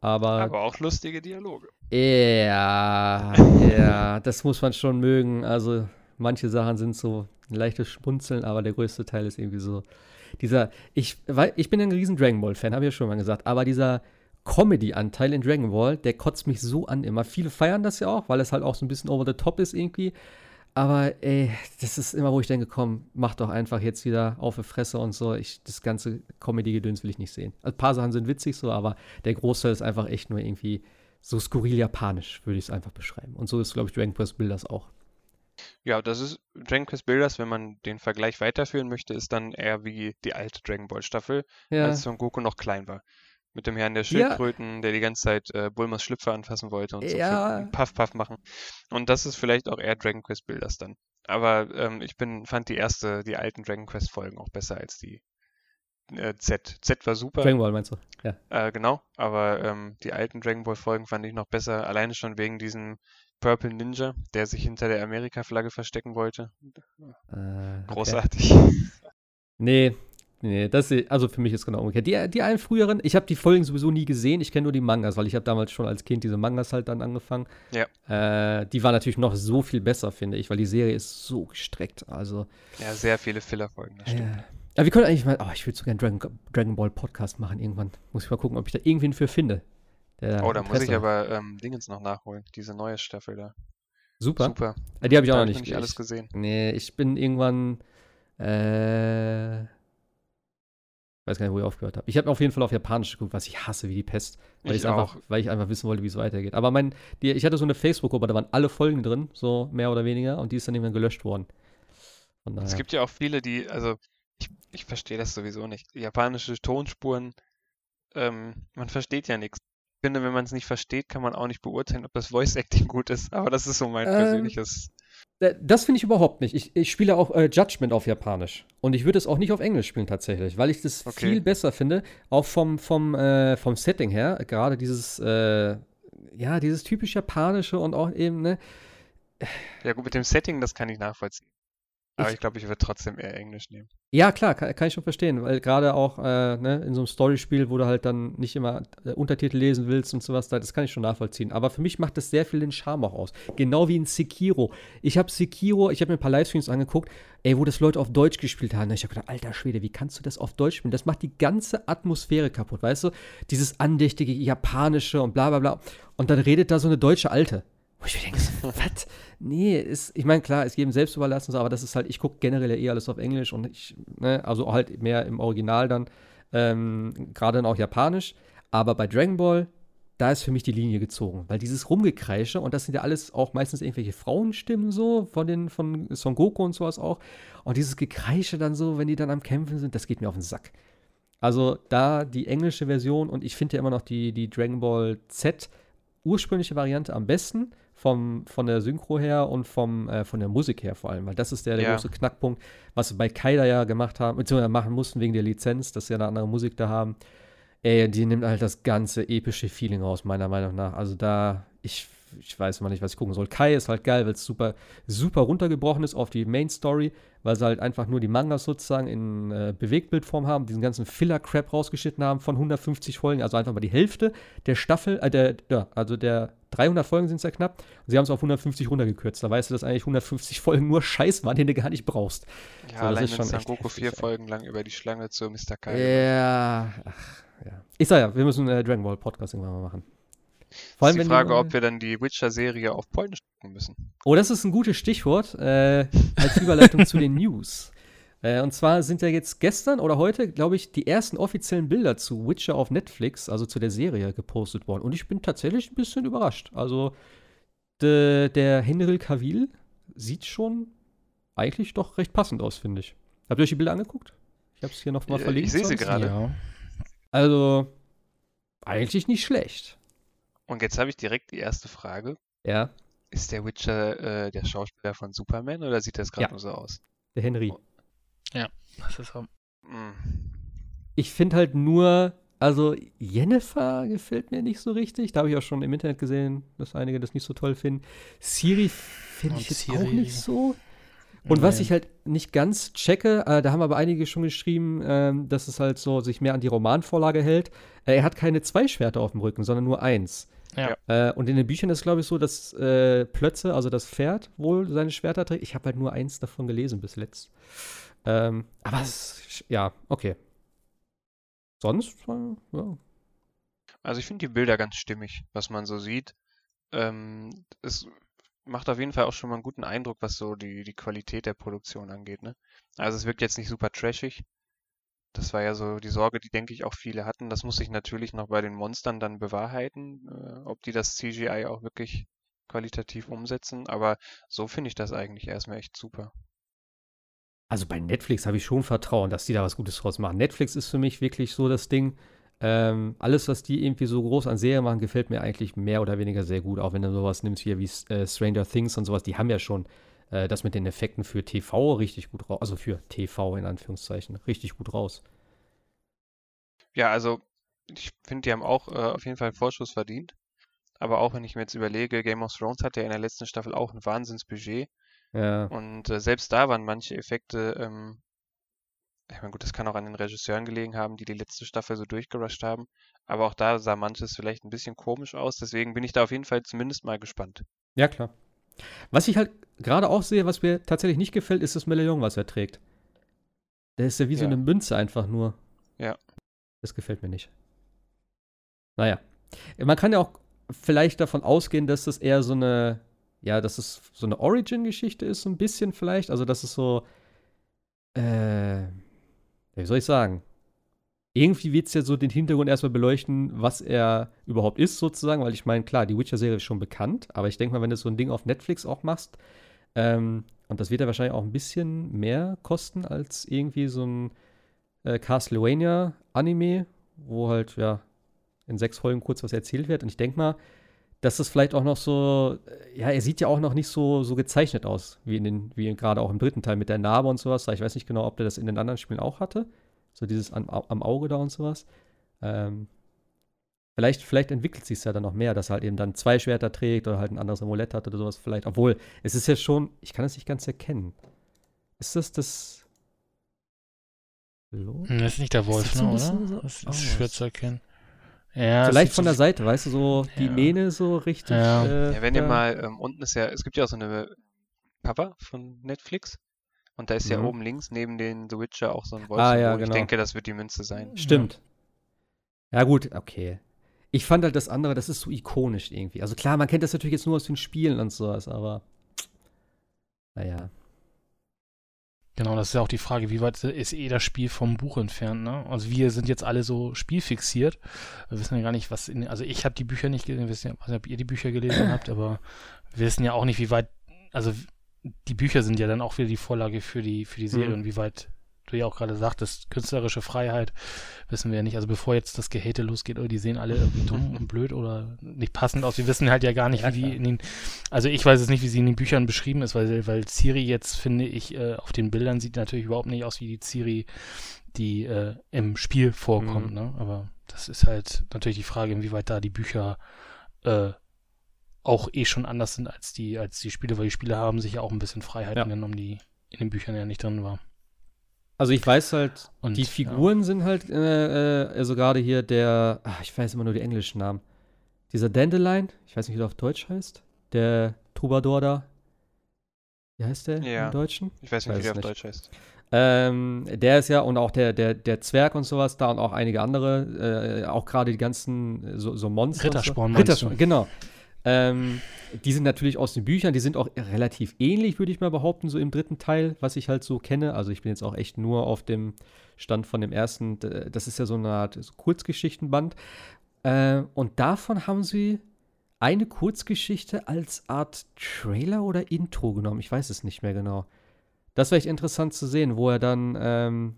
[SPEAKER 2] Aber,
[SPEAKER 3] Aber auch lustige Dialoge.
[SPEAKER 2] ja, ja, das muss man schon mögen. Also manche Sachen sind so ein leichtes Schmunzeln, aber der größte Teil ist irgendwie so dieser, ich, weil, ich bin ein riesen Dragon Ball Fan, habe ich ja schon mal gesagt, aber dieser Comedy-Anteil in Dragon Ball, der kotzt mich so an immer. Viele feiern das ja auch, weil es halt auch so ein bisschen over the top ist irgendwie. Aber ey, das ist immer, wo ich denke, komm, mach doch einfach jetzt wieder auf die Fresse und so. Ich, das ganze Comedy-Gedöns will ich nicht sehen. Also, ein paar Sachen sind witzig so, aber der Großteil ist einfach echt nur irgendwie so skurril japanisch, würde ich es einfach beschreiben. Und so ist, glaube ich, Dragon Quest Builders auch.
[SPEAKER 3] Ja, das ist Dragon Quest Builders, wenn man den Vergleich weiterführen möchte, ist dann eher wie die alte Dragon Ball Staffel,
[SPEAKER 2] Ja,
[SPEAKER 3] als Son Goku noch klein war. Mit dem Herrn der
[SPEAKER 2] Ja.
[SPEAKER 3] Schildkröten, der die ganze Zeit äh, Bulmas Schlüpfer anfassen wollte und so
[SPEAKER 2] Ja.
[SPEAKER 3] viel Puff Puff machen. Und das ist vielleicht auch eher Dragon Quest Builders dann. Aber ähm, ich bin, fand die erste, die alten Dragon Quest Folgen auch besser als die äh, Z. Z war super.
[SPEAKER 2] Dragon Ball meinst du? Ja.
[SPEAKER 3] Äh, genau, aber ähm, die alten Dragon Ball Folgen fand ich noch besser, alleine schon wegen diesem Purple Ninja, der sich hinter der Amerika-Flagge verstecken wollte.
[SPEAKER 2] Äh, okay.
[SPEAKER 3] Großartig.
[SPEAKER 2] Nee, nee, das ist, also für mich ist genau umgekehrt. Die, die einen früheren, ich habe die Folgen sowieso nie gesehen, ich kenne nur die Mangas, weil ich habe damals schon als Kind diese Mangas halt dann angefangen.
[SPEAKER 3] Ja.
[SPEAKER 2] Äh, die war natürlich noch so viel besser, finde ich, weil die Serie ist so gestreckt. Also,
[SPEAKER 3] Ja, sehr viele Filler-Folgen, das stimmt.
[SPEAKER 2] äh, ja, wir können eigentlich mal, oh, ich würde so gerne Dragon, Dragon Ball Podcast machen irgendwann. Muss ich mal gucken, ob ich da irgendwen für finde.
[SPEAKER 3] Oh, da muss ich aber ähm, Dingens noch nachholen, diese neue Staffel da.
[SPEAKER 2] Super.
[SPEAKER 3] Super.
[SPEAKER 2] Äh, die habe ich auch noch
[SPEAKER 3] hab
[SPEAKER 2] nicht.
[SPEAKER 3] alles gesehen.
[SPEAKER 2] Nee, ich bin irgendwann, äh, weiß gar nicht, wo ich aufgehört habe. Ich habe auf jeden Fall auf Japanisch geguckt, was ich hasse wie die Pest. Weil,
[SPEAKER 3] Ich
[SPEAKER 2] einfach,
[SPEAKER 3] auch.
[SPEAKER 2] weil ich einfach wissen wollte, wie es weitergeht. Aber mein, die, ich hatte so eine Facebook-Gruppe, da waren alle Folgen drin, so mehr oder weniger, und die ist dann irgendwann gelöscht worden.
[SPEAKER 3] Es gibt ja auch viele, die, also ich, ich verstehe das sowieso nicht. Japanische Tonspuren, ähm, man versteht ja nichts. Ich finde, wenn man es nicht versteht, kann man auch nicht beurteilen, ob das Voice Acting gut ist. Aber das ist so mein
[SPEAKER 2] Ähm,
[SPEAKER 3] persönliches.
[SPEAKER 2] Das finde ich überhaupt nicht. Ich, ich spiele auch äh, Judgment auf Japanisch. Und ich würde es auch nicht auf Englisch spielen tatsächlich, weil ich das
[SPEAKER 3] Okay.
[SPEAKER 2] viel besser finde. Auch vom, vom, äh, vom Setting her. Gerade dieses, äh, ja, dieses typisch Japanische und auch eben, ne?
[SPEAKER 3] Ja gut, mit dem Setting, das kann ich nachvollziehen. Aber
[SPEAKER 2] Ich-
[SPEAKER 3] ich glaube, ich würde trotzdem eher Englisch nehmen.
[SPEAKER 2] Ja, klar, kann, kann ich schon verstehen, weil gerade auch äh, ne, in so einem Storyspiel, wo du halt dann nicht immer äh, Untertitel lesen willst und sowas, da- das kann ich schon nachvollziehen. Aber für mich macht das sehr viel den Charme auch aus. Genau wie in Sekiro. Ich habe Sekiro, ich habe mir ein paar Livestreams angeguckt, ey, wo das Leute auf Deutsch gespielt haben. Ich habe gedacht, alter Schwede, wie kannst du das auf Deutsch spielen? Das macht die ganze Atmosphäre kaputt, weißt du? Dieses andächtige Japanische und bla bla bla. Und dann redet da so eine deutsche Alte. Wo ich mir denke, was? Nee, ist, ich meine, klar, ist jedem selbst überlassen, aber das ist halt, ich gucke generell ja eh alles auf Englisch und ich, ne, also halt mehr im Original dann, ähm, gerade dann auch Japanisch. Aber bei Dragon Ball, da ist für mich die Linie gezogen, weil dieses Rumgekreische, und das sind ja alles auch meistens irgendwelche Frauenstimmen so, von den, von Son Goku und sowas auch. Und dieses Gekreische dann so, wenn die dann am Kämpfen sind, das geht mir auf den Sack. Also da die englische Version und ich finde ja immer noch die, die Dragon Ball Z ursprüngliche Variante am besten, vom, von der Synchro her und vom, äh, von der Musik her vor allem, weil das ist der, der
[SPEAKER 3] Ja.
[SPEAKER 2] große Knackpunkt, was sie bei Kaida ja gemacht haben, beziehungsweise machen mussten wegen der Lizenz, dass sie ja eine andere Musik da haben. Ey, die nimmt halt das ganze epische Feeling raus, meiner Meinung nach. Also da, ich, ich weiß immer nicht, was ich gucken soll. Kai ist halt geil, weil es super, super runtergebrochen ist auf die Main Story, weil sie halt einfach nur die Mangas sozusagen in äh, Bewegtbildform haben, diesen ganzen Filler-Crap rausgeschnitten haben von 150 Folgen, also einfach mal die Hälfte der Staffel, äh, der, ja, also der 300 Folgen sind es ja knapp. Und sie haben es auf 150 runtergekürzt. Da weißt du, dass eigentlich 150 Folgen nur Scheiß waren, den du gar nicht brauchst.
[SPEAKER 3] Ja,
[SPEAKER 2] das
[SPEAKER 3] allein wenn
[SPEAKER 2] schon echt
[SPEAKER 3] Goku vier. Folgen lang über die Schlange zu Mr. Kaido.
[SPEAKER 2] Ja, ach, ja. Ich sag ja, wir müssen äh, Dragon Ball Podcast irgendwann mal machen. Vor
[SPEAKER 3] ist die
[SPEAKER 2] wenn
[SPEAKER 3] Frage,
[SPEAKER 2] mal-
[SPEAKER 3] ob wir dann die Witcher-Serie auf Polnisch gucken müssen.
[SPEAKER 2] Oh, das ist ein gutes Stichwort äh, als Überleitung zu den News. Äh, und zwar sind ja jetzt gestern oder heute, glaube ich, die ersten offiziellen Bilder zu Witcher auf Netflix, also zu der Serie, gepostet worden. Und ich bin tatsächlich ein bisschen überrascht. Also, de, der Henry Cavill sieht schon eigentlich doch recht passend aus, finde ich. Habt ihr euch die Bilder angeguckt? Ich habe es hier noch mal
[SPEAKER 3] Äh,
[SPEAKER 2] verlinkt.
[SPEAKER 3] ich sehe sie gerade.
[SPEAKER 4] Ja.
[SPEAKER 2] Also, eigentlich nicht schlecht.
[SPEAKER 3] Und jetzt habe ich direkt die erste Frage.
[SPEAKER 2] Ja,
[SPEAKER 3] Ist der Witcher äh, der Schauspieler von Superman oder sieht das gerade
[SPEAKER 2] Ja.
[SPEAKER 3] nur so aus?
[SPEAKER 2] der Henry.
[SPEAKER 4] Das ist so.
[SPEAKER 3] Hm.
[SPEAKER 2] Ich finde halt nur, also Jennifer gefällt mir nicht so richtig. Da habe ich auch schon im Internet gesehen, dass einige das nicht so toll finden. Siri finde ich jetzt
[SPEAKER 4] Siri-
[SPEAKER 2] auch nicht so. Und was
[SPEAKER 4] Nee.
[SPEAKER 2] ich halt nicht ganz checke, äh, da haben aber einige schon geschrieben, ähm, dass es halt so sich mehr an die Romanvorlage hält. Äh, er hat keine zwei Schwerter auf dem Rücken, sondern nur eins.
[SPEAKER 4] Ja.
[SPEAKER 2] Äh, und in den Büchern ist glaube ich so, dass äh, Plötze, also das Pferd, wohl seine Schwerter trägt. Ich habe halt nur eins davon gelesen bis letzt. Ähm, aber es, ja, okay. Sonst, äh, ja.
[SPEAKER 3] Also ich finde die Bilder ganz stimmig, was man so sieht. Ähm, es macht auf jeden Fall auch schon mal einen guten Eindruck, was so die, die Qualität der Produktion angeht, ne? Also es wirkt jetzt nicht super trashig. Das war ja so die Sorge, die denke ich auch viele hatten. Das muss sich natürlich noch bei den Monstern dann bewahrheiten, äh, ob die das CGI auch wirklich qualitativ umsetzen. Aber so finde ich das eigentlich erstmal echt super.
[SPEAKER 2] Also bei Netflix habe ich schon Vertrauen, dass die da was Gutes draus machen. Netflix ist für mich wirklich so das Ding. Ähm, alles, was die irgendwie so groß an Serien machen, gefällt mir eigentlich mehr oder weniger sehr gut. Auch wenn du sowas nimmst wie, wie äh, Stranger Things und sowas, die haben ja schon äh, das mit den Effekten für TV richtig gut raus. Also für TV in Anführungszeichen, richtig gut raus.
[SPEAKER 3] Ja, also ich finde, die haben auch äh, auf jeden Fall einen Vorschuss verdient. Aber auch wenn ich mir jetzt überlege, Game of Thrones hatte ja in der letzten Staffel auch ein Wahnsinnsbudget.
[SPEAKER 2] Ja.
[SPEAKER 3] Und äh, selbst da waren manche Effekte, ähm, ich meine, gut, das kann auch an den Regisseuren gelegen haben, die die letzte Staffel so durchgerusht haben. Aber auch da sah manches vielleicht ein bisschen komisch aus. Deswegen bin ich da auf jeden Fall zumindest mal gespannt.
[SPEAKER 2] Ja, klar. Was ich halt gerade auch sehe, was mir tatsächlich nicht gefällt, ist das Medaillon, was er trägt. Der ist ja wie so
[SPEAKER 3] Ja.
[SPEAKER 2] eine Münze einfach nur.
[SPEAKER 3] Ja.
[SPEAKER 2] Das gefällt mir nicht. Naja. Man kann ja auch vielleicht davon ausgehen, dass das eher so eine, ja, dass es so eine Origin-Geschichte ist, so ein bisschen vielleicht. Also, dass es so, äh, wie soll ich sagen? Irgendwie wird es ja so den Hintergrund erstmal beleuchten, was er überhaupt ist, sozusagen, weil ich meine, klar, die Witcher-Serie ist schon bekannt, aber ich denke mal, wenn du so ein Ding auf Netflix auch machst, ähm, und das wird ja wahrscheinlich auch ein bisschen mehr kosten als irgendwie so ein äh, Castlevania-Anime, wo halt, ja, in sechs Folgen kurz was erzählt wird. Und ich denke mal, dass das vielleicht auch noch so, äh, ja, er sieht ja auch noch nicht so, so gezeichnet aus, wie in den, wie gerade auch im dritten Teil mit der Narbe und sowas. Ich weiß nicht genau, ob der das in den anderen Spielen auch hatte. So dieses am, am Auge da und sowas. Ähm, vielleicht, vielleicht entwickelt sich es ja dann noch mehr, dass er halt eben dann zwei Schwerter trägt oder halt ein anderes Amulett hat oder sowas vielleicht. Obwohl, es ist ja schon, ich kann es nicht ganz erkennen. Ist das das.
[SPEAKER 4] Hallo? Das ist nicht der Wolf, ne, oder? So, das ist schwer zu erkennen.
[SPEAKER 2] Ja, Vielleicht von der Seite, weißt du, so die Mähne so richtig.
[SPEAKER 3] Ja, äh, ja wenn ihr mal, ähm, unten ist ja, es gibt ja auch so eine Cover von Netflix. Und da ist mhm. ja oben links neben den The Witcher auch so ein Wolf.
[SPEAKER 2] Ah, ja, genau.
[SPEAKER 3] Ich denke, das wird die Münze sein.
[SPEAKER 2] Stimmt. Ja. ja, gut, okay. Ich fand halt das andere, das ist so ikonisch irgendwie. Also klar, man kennt das natürlich jetzt nur aus den Spielen und sowas, aber naja.
[SPEAKER 4] Genau, das ist ja auch die Frage, wie weit ist eh das Spiel vom Buch entfernt, ne? Also wir sind jetzt alle so spielfixiert. Wir wissen ja gar nicht, was in, also ich habe die Bücher nicht gelesen, wissen ja, nicht, ob ihr die Bücher gelesen habt, aber wir wissen ja auch nicht, wie weit, also die Bücher sind ja dann auch wieder die Vorlage für die, für die Serie mhm. und wie weit du ja auch gerade sagtest, künstlerische Freiheit, wissen wir ja nicht. Also bevor jetzt das Gehate losgeht, oder oh, die sehen alle irgendwie dumm und blöd oder nicht passend aus. Wir wissen halt ja gar nicht, ja, wie die in den, also ich weiß jetzt nicht, wie sie in den Büchern beschrieben ist, weil, weil Ciri jetzt, finde ich, äh, auf den Bildern sieht natürlich überhaupt nicht aus wie die Ciri, die äh, im Spiel vorkommt, mhm. ne? Aber das ist halt natürlich die Frage, inwieweit da die Bücher äh, auch eh schon anders sind als die, als die Spiele, weil die Spiele haben sich ja auch ein bisschen Freiheiten ja. genommen, die in den Büchern ja nicht drin war.
[SPEAKER 2] Also ich weiß halt, Und, die Figuren ja. sind halt, äh, äh, also gerade hier der, ach, ich weiß immer nur die englischen Namen. Dieser Dandelion, ich weiß nicht, wie der auf Deutsch heißt. Der Troubadour da. Wie heißt der ja. im Deutschen?
[SPEAKER 3] Ich weiß nicht, weiß wie der auf Deutsch heißt.
[SPEAKER 2] Ähm, der ist ja, und auch der, der, der Zwerg und sowas da und auch einige andere, äh, auch gerade die ganzen so, so Monster.
[SPEAKER 4] Rittersporn, so. Rittersporn,
[SPEAKER 2] genau. Ähm, die sind natürlich aus den Büchern, die sind auch relativ ähnlich, würde ich mal behaupten, so im dritten Teil, was ich halt so kenne. Also ich bin jetzt auch echt nur auf dem Stand von dem ersten, das ist ja so eine Art Kurzgeschichtenband. Äh, und davon haben sie eine Kurzgeschichte als Art Trailer oder Intro genommen. Ich weiß es nicht mehr genau. Das wäre echt interessant zu sehen, wo er dann, ähm,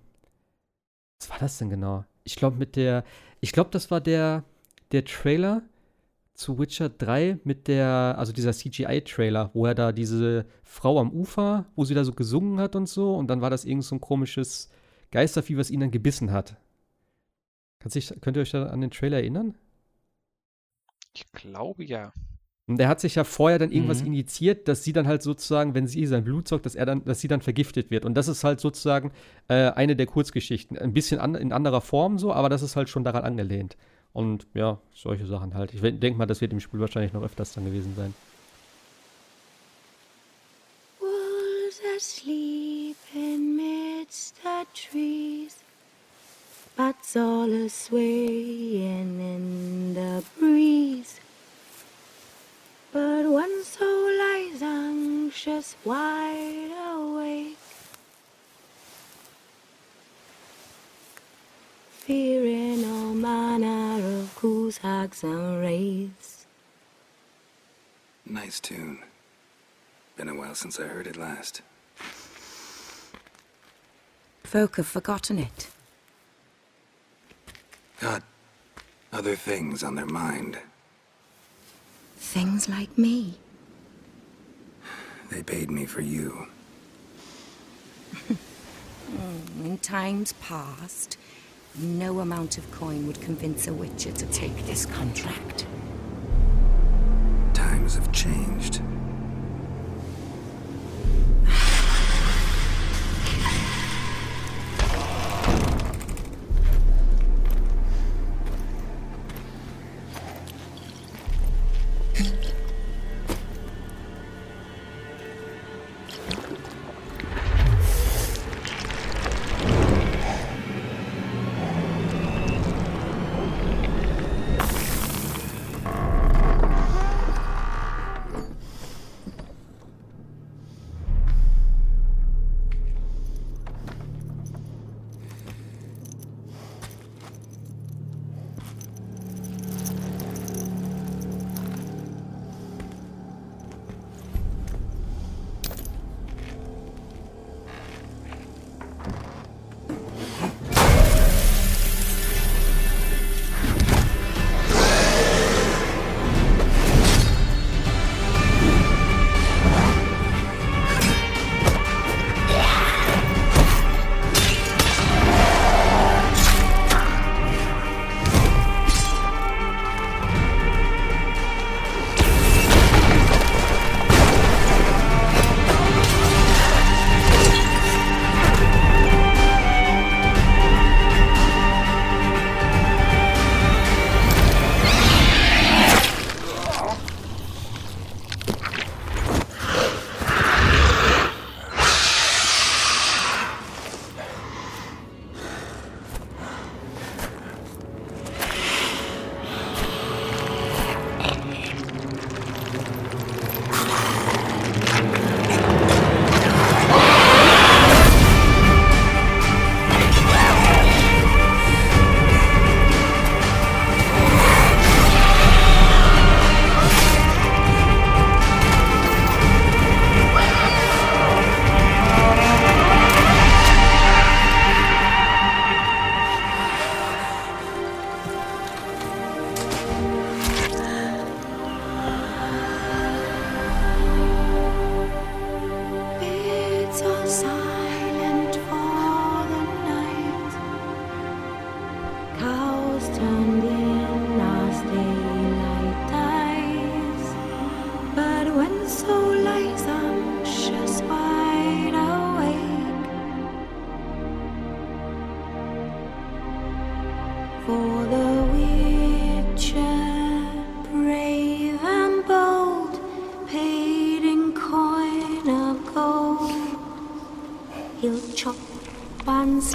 [SPEAKER 2] was war das denn genau? Ich glaube mit der, ich glaube das war der, der Trailer, zu Witcher 3 mit der, also dieser CGI-Trailer, wo er da diese Frau am Ufer, wo sie da so gesungen hat und so, und dann war das irgend so ein komisches Geistervieh, was ihn dann gebissen hat. Sich, könnt ihr euch da an den Trailer erinnern?
[SPEAKER 3] Ich glaube ja.
[SPEAKER 2] Und der hat sich ja vorher dann irgendwas mhm. injiziert, dass sie dann halt sozusagen, wenn sie sein Blut zockt, dass er dann, dass sie dann vergiftet wird. Und das ist halt sozusagen äh, eine der Kurzgeschichten. Ein bisschen an, in anderer Form so, aber das ist halt schon daran angelehnt. Und ja, solche Sachen halt. Ich denke mal, das wird im Spiel wahrscheinlich noch öfters dann gewesen sein. Wolves asleep amidst the trees Bats all a swaying in the breeze But one soul lies anxious, wide awake fearing all manner of ghouls, hags, and wraiths.
[SPEAKER 5] Nice tune. Been a while since I heard it last.
[SPEAKER 6] Folk have forgotten it.
[SPEAKER 5] Got other things on their mind.
[SPEAKER 6] Things like me.
[SPEAKER 5] They paid me for you.
[SPEAKER 6] In times past, no amount of coin would convince a Witcher to take this contract.
[SPEAKER 5] Times have changed.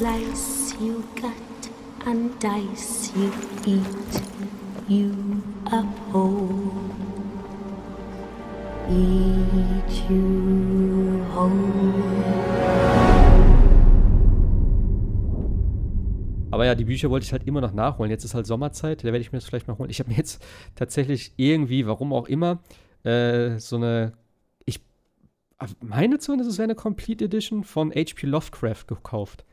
[SPEAKER 6] Slice, you cut and dice, you eat, you uphold. Eat you whole.
[SPEAKER 2] Aber ja, die Bücher wollte ich halt immer noch nachholen. Jetzt ist halt Sommerzeit, da werde ich mir das vielleicht mal holen. Ich habe mir jetzt tatsächlich irgendwie, warum auch immer, äh, so eine, ich meine zumindest, es wäre eine Complete Edition von H.P. Lovecraft gekauft.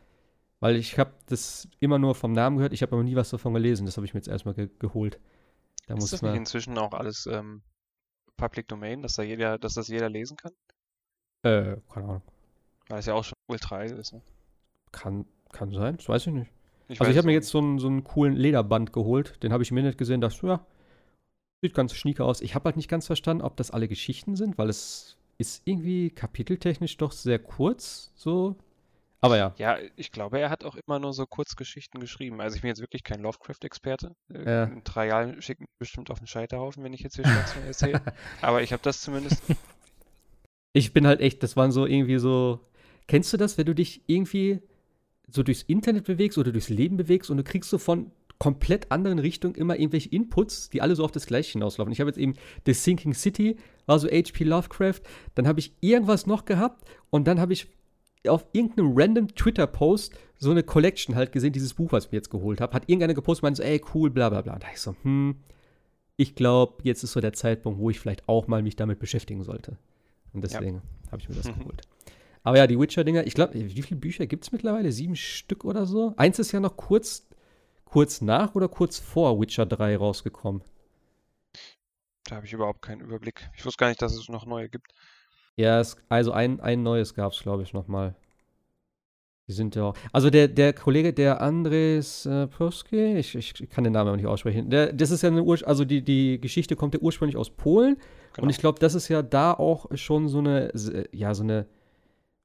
[SPEAKER 2] Weil ich habe das immer nur vom Namen gehört, ich habe aber nie was davon gelesen. Das habe ich mir jetzt erstmal ge geholt. Da
[SPEAKER 3] ist das nicht inzwischen auch alles ähm, Public Domain, dass da jeder, dass das jeder lesen kann?
[SPEAKER 2] äh, keine Ahnung.
[SPEAKER 3] Weil es ja auch schon ultra alt ist. Ne?
[SPEAKER 2] Kann, kann sein, das weiß ich nicht.
[SPEAKER 3] Ich
[SPEAKER 2] also ich habe mir jetzt so einen, so einen coolen Lederband geholt. Den habe ich im Internet gesehen, dachte, ja, sieht ganz schnieke aus. Ich habe halt nicht ganz verstanden, ob das alle Geschichten sind, weil es ist irgendwie kapiteltechnisch doch sehr kurz, so. Aber ja,
[SPEAKER 3] Ja, ich glaube, er hat auch immer nur so Kurzgeschichten geschrieben. Also ich bin jetzt wirklich kein Lovecraft-Experte. Äh,
[SPEAKER 2] Ja.
[SPEAKER 3] In drei Jahren schickt mich bestimmt auf den Scheiterhaufen, wenn ich jetzt hier Schwachsinn erzähle. Aber ich habe das zumindest.
[SPEAKER 2] ich bin halt echt, das waren so irgendwie so. Kennst du das, wenn du dich irgendwie so durchs Internet bewegst oder durchs Leben bewegst und du kriegst so von komplett anderen Richtungen immer irgendwelche Inputs, die alle so auf das Gleiche hinauslaufen. Ich habe jetzt eben The Sinking City, war so H.P. Lovecraft, dann habe ich irgendwas noch gehabt und dann habe ich auf irgendeinem random Twitter-Post so eine Collection halt gesehen, dieses Buch, was ich mir jetzt geholt habe. Hat irgendeiner gepostet, meinte so, ey, cool, bla bla bla. Und da ich so, hm, ich glaube, jetzt ist so der Zeitpunkt, wo ich vielleicht auch mal mich damit beschäftigen sollte. Und deswegen habe ich mir das geholt. Aber ja, die Witcher-Dinger, ich glaube, wie viele Bücher gibt es mittlerweile? Sieben Stück oder so? Eins ist ja noch kurz, kurz nach oder kurz vor Witcher 3 rausgekommen.
[SPEAKER 3] Da habe ich überhaupt keinen Überblick. Ich wusste gar nicht, dass es noch neue gibt.
[SPEAKER 2] Ja, es, also ein, ein neues gab es, glaube ich, nochmal. Die sind ja auch. Also der, der Kollege, der Andres äh, Proski, ich, ich kann den Namen aber nicht aussprechen. Der, das ist ja eine Ur also die, die Geschichte kommt ja ursprünglich aus Polen.
[SPEAKER 3] Genau.
[SPEAKER 2] Und ich glaube, das ist ja da auch schon so eine, s- ja, so eine,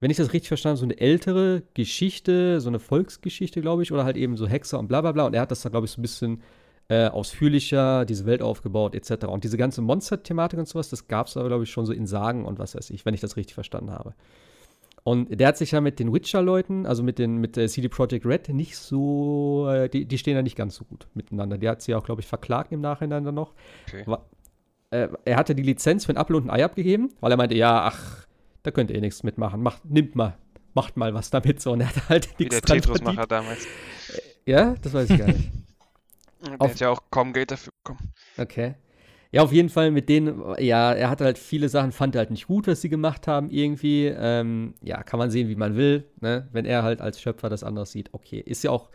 [SPEAKER 2] wenn ich das richtig verstanden habe, so eine ältere Geschichte, so eine Volksgeschichte, glaube ich, oder halt eben so Hexer und bla bla bla. Und er hat das da, glaube ich, so ein bisschen äh, ausführlicher, diese Welt aufgebaut, etc. Und diese ganze Monster-Thematik und sowas, das gab es aber, glaube ich, schon so in Sagen und was weiß ich, wenn ich das richtig verstanden habe. Und der hat sich ja mit den Witcher-Leuten, also mit, den, mit der CD Projekt Red, nicht so, äh, die, die stehen ja nicht ganz so gut miteinander. Der hat sie ja auch, glaube ich, verklagt im Nachhinein dann noch.
[SPEAKER 3] Okay.
[SPEAKER 2] Wa- äh, er hatte die Lizenz für ein Apfel und ein Ei abgegeben, weil er meinte, ja, ach, da könnt ihr eh nichts mitmachen. Macht, nimmt mal, macht mal was damit so. Und er hat halt
[SPEAKER 3] Wie
[SPEAKER 2] nichts
[SPEAKER 3] der
[SPEAKER 2] dran
[SPEAKER 3] Tetris-Macher damals.
[SPEAKER 2] Ja, das weiß ich gar nicht.
[SPEAKER 3] Der
[SPEAKER 2] Auf-
[SPEAKER 3] hat ja auch kaum Geld dafür bekommen.
[SPEAKER 2] Okay. Ja, auf jeden Fall mit denen, ja, er hat halt viele Sachen, fand er halt nicht gut, was sie gemacht haben irgendwie. Ähm, ja, kann man sehen, wie man will, ne? Wenn er halt als Schöpfer das anders sieht, okay. Ist ja auch,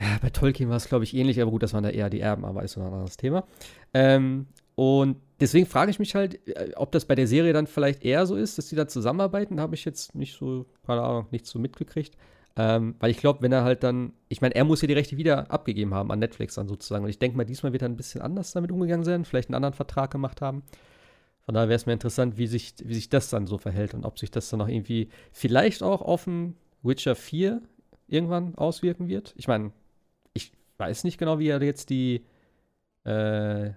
[SPEAKER 2] ja, bei Tolkien war es, glaube ich, ähnlich, aber gut, das waren da eher die Erben, aber ist so ein anderes Thema. Ähm, und deswegen frage ich mich halt, äh, ob das bei der Serie dann vielleicht eher so ist, dass die da zusammenarbeiten, habe ich jetzt nicht so, keine Ahnung, nicht so mitgekriegt. Ähm, weil ich glaube, wenn er halt dann, ich meine, er muss ja die Rechte wieder abgegeben haben an Netflix dann sozusagen. Und ich denke mal, diesmal wird er ein bisschen anders damit umgegangen sein, vielleicht einen anderen Vertrag gemacht haben. Von daher wäre es mir interessant, wie sich, wie sich das dann so verhält und ob sich das dann noch irgendwie vielleicht auch auf ein Witcher 4 irgendwann auswirken wird. Ich meine, ich weiß nicht genau, wie er jetzt die, äh,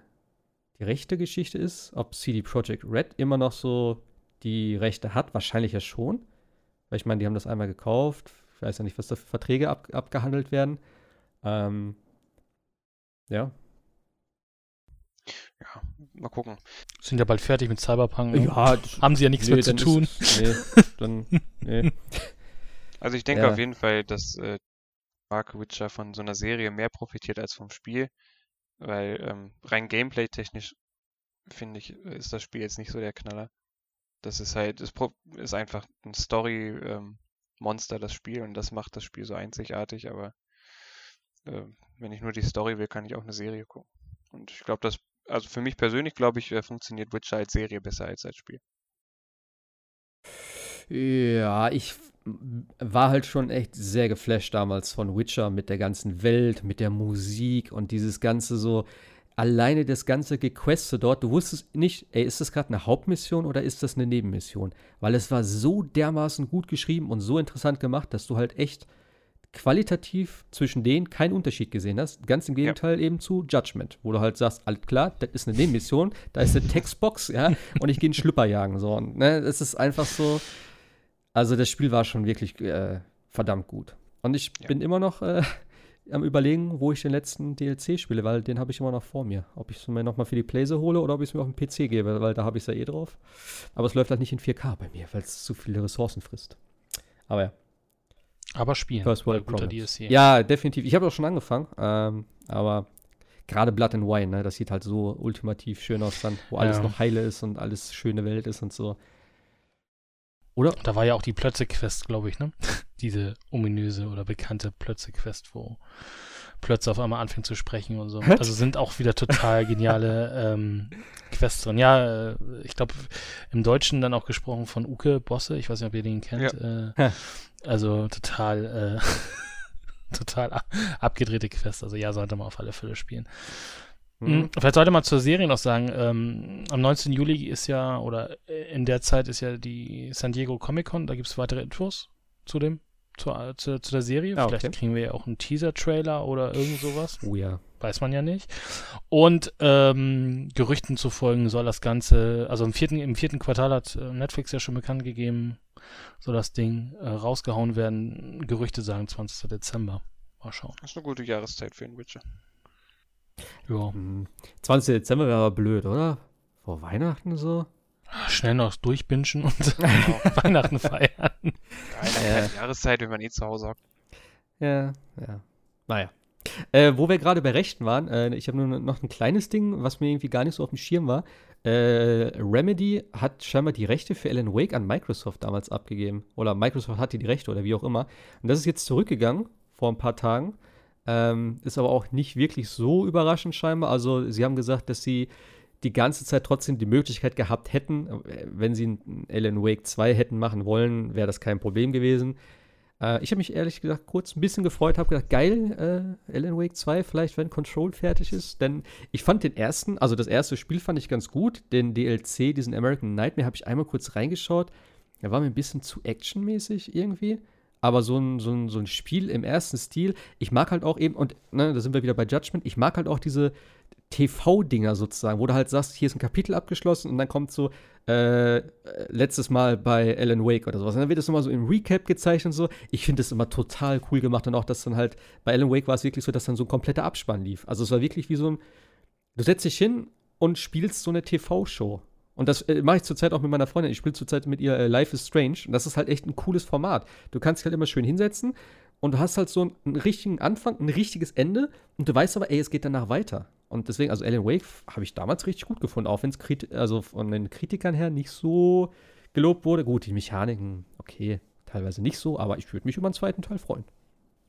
[SPEAKER 2] die rechte Geschichte ist. Ob CD Projekt Red immer noch so die Rechte hat. Wahrscheinlich ja schon. Weil ich meine, die haben das einmal gekauft. Ich weiß ja nicht, was da für Verträge ab, abgehandelt werden. Ähm, ja.
[SPEAKER 3] Ja, mal gucken.
[SPEAKER 4] Sind ja bald fertig mit Cyberpunk. ne?
[SPEAKER 2] das,
[SPEAKER 4] Haben sie ja nichts
[SPEAKER 2] nee,
[SPEAKER 4] mehr zu tun.
[SPEAKER 2] Ist, nee, dann, nee.
[SPEAKER 3] Also ich denke
[SPEAKER 2] Ja.
[SPEAKER 3] auf jeden Fall, dass äh, Mark Witcher von so einer Serie mehr profitiert als vom Spiel, weil ähm, rein gameplay-technisch finde ich, ist das Spiel jetzt nicht so der Knaller. Das ist halt, es ist einfach ein Story-Monster, das Spiel, und das macht das Spiel so einzigartig, aber äh, wenn ich nur die Story will, kann ich auch eine Serie gucken. Und ich glaube, das, also für mich persönlich, glaube ich, äh, funktioniert Witcher als Serie besser als als Spiel.
[SPEAKER 2] Ja, ich war halt schon echt sehr geflasht damals von Witcher mit der ganzen Welt, mit der Musik und dieses ganze so, alleine das ganze Gequeste dort, du wusstest nicht, ey, ist das gerade eine Hauptmission oder ist das eine Nebenmission? Weil es war so dermaßen gut geschrieben und so interessant gemacht, dass du halt echt qualitativ zwischen denen keinen Unterschied gesehen hast. Ganz im Gegenteil eben zu Judgment, wo du halt sagst, alles klar, das ist eine Nebenmission, da ist eine Textbox, ja, und ich gehe einen Schlüpper jagen. So. Und, ne, es ist einfach so. Also das Spiel war schon wirklich äh, verdammt gut. Und ich
[SPEAKER 3] Ja.
[SPEAKER 2] bin immer noch äh, am überlegen, wo ich den letzten DLC spiele, weil den habe ich immer noch vor mir. Ob ich es mir nochmal für die Playse hole oder ob ich es mir auf dem PC gebe, weil da habe ich es ja eh drauf. Aber es läuft halt nicht in 4K bei mir, weil es zu viele Ressourcen frisst. Aber ja.
[SPEAKER 4] Aber spielen.
[SPEAKER 2] First World
[SPEAKER 4] guter. DLC.
[SPEAKER 2] Ja, definitiv. Ich habe auch schon angefangen, ähm, aber gerade Blood and Wine, ne, das sieht halt so ultimativ schön aus dann, wo alles
[SPEAKER 4] Ja.
[SPEAKER 2] noch heile ist und alles schöne Welt ist und so. Oder?
[SPEAKER 4] Da war ja auch die Plötze-Quest, glaube ich, ne? Diese ominöse oder bekannte Plötze-Quest, wo Plötze auf einmal anfängt zu sprechen und so. Also sind auch wieder total geniale ähm, Quests drin. Ja, äh, ich glaube, im Deutschen dann auch gesprochen von Uke Bosse. Ich weiß nicht, ob ihr den kennt. Äh,
[SPEAKER 2] Ha.
[SPEAKER 4] also total, äh, total ab abgedrehte Quest. Also ja, sollte man auf alle Fälle spielen. Mhm. Vielleicht sollte man zur Serie noch sagen, ähm, am 19. Juli ist ja, oder äh, in der Zeit ist ja die San Diego Comic Con, da gibt es weitere Infos zu dem, zu, äh, zu, zu der Serie.
[SPEAKER 2] Ah,
[SPEAKER 4] Vielleicht
[SPEAKER 2] okay.
[SPEAKER 4] kriegen wir ja auch einen Teaser-Trailer oder irgend sowas,
[SPEAKER 2] Oh ja.
[SPEAKER 4] weiß man ja nicht. Und ähm, Gerüchten zu folgen soll das Ganze, also im vierten, im vierten Quartal hat äh, Netflix ja schon bekannt gegeben, soll das Ding äh, rausgehauen werden. Gerüchte sagen 20. Dezember. Mal schauen.
[SPEAKER 3] Das ist eine gute Jahreszeit für den Witcher.
[SPEAKER 4] Ja.
[SPEAKER 2] Hm. 20. Dezember wäre aber blöd, oder? Vor Weihnachten so?
[SPEAKER 4] Schnell noch durchbingen und Weihnachten feiern.
[SPEAKER 3] Keine,
[SPEAKER 2] Ja.
[SPEAKER 3] Jahreszeit, wenn man eh zu Hause hockt.
[SPEAKER 2] Ja, ja. Naja. Äh, wo wir gerade bei Rechten waren, äh, ich habe nur noch ein kleines Ding, was mir irgendwie gar nicht so auf dem Schirm war. Äh, Remedy hat scheinbar die Rechte für Alan Wake an Microsoft damals abgegeben. Oder Microsoft hatte die Rechte oder wie auch immer. Und das ist jetzt zurückgegangen vor ein paar Tagen. Ähm, ist aber auch nicht wirklich so überraschend scheinbar. Also sie haben gesagt, dass sie die ganze Zeit trotzdem die Möglichkeit gehabt hätten, äh, wenn sie ein Alan Wake 2 hätten machen wollen, wäre das kein Problem gewesen. Äh, ich habe mich ehrlich gesagt kurz ein bisschen gefreut, habe gedacht, geil, äh, Alan Wake 2, vielleicht wenn Control fertig ist. Denn ich fand den ersten, also das erste Spiel fand ich ganz gut. Den DLC, diesen American Nightmare, habe ich einmal kurz reingeschaut. Der war mir ein bisschen zu actionmäßig irgendwie. Aber so ein, so, ein, so ein Spiel im ersten Stil, ich mag halt auch eben, und ne, da sind wir wieder bei Judgment, ich mag halt auch diese TV-Dinger sozusagen, wo du halt sagst, hier ist ein Kapitel abgeschlossen und dann kommt so, äh, letztes Mal bei Alan Wake oder sowas. Und dann wird das nochmal so im Recap gezeigt und so. Ich finde das immer total cool gemacht und auch, dass dann halt, bei Alan Wake war es wirklich so, dass dann so ein kompletter Abspann lief. Also es war wirklich wie so ein, du setzt dich hin und spielst so eine TV-Show. Und das äh, mache ich zurzeit auch mit meiner Freundin. Ich spiele zurzeit mit ihr äh, Life is Strange. Und das ist halt echt ein cooles Format. Du kannst dich halt immer schön hinsetzen und du hast halt so einen, einen richtigen Anfang, ein richtiges Ende. Und du weißt aber, ey, es geht danach weiter. Und deswegen, also Alan Wake habe ich damals richtig gut gefunden, auch wenn es also von den Kritikern her nicht so gelobt wurde. Gut, die Mechaniken, okay, teilweise nicht so, aber ich würde mich über einen zweiten Teil freuen.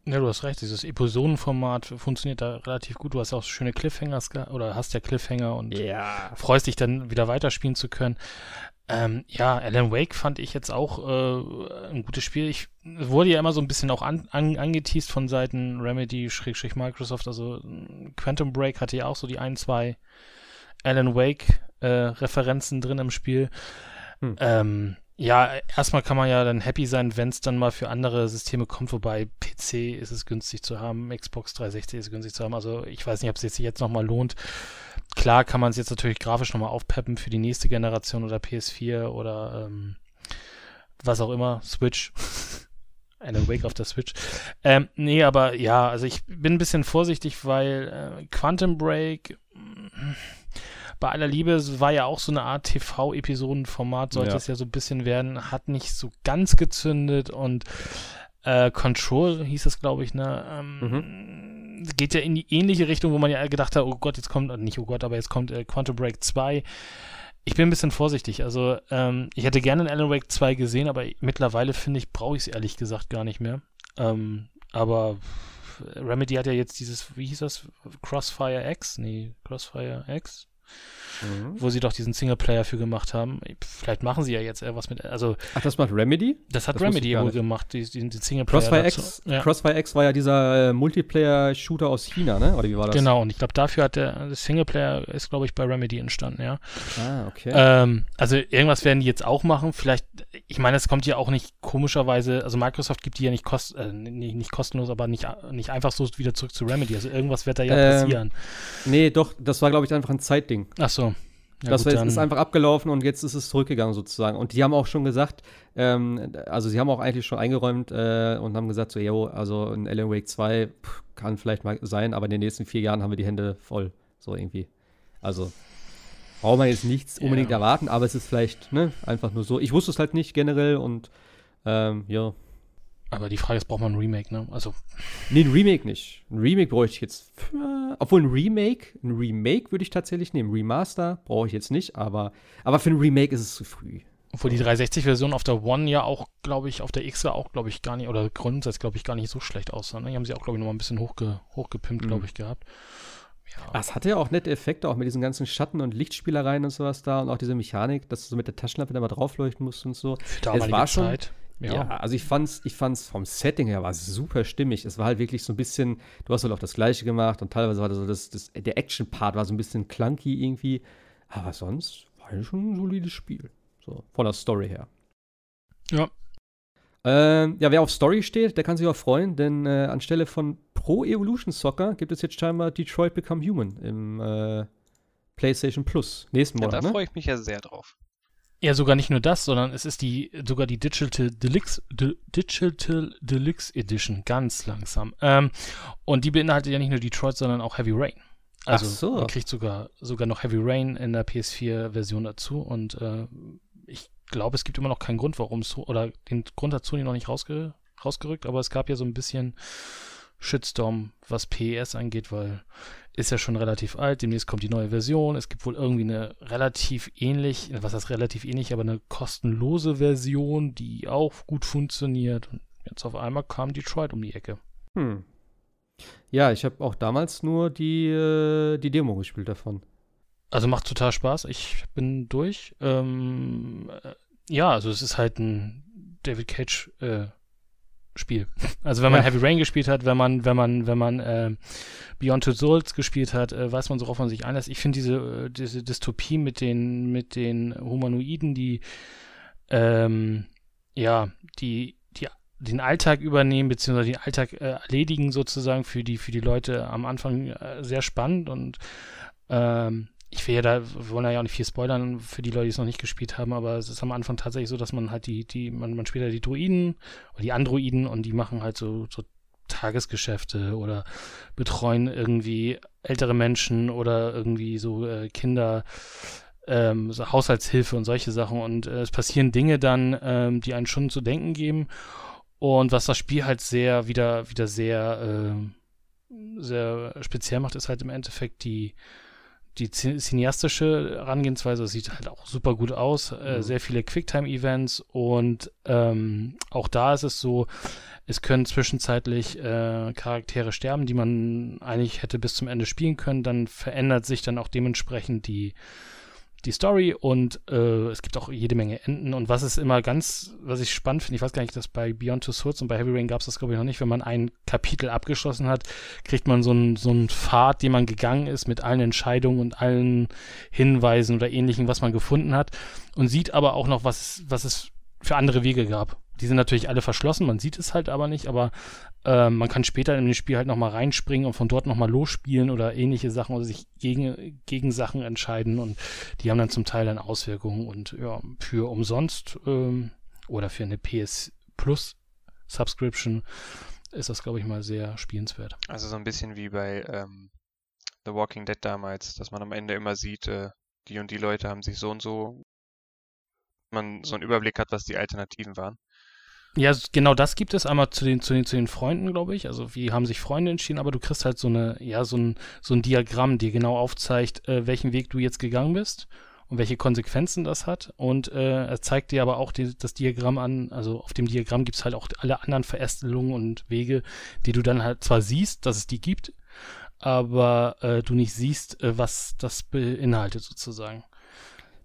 [SPEAKER 4] Ja, du hast recht, dieses Episodenformat funktioniert da relativ gut. Du hast auch schöne Cliffhangers ge- oder hast ja Cliffhanger und
[SPEAKER 2] Ja.
[SPEAKER 4] freust dich dann wieder weiterspielen zu können. Ähm, ja, Alan Wake fand ich jetzt auch äh, ein gutes Spiel. Ich wurde ja immer so ein bisschen auch an, an, angeteased von Seiten Remedy, Schrägstrich Microsoft. Also äh, Quantum Break hatte ja auch so die ein, zwei Alan Wake äh, Referenzen drin im Spiel.
[SPEAKER 2] Hm.
[SPEAKER 4] Ähm, ja, erstmal kann man ja dann happy sein, wenn es dann mal für andere Systeme kommt, wobei PC ist es günstig zu haben, Xbox 360 ist es günstig zu haben. Also ich weiß nicht, ob es sich jetzt nochmal lohnt. Klar kann man es jetzt natürlich grafisch nochmal aufpeppen für die nächste Generation oder PS4 oder ähm, was auch immer, Switch. Alan Wake auf der Switch. Ähm, nee, aber ja, also ich bin ein bisschen vorsichtig, weil äh, Quantum Break mh, bei aller Liebe es war ja auch so eine Art TV-Episodenformat, sollte
[SPEAKER 2] Ja.
[SPEAKER 4] es ja so ein bisschen werden, hat nicht so ganz gezündet und äh, Control hieß es, glaube ich, ne? Ähm, Geht ja in die ähnliche Richtung, wo man ja gedacht hat, oh Gott, jetzt kommt, nicht oh Gott, aber jetzt kommt äh, Quantum Break 2. Ich bin ein bisschen vorsichtig. Also, ähm, ich hätte gerne einen Alan Wake 2 gesehen, aber mittlerweile finde ich, brauche ich es ehrlich gesagt gar nicht mehr. Ähm, aber Remedy hat ja jetzt dieses, wie hieß das? Crossfire X? Nee, Crossfire X? Wo sie doch diesen Singleplayer für gemacht haben. Vielleicht machen sie ja jetzt was mit, also
[SPEAKER 2] Ach, das macht Remedy?
[SPEAKER 4] das hat
[SPEAKER 2] Das
[SPEAKER 4] Remedy wohl gemacht, die, die, den Singleplayer.
[SPEAKER 2] Crossfire. X,
[SPEAKER 4] Ja.
[SPEAKER 2] Crossfire X war ja dieser äh, Multiplayer-Shooter aus China, ne? Oder wie war das?
[SPEAKER 4] Genau, und ich glaube, dafür hat der, der Singleplayer ist, glaube ich, bei Remedy entstanden, ja.
[SPEAKER 2] Ah, okay.
[SPEAKER 4] Ähm, also irgendwas werden die jetzt auch machen. Vielleicht, ich meine, es kommt ja auch nicht komischerweise, also Microsoft gibt die ja nicht, kost, äh, nicht, nicht kostenlos, aber nicht, nicht einfach so wieder zurück zu Remedy. Also irgendwas wird da ja
[SPEAKER 2] Ähm,
[SPEAKER 4] passieren.
[SPEAKER 2] nee, doch, das war, glaube ich, einfach ein Zeitding.
[SPEAKER 4] Ach so. Ja,
[SPEAKER 2] das
[SPEAKER 4] gut,
[SPEAKER 2] ist, einfach abgelaufen und jetzt ist es zurückgegangen sozusagen. Und die haben auch schon gesagt, ähm, also sie haben auch eigentlich schon eingeräumt äh, und haben gesagt, so, yo, also ein Alan Wake 2 pff, kann vielleicht mal sein, aber in den nächsten vier Jahren haben wir die Hände voll. So irgendwie. Also braucht man jetzt nichts unbedingt erwarten, aber es ist vielleicht, ne, einfach nur so. Ich wusste es halt nicht generell und ähm, ja.
[SPEAKER 4] Aber die Frage ist, braucht man ein Remake, ne? Also,
[SPEAKER 2] Nee, ein Remake nicht. Ein Remake bräuchte ich jetzt. Für, obwohl ein Remake, ein Remake würde ich tatsächlich nehmen. Remaster brauche ich jetzt nicht, aber, aber für ein Remake ist es zu früh.
[SPEAKER 4] obwohl die 360-Version auf der One ja auch, glaube ich, auf der X war auch, glaube ich, gar nicht, oder grundsätzlich, glaube ich, gar nicht so schlecht aussah. Ne? Die haben sie auch, glaube ich, nochmal ein bisschen hochge, hochgepimpt,
[SPEAKER 2] Mhm.
[SPEAKER 4] glaube ich, gehabt. Ja.
[SPEAKER 2] Es hatte ja auch nette Effekte, auch mit diesen ganzen Schatten- und Lichtspielereien und sowas da und auch diese Mechanik, dass du so mit der Taschenlampe da mal draufleuchten musst und so.
[SPEAKER 4] Für damalige
[SPEAKER 2] war schon-
[SPEAKER 4] Zeit.
[SPEAKER 2] Ja. also ich fand's, ich fand's vom Setting her war es super stimmig. Es war halt wirklich so ein bisschen, du hast halt auch das Gleiche gemacht und teilweise war das so das, das der Action-Part war so ein bisschen clunky irgendwie. Aber sonst war es schon ein solides Spiel. So, von der Story her.
[SPEAKER 4] Ja.
[SPEAKER 2] Ähm, ja, wer auf Story steht, der kann sich auch freuen, denn äh, anstelle von Pro Evolution Soccer gibt es jetzt scheinbar Detroit Become Human im äh, PlayStation Plus. Nächsten
[SPEAKER 3] Ja,
[SPEAKER 2] Monat,
[SPEAKER 3] da
[SPEAKER 2] ne?
[SPEAKER 3] freue ich mich ja sehr drauf.
[SPEAKER 4] Ja, sogar nicht nur das, sondern es ist die sogar die Digital Deluxe, De, Digital Deluxe Edition, ganz langsam. Ähm, und die beinhaltet ja nicht nur Detroit, sondern auch Heavy Rain. Also
[SPEAKER 2] Ach so.
[SPEAKER 4] man kriegt sogar sogar noch Heavy Rain in der PS4-Version dazu und äh, ich glaube, es gibt immer noch keinen Grund, warum so oder den Grund dazu die noch nicht rausge, rausgerückt, aber es gab ja so ein bisschen Shitstorm, was PES angeht, weil ist ja schon relativ alt, demnächst kommt die neue Version. Es gibt wohl irgendwie eine relativ ähnlich, was heißt relativ ähnlich, aber eine kostenlose Version, die auch gut funktioniert. Und jetzt auf einmal kam Detroit um die Ecke.
[SPEAKER 2] Hm. Ja, ich habe auch damals nur die, äh, die Demo gespielt davon.
[SPEAKER 4] Also macht total Spaß. Ich bin durch. Ähm, äh, ja, also es ist halt ein David Cage äh, Spiel. Also wenn man
[SPEAKER 2] Ja.
[SPEAKER 4] Heavy Rain gespielt hat, wenn man, wenn man, wenn man äh, Beyond Two Souls gespielt hat, äh, weiß man, worauf man sich einlässt. Ich finde diese, äh, diese Dystopie mit den, mit den Humanoiden, die ähm, ja, die, die den Alltag übernehmen, beziehungsweise den Alltag äh, erledigen sozusagen für die, für die Leute am Anfang äh, sehr spannend und ähm, ich will ja da, wir wollen ja auch nicht viel spoilern für die Leute, die es noch nicht gespielt haben, aber es ist am Anfang tatsächlich so, dass man halt die, die, man, man spielt ja die Druiden oder die Androiden und die machen halt so, so Tagesgeschäfte oder betreuen irgendwie ältere Menschen oder irgendwie so äh, Kinder, ähm, so Haushaltshilfe und solche Sachen. Und äh, es passieren Dinge dann, ähm, die einen schon zu denken geben. Und was das Spiel halt sehr, wieder, wieder sehr, ähm, sehr speziell macht, ist halt im Endeffekt die, die cineastische Herangehensweise. Sieht halt auch super gut aus. Äh,
[SPEAKER 2] Mhm.
[SPEAKER 4] sehr viele Quicktime-Events und ähm, auch da ist es so, es können zwischenzeitlich äh, Charaktere sterben, die man eigentlich hätte bis zum Ende spielen können. Dann verändert sich dann auch dementsprechend die, die Story und äh, es gibt auch jede Menge Enden. Und was ist immer ganz, was ich spannend finde, ich weiß gar nicht, dass bei Beyond Two Swords und bei Heavy Rain gab es das, glaube ich, noch nicht. Wenn man ein Kapitel abgeschlossen hat, kriegt man so einen so einen Pfad, den man gegangen ist mit allen Entscheidungen und allen Hinweisen oder ähnlichem, was man gefunden hat. Und sieht aber auch noch, was, was es für andere Wege gab. Die sind natürlich alle verschlossen, man sieht es halt aber nicht, aber ähm, man kann später in das Spiel halt nochmal reinspringen und von dort nochmal losspielen oder ähnliche Sachen oder sich gegen, gegen Sachen entscheiden und die haben dann zum Teil dann Auswirkungen und ja, für umsonst ähm, oder für eine PS Plus Subscription ist das, glaube ich, mal sehr spielenswert.
[SPEAKER 3] Also so ein bisschen wie bei ähm, The Walking Dead damals, dass man am Ende immer sieht, äh, die und die Leute haben sich so und so, man so einen Überblick hat, was die Alternativen waren.
[SPEAKER 4] Ja, genau das gibt es einmal zu den, zu den, zu den Freunden, glaube ich. Also wie haben sich Freunde entschieden, aber du kriegst halt so eine, ja, so ein, so ein Diagramm, die genau aufzeigt, äh, welchen Weg du jetzt gegangen bist und welche Konsequenzen das hat. Und äh, er zeigt dir aber auch die, das Diagramm an, also auf dem Diagramm gibt es halt auch alle anderen Verästelungen und Wege, die du dann halt zwar siehst, dass es die gibt, aber äh, du nicht siehst, äh, was das beinhaltet sozusagen.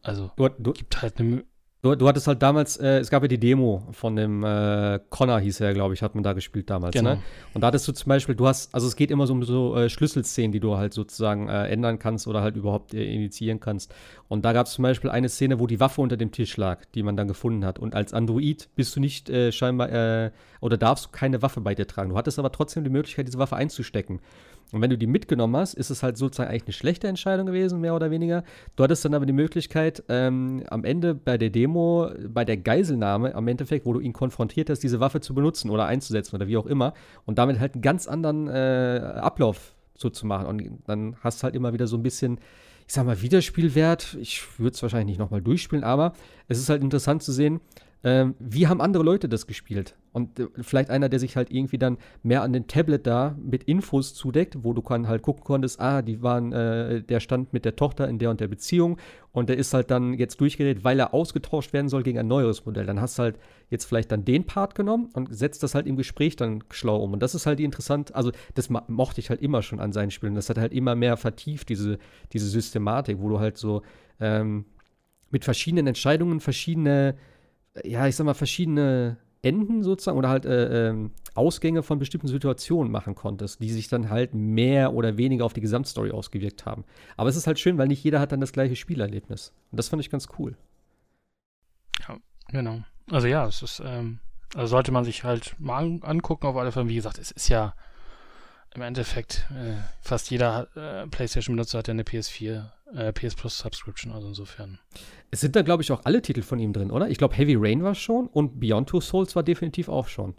[SPEAKER 4] Also
[SPEAKER 2] Du, du,
[SPEAKER 4] gibt halt eine
[SPEAKER 2] du, du hattest halt damals, äh, es gab ja die Demo von dem äh, Connor, hieß er, glaube ich, hat man da gespielt damals.
[SPEAKER 4] Genau.
[SPEAKER 2] Ne? Und da hattest du zum Beispiel, du hast, also es geht immer so um so äh, Schlüsselszenen, die du halt sozusagen äh, ändern kannst oder halt überhaupt äh, initiieren kannst. Und da gab es zum Beispiel eine Szene, wo die Waffe unter dem Tisch lag, die man dann gefunden hat. Und als Android bist du nicht äh, scheinbar, äh, oder darfst du keine Waffe bei dir tragen. Du hattest aber trotzdem die Möglichkeit, diese Waffe einzustecken. Und wenn du die mitgenommen hast, ist es halt sozusagen eigentlich eine schlechte Entscheidung gewesen, mehr oder weniger. Du hattest dann aber die Möglichkeit, ähm, am Ende bei der Demo, bei der Geiselnahme, am Endeffekt, wo du ihn konfrontiert hast, diese Waffe zu benutzen oder einzusetzen oder wie auch immer. Und damit halt einen ganz anderen äh, Ablauf so zu machen. Und dann hast du halt immer wieder so ein bisschen, ich sag mal, Wiederspielwert. Ich würde es wahrscheinlich nicht nochmal durchspielen, aber es ist halt interessant zu sehen, ähm, wie haben andere Leute das gespielt? Und äh, vielleicht einer, der sich halt irgendwie dann mehr an den Tablet da mit Infos zudeckt, wo du kann halt gucken konntest, ah, die waren, äh, der stand mit der Tochter in der und der Beziehung und der ist halt dann jetzt durchgedreht, weil er ausgetauscht werden soll gegen ein neueres Modell. Dann hast du halt jetzt vielleicht dann den Part genommen und setzt das halt im Gespräch dann schlau um. Und das ist halt interessant, also das mochte ich halt immer schon an seinen Spielen. Das hat halt immer mehr vertieft, diese, diese Systematik, wo du halt so ähm, mit verschiedenen Entscheidungen verschiedene ja, ich sag mal, verschiedene Enden sozusagen oder halt äh, ähm, Ausgänge von bestimmten Situationen machen konntest, die sich dann halt mehr oder weniger auf die Gesamtstory ausgewirkt haben. Aber es ist halt schön, weil nicht jeder hat dann das gleiche Spielerlebnis. Und das fand ich ganz cool.
[SPEAKER 4] Genau. Also ja, es ist, ähm, also sollte man sich halt mal an, angucken, auf alle Fälle. Wie gesagt, es ist ja im Endeffekt, äh, fast jeder äh, PlayStation-Benutzer hat ja eine PS4, äh, PS Plus Subscription, also insofern.
[SPEAKER 2] Es sind da, glaube ich, auch alle Titel von ihm drin, oder? Ich glaube, Heavy Rain war schon und Beyond Two Souls war definitiv auch schon.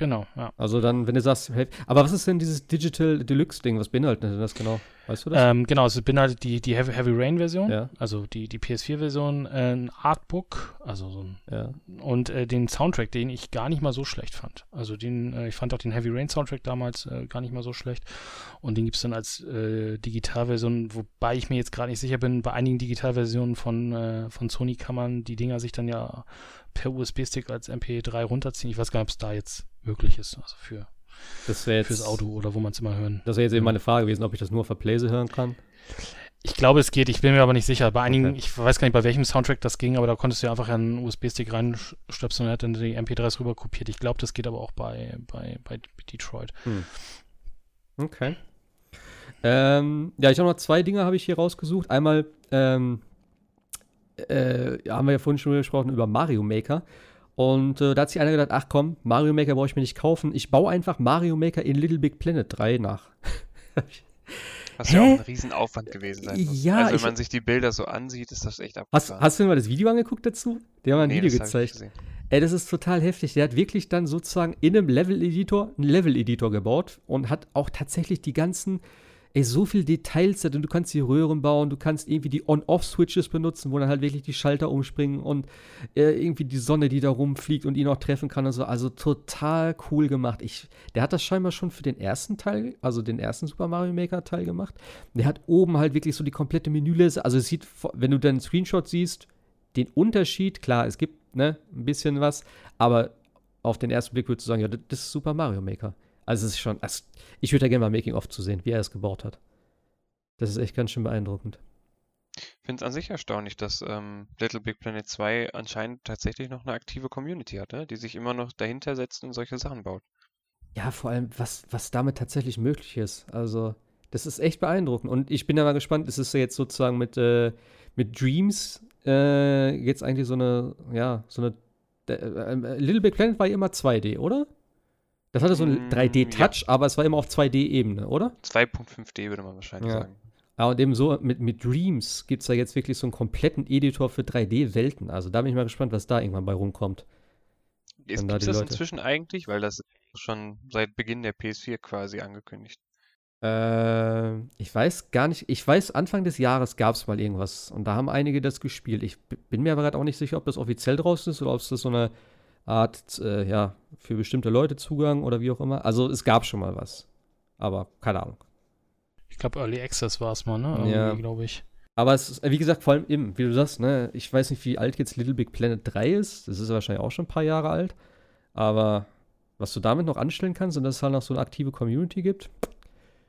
[SPEAKER 4] Genau, ja.
[SPEAKER 2] Also dann, wenn du sagst, hey, aber was ist denn dieses Digital Deluxe-Ding? Was beinhaltet denn das genau? Weißt du das?
[SPEAKER 4] Ähm, genau, es beinhaltet die, die Heavy, Heavy Rain-Version,
[SPEAKER 2] Ja.
[SPEAKER 4] also die, die PS4-Version, äh, ein Artbook, also so ein
[SPEAKER 2] ja.
[SPEAKER 4] und äh, den Soundtrack, den ich gar nicht mal so schlecht fand. Also den, äh, ich fand auch den Heavy Rain Soundtrack damals äh, gar nicht mal so schlecht. Und den gibt es dann als äh, Digitalversion, wobei ich mir jetzt gerade nicht sicher bin, bei einigen Digitalversionen von, von Sony kann man die Dinger sich dann ja per USB-Stick als MP3 runterziehen. Ich weiß gar nicht, ob es da jetzt möglich ist, also für,
[SPEAKER 2] Das wäre jetzt,
[SPEAKER 4] fürs Auto oder wo man es immer hören.
[SPEAKER 2] Das wäre jetzt eben meine Frage gewesen, ob ich das nur auf der Playse hören kann.
[SPEAKER 4] Ich glaube, es geht, ich bin mir aber nicht sicher. Bei einigen,
[SPEAKER 2] Okay.
[SPEAKER 4] ich weiß gar nicht, bei welchem Soundtrack das ging, aber da konntest du ja einfach einen USB-Stick reinstöpseln und er hat dann die MP3s rüber kopiert. Ich glaube, das geht aber auch bei, bei, bei Detroit.
[SPEAKER 2] Okay. Ähm, ja, ich habe noch zwei Dinge habe ich hier rausgesucht. Einmal ähm, äh, haben wir ja vorhin schon gesprochen über Mario Maker. Und äh, da hat sich einer gedacht, ach komm, Mario Maker brauche ich mir nicht kaufen. Ich baue einfach Mario Maker in Little Big Planet 3 nach.
[SPEAKER 3] Was ja
[SPEAKER 2] Hä?
[SPEAKER 3] auch ein Riesenaufwand gewesen sein muss.
[SPEAKER 2] Ja,
[SPEAKER 3] also wenn man sich die Bilder so ansieht, ist das echt
[SPEAKER 2] Hast,
[SPEAKER 3] abgefahren.
[SPEAKER 2] hast du dir mal das Video angeguckt dazu? Der hat mal ein
[SPEAKER 3] Nee,
[SPEAKER 2] Video gezeigt. Ey, das ist total heftig. Der hat wirklich dann sozusagen in einem Level-Editor einen Level-Editor gebaut und hat auch tatsächlich die ganzen, ey, so viel Details drin. Du kannst die Röhren bauen, du kannst irgendwie die On-Off-Switches benutzen, wo dann halt wirklich die Schalter umspringen und äh, irgendwie die Sonne, die da rumfliegt und ihn auch treffen kann und so. Also total cool gemacht. Ich, der hat das scheinbar schon für den ersten Teil, also den ersten Super Mario Maker Teil gemacht. Der hat oben halt wirklich so die komplette Menüliste. Also es sieht, wenn du dann einen Screenshot siehst, den Unterschied, klar, es gibt ne, ein bisschen was, aber auf den ersten Blick würdest du sagen, ja, das ist Super Mario Maker. Also es ist schon, also ich würde da gerne mal Making of zu sehen, wie er es gebaut hat. Das ist echt ganz schön beeindruckend.
[SPEAKER 3] Ich finde es an sich erstaunlich, dass ähm, Little Big Planet 2 anscheinend tatsächlich noch eine aktive Community hat, ne? die sich immer noch dahinter setzt und solche Sachen baut.
[SPEAKER 2] Ja, vor allem, was, was damit tatsächlich möglich ist. Also, das ist echt beeindruckend. Und ich bin ja mal gespannt, es ist ja jetzt sozusagen mit, äh, mit Dreams äh, jetzt eigentlich so eine, ja, so eine. Äh, äh, Little Big Planet war ja immer 2D, oder? Das hatte so einen
[SPEAKER 3] Mm,
[SPEAKER 2] 3D-Touch, aber es war immer auf 2D-Ebene, oder?
[SPEAKER 3] 2.5D würde man wahrscheinlich
[SPEAKER 2] Ja.
[SPEAKER 3] sagen.
[SPEAKER 2] Ja, und eben so mit, mit Dreams gibt es da jetzt wirklich so einen kompletten Editor für 3D-Welten. Also da bin ich mal gespannt, was da irgendwann bei rumkommt.
[SPEAKER 3] Ist,
[SPEAKER 2] da
[SPEAKER 3] das
[SPEAKER 2] Leute-
[SPEAKER 3] inzwischen eigentlich? Weil das schon seit Beginn der PS4 quasi angekündigt.
[SPEAKER 2] Äh, ich weiß gar nicht, ich weiß, Anfang des Jahres gab es mal irgendwas und da haben einige das gespielt. Ich bin mir aber gerade auch nicht sicher, ob das offiziell draußen ist oder ob es das so eine Art, äh, ja, für bestimmte Leute Zugang oder wie auch immer. Also es gab schon mal was. Aber keine Ahnung.
[SPEAKER 4] Ich glaube, Early Access war es mal, ne?
[SPEAKER 2] Ja.
[SPEAKER 4] Irgendwie, glaube ich.
[SPEAKER 2] Aber es ist, wie gesagt, vor allem eben, wie du sagst, ne, ich weiß nicht, wie alt jetzt Little Big Planet 3 ist. Das ist ja wahrscheinlich auch schon ein paar Jahre alt. Aber was du damit noch anstellen kannst und dass es halt noch so eine aktive Community gibt,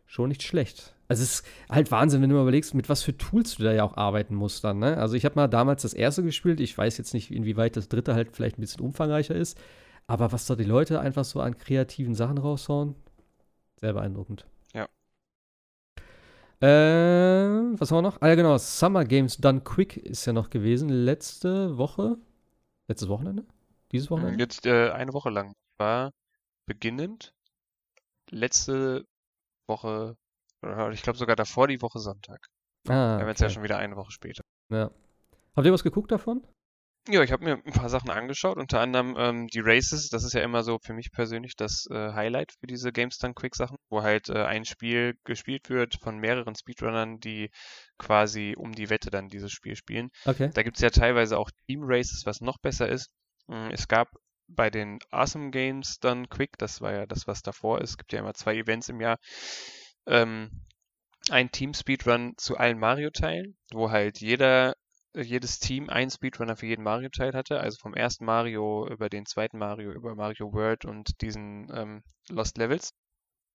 [SPEAKER 2] schon nicht schlecht. Also es ist halt Wahnsinn, wenn du mal überlegst, mit was für Tools du da ja auch arbeiten musst dann. Ne? Also ich habe mal damals das erste gespielt. Ich weiß jetzt nicht, inwieweit das dritte halt vielleicht ein bisschen umfangreicher ist. Aber was da die Leute einfach so an kreativen Sachen raushauen, sehr beeindruckend.
[SPEAKER 3] Ja.
[SPEAKER 2] Äh, was haben wir noch? Ah ja, genau. Summer Games Done Quick ist ja noch gewesen. Letzte Woche. Letztes Wochenende? Dieses Wochenende?
[SPEAKER 3] Jetzt äh, eine Woche lang. War beginnend letzte Woche, ich glaube sogar davor die Woche Sonntag.
[SPEAKER 2] Ah,
[SPEAKER 3] Wir haben jetzt ja schon wieder eine Woche später.
[SPEAKER 2] Ja. Habt ihr was geguckt davon?
[SPEAKER 3] Ja, ich habe mir ein paar Sachen angeschaut, unter anderem ähm, die Races. Das ist ja immer so für mich persönlich das äh, Highlight für diese Games Done Quick Sachen, wo halt äh, ein Spiel gespielt wird von mehreren Speedrunnern, die quasi um die Wette dann dieses Spiel spielen.
[SPEAKER 2] Okay.
[SPEAKER 3] Da gibt es ja teilweise auch Team Races, was noch besser ist. Mm, Es gab bei den Awesome Games dann Quick, das war ja das, was davor ist. Es gibt ja immer zwei Events im Jahr. Ähm, ein Team Speedrun zu allen Mario-Teilen, wo halt jeder, äh, jedes Team einen Speedrunner für jeden Mario-Teil hatte. Also vom ersten Mario über den zweiten Mario, über Mario World und diesen ähm, Lost Levels.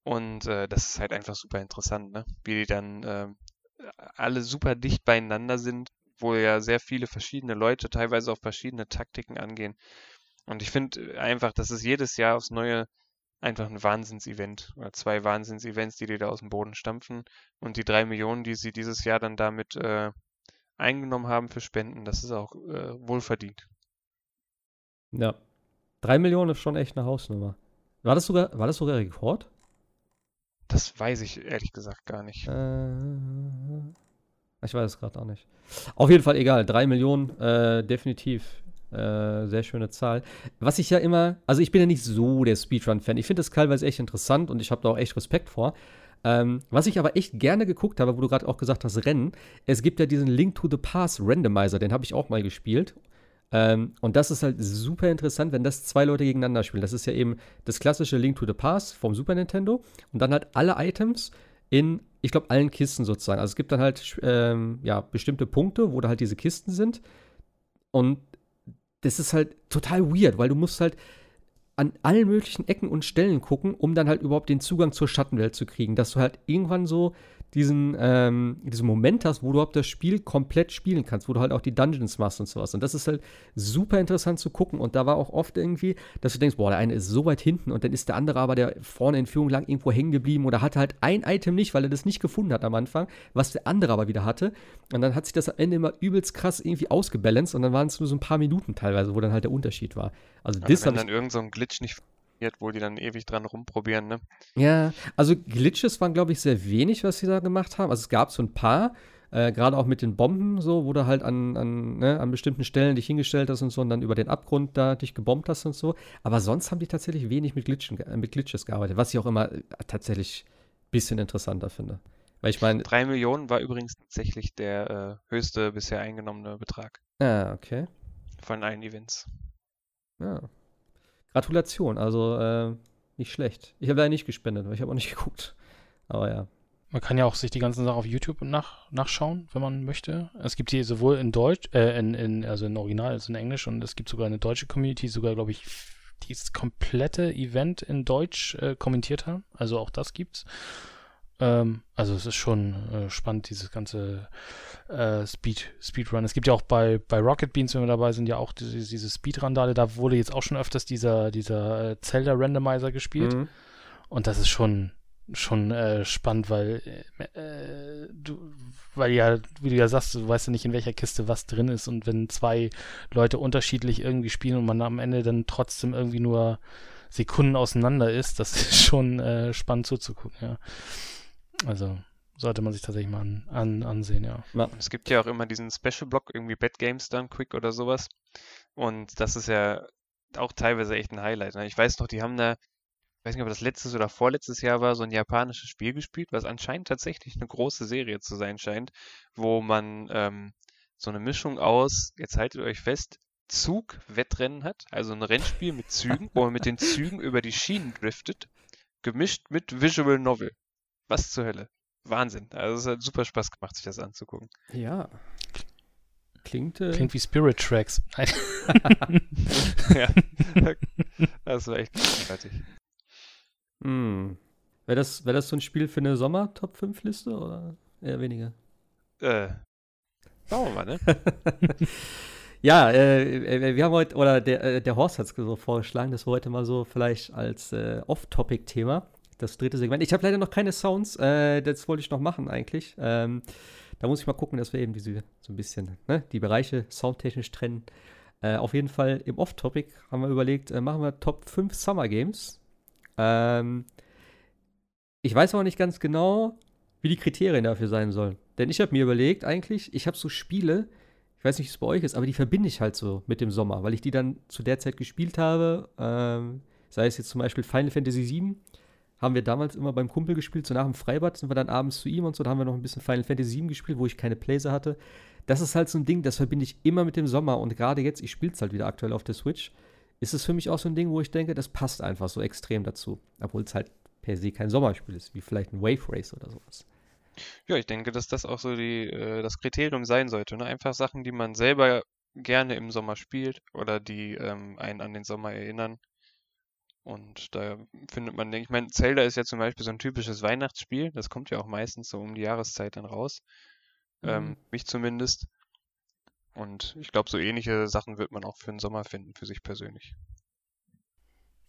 [SPEAKER 3] Und äh, das ist halt einfach super interessant, ne? Wie die dann ähm, alle super dicht beieinander sind, wo ja sehr viele verschiedene Leute teilweise auf verschiedene Taktiken angehen. Und ich finde einfach, das ist jedes Jahr aufs Neue einfach ein Wahnsinns-Event oder zwei Wahnsinns-Events, die die da aus dem Boden stampfen. Und die drei Millionen, die sie dieses Jahr dann damit äh, eingenommen haben für Spenden, das ist auch äh, wohlverdient.
[SPEAKER 2] Ja. Drei Millionen ist schon echt eine Hausnummer. War das sogar, war das sogar Rekord?
[SPEAKER 3] Das weiß ich ehrlich gesagt gar nicht.
[SPEAKER 2] Äh, ich weiß es gerade auch nicht. Auf jeden Fall egal. Drei Millionen, äh, definitiv. Äh, sehr schöne Zahl. Was ich ja immer, also ich bin ja nicht so der Speedrun-Fan. Ich finde das teilweise echt interessant und ich habe da auch echt Respekt vor. Ähm, was ich aber echt gerne geguckt habe, wo du gerade auch gesagt hast, Rennen, es gibt ja diesen Link to the Past Randomizer, den habe ich auch mal gespielt. Ähm, und das ist halt super interessant, wenn das zwei Leute gegeneinander spielen. Das ist ja eben das klassische Link to the Past vom Super Nintendo und dann halt alle Items in, ich glaube, allen Kisten sozusagen. Also es gibt dann halt ähm, ja, bestimmte Punkte, wo da halt diese Kisten sind. Und das ist halt total weird, weil du musst halt an allen möglichen Ecken und Stellen gucken, um dann halt überhaupt den Zugang zur Schattenwelt zu kriegen. Dass du halt irgendwann so diesen, ähm, diesen Moment hast, wo du überhaupt das Spiel komplett spielen kannst, wo du halt auch die Dungeons machst und sowas. Und das ist halt super interessant zu gucken. Und da war auch oft irgendwie, dass du denkst, boah, der eine ist so weit hinten und dann ist der andere aber, der vorne in Führung lag, irgendwo hängen geblieben oder hatte halt ein Item nicht, weil er das nicht gefunden hat am Anfang, was der andere aber wieder hatte. Und dann hat sich das am Ende immer übelst krass irgendwie ausgebalanced und dann waren es nur so ein paar Minuten teilweise, wo dann halt der Unterschied war. Also
[SPEAKER 3] Aber
[SPEAKER 2] das
[SPEAKER 3] wenn dann irgend so ein Glitch nicht wo die dann ewig dran rumprobieren, ne?
[SPEAKER 2] Ja, also Glitches waren, glaube ich, sehr wenig, was sie da gemacht haben. Also es gab so ein paar, äh, gerade auch mit den Bomben, so, wo du halt an, an, ne, an bestimmten Stellen dich hingestellt hast und so und dann über den Abgrund da dich gebombt hast und so. Aber sonst haben die tatsächlich wenig mit, Glitchen, äh, mit Glitches gearbeitet, was ich auch immer äh, tatsächlich ein bisschen interessanter finde. Weil ich meine,
[SPEAKER 3] Drei Millionen war übrigens tatsächlich der äh, höchste bisher eingenommene Betrag
[SPEAKER 2] ah, okay.
[SPEAKER 3] von allen Events.
[SPEAKER 2] Ja. Gratulation, also äh, nicht schlecht. Ich habe leider nicht gespendet, weil ich habe auch nicht geguckt. Aber ja.
[SPEAKER 4] Man kann ja auch sich die ganzen Sachen auf YouTube nach, nachschauen, wenn man möchte. Es gibt die sowohl in Deutsch, äh, in, in, also in Original als in Englisch und es gibt sogar eine deutsche Community, sogar, glaube ich, die das komplette Event in Deutsch äh, kommentiert haben. Also auch das gibt's. Ähm, also es ist schon äh, spannend, dieses ganze äh, Speed, Speedrun. Es gibt ja auch bei, bei Rocket Beans, wenn wir dabei sind, ja auch diese, diese Speedrandale. Da wurde jetzt auch schon öfters dieser, dieser äh, Zelda Randomizer gespielt.
[SPEAKER 2] Mhm.
[SPEAKER 4] Und das ist schon, schon äh, spannend, weil äh, du, weil ja, wie du ja sagst, du weißt ja nicht, in welcher Kiste was drin ist und wenn zwei Leute unterschiedlich irgendwie spielen und man am Ende dann trotzdem irgendwie nur Sekunden auseinander ist, das ist schon äh, spannend zuzugucken, ja. Also sollte man sich tatsächlich mal an, an, ansehen, ja.
[SPEAKER 2] Ja.
[SPEAKER 3] Es gibt ja auch immer diesen Special-Block, irgendwie Bad Games Done Quick oder sowas. Und das ist ja auch teilweise echt ein Highlight. Ne? Ich weiß noch, die haben da, ich weiß nicht, ob das letztes oder vorletztes Jahr war, so ein japanisches Spiel gespielt, was anscheinend tatsächlich eine große Serie zu sein scheint, wo man ähm, so eine Mischung aus, jetzt haltet euch fest, Zug-Wettrennen hat, also ein Rennspiel mit Zügen, wo man mit den Zügen über die Schienen driftet, gemischt mit Visual Novel. Was zur Hölle? Wahnsinn. Also es hat super Spaß gemacht, sich das anzugucken.
[SPEAKER 2] Ja. Klingt, äh,
[SPEAKER 4] Klingt wie Spirit Tracks.
[SPEAKER 3] Ja. Das war echt großartig.
[SPEAKER 2] Hm. Wäre das, wär das so ein Spiel für eine Sommer-Top-5-Liste oder eher weniger?
[SPEAKER 3] Äh, schauen wir mal, ne?
[SPEAKER 2] Ja, äh, wir haben heute, oder der, äh, der Horst hat es so vorgeschlagen, das wir heute mal so vielleicht als äh, Off-Topic-Thema, das dritte Segment. Ich habe leider noch keine Sounds, äh, das wollte ich noch machen eigentlich. Ähm, da muss ich mal gucken, dass wir eben diese so ein bisschen ne, die Bereiche soundtechnisch trennen. Äh, auf jeden Fall im Off-Topic haben wir überlegt, äh, machen wir Top 5 Summer Games. Ähm, ich weiß aber nicht ganz genau, wie die Kriterien dafür sein sollen. Denn ich habe mir überlegt, eigentlich, ich habe so Spiele, ich weiß nicht, wie es bei euch ist, aber die verbinde ich halt so mit dem Sommer, weil ich die dann zu der Zeit gespielt habe. Ähm, sei es jetzt zum Beispiel Final Fantasy VII, haben wir damals immer beim Kumpel gespielt, so nach dem Freibad sind wir dann abends zu ihm und so, da haben wir noch ein bisschen Final Fantasy VII gespielt, wo ich keine Playser hatte. Das ist halt so ein Ding, das verbinde ich immer mit dem Sommer und gerade jetzt, ich spiele es halt wieder aktuell auf der Switch, ist es für mich auch so ein Ding, wo ich denke, das passt einfach so extrem dazu. Obwohl es halt per se kein Sommerspiel ist, wie vielleicht ein Wave Race oder sowas.
[SPEAKER 3] Ja, ich denke, dass das auch so die, äh, das Kriterium sein sollte. Ne? Einfach Sachen, die man selber gerne im Sommer spielt oder die ähm, einen an den Sommer erinnern. Und da findet man, denke ich, mein Zelda ist ja zum Beispiel so ein typisches Weihnachtsspiel. Das kommt ja auch meistens so um die Jahreszeit dann raus. Ähm,
[SPEAKER 2] Mhm.
[SPEAKER 3] mich zumindest. Und ich glaube, so ähnliche Sachen wird man auch für den Sommer finden, für sich persönlich.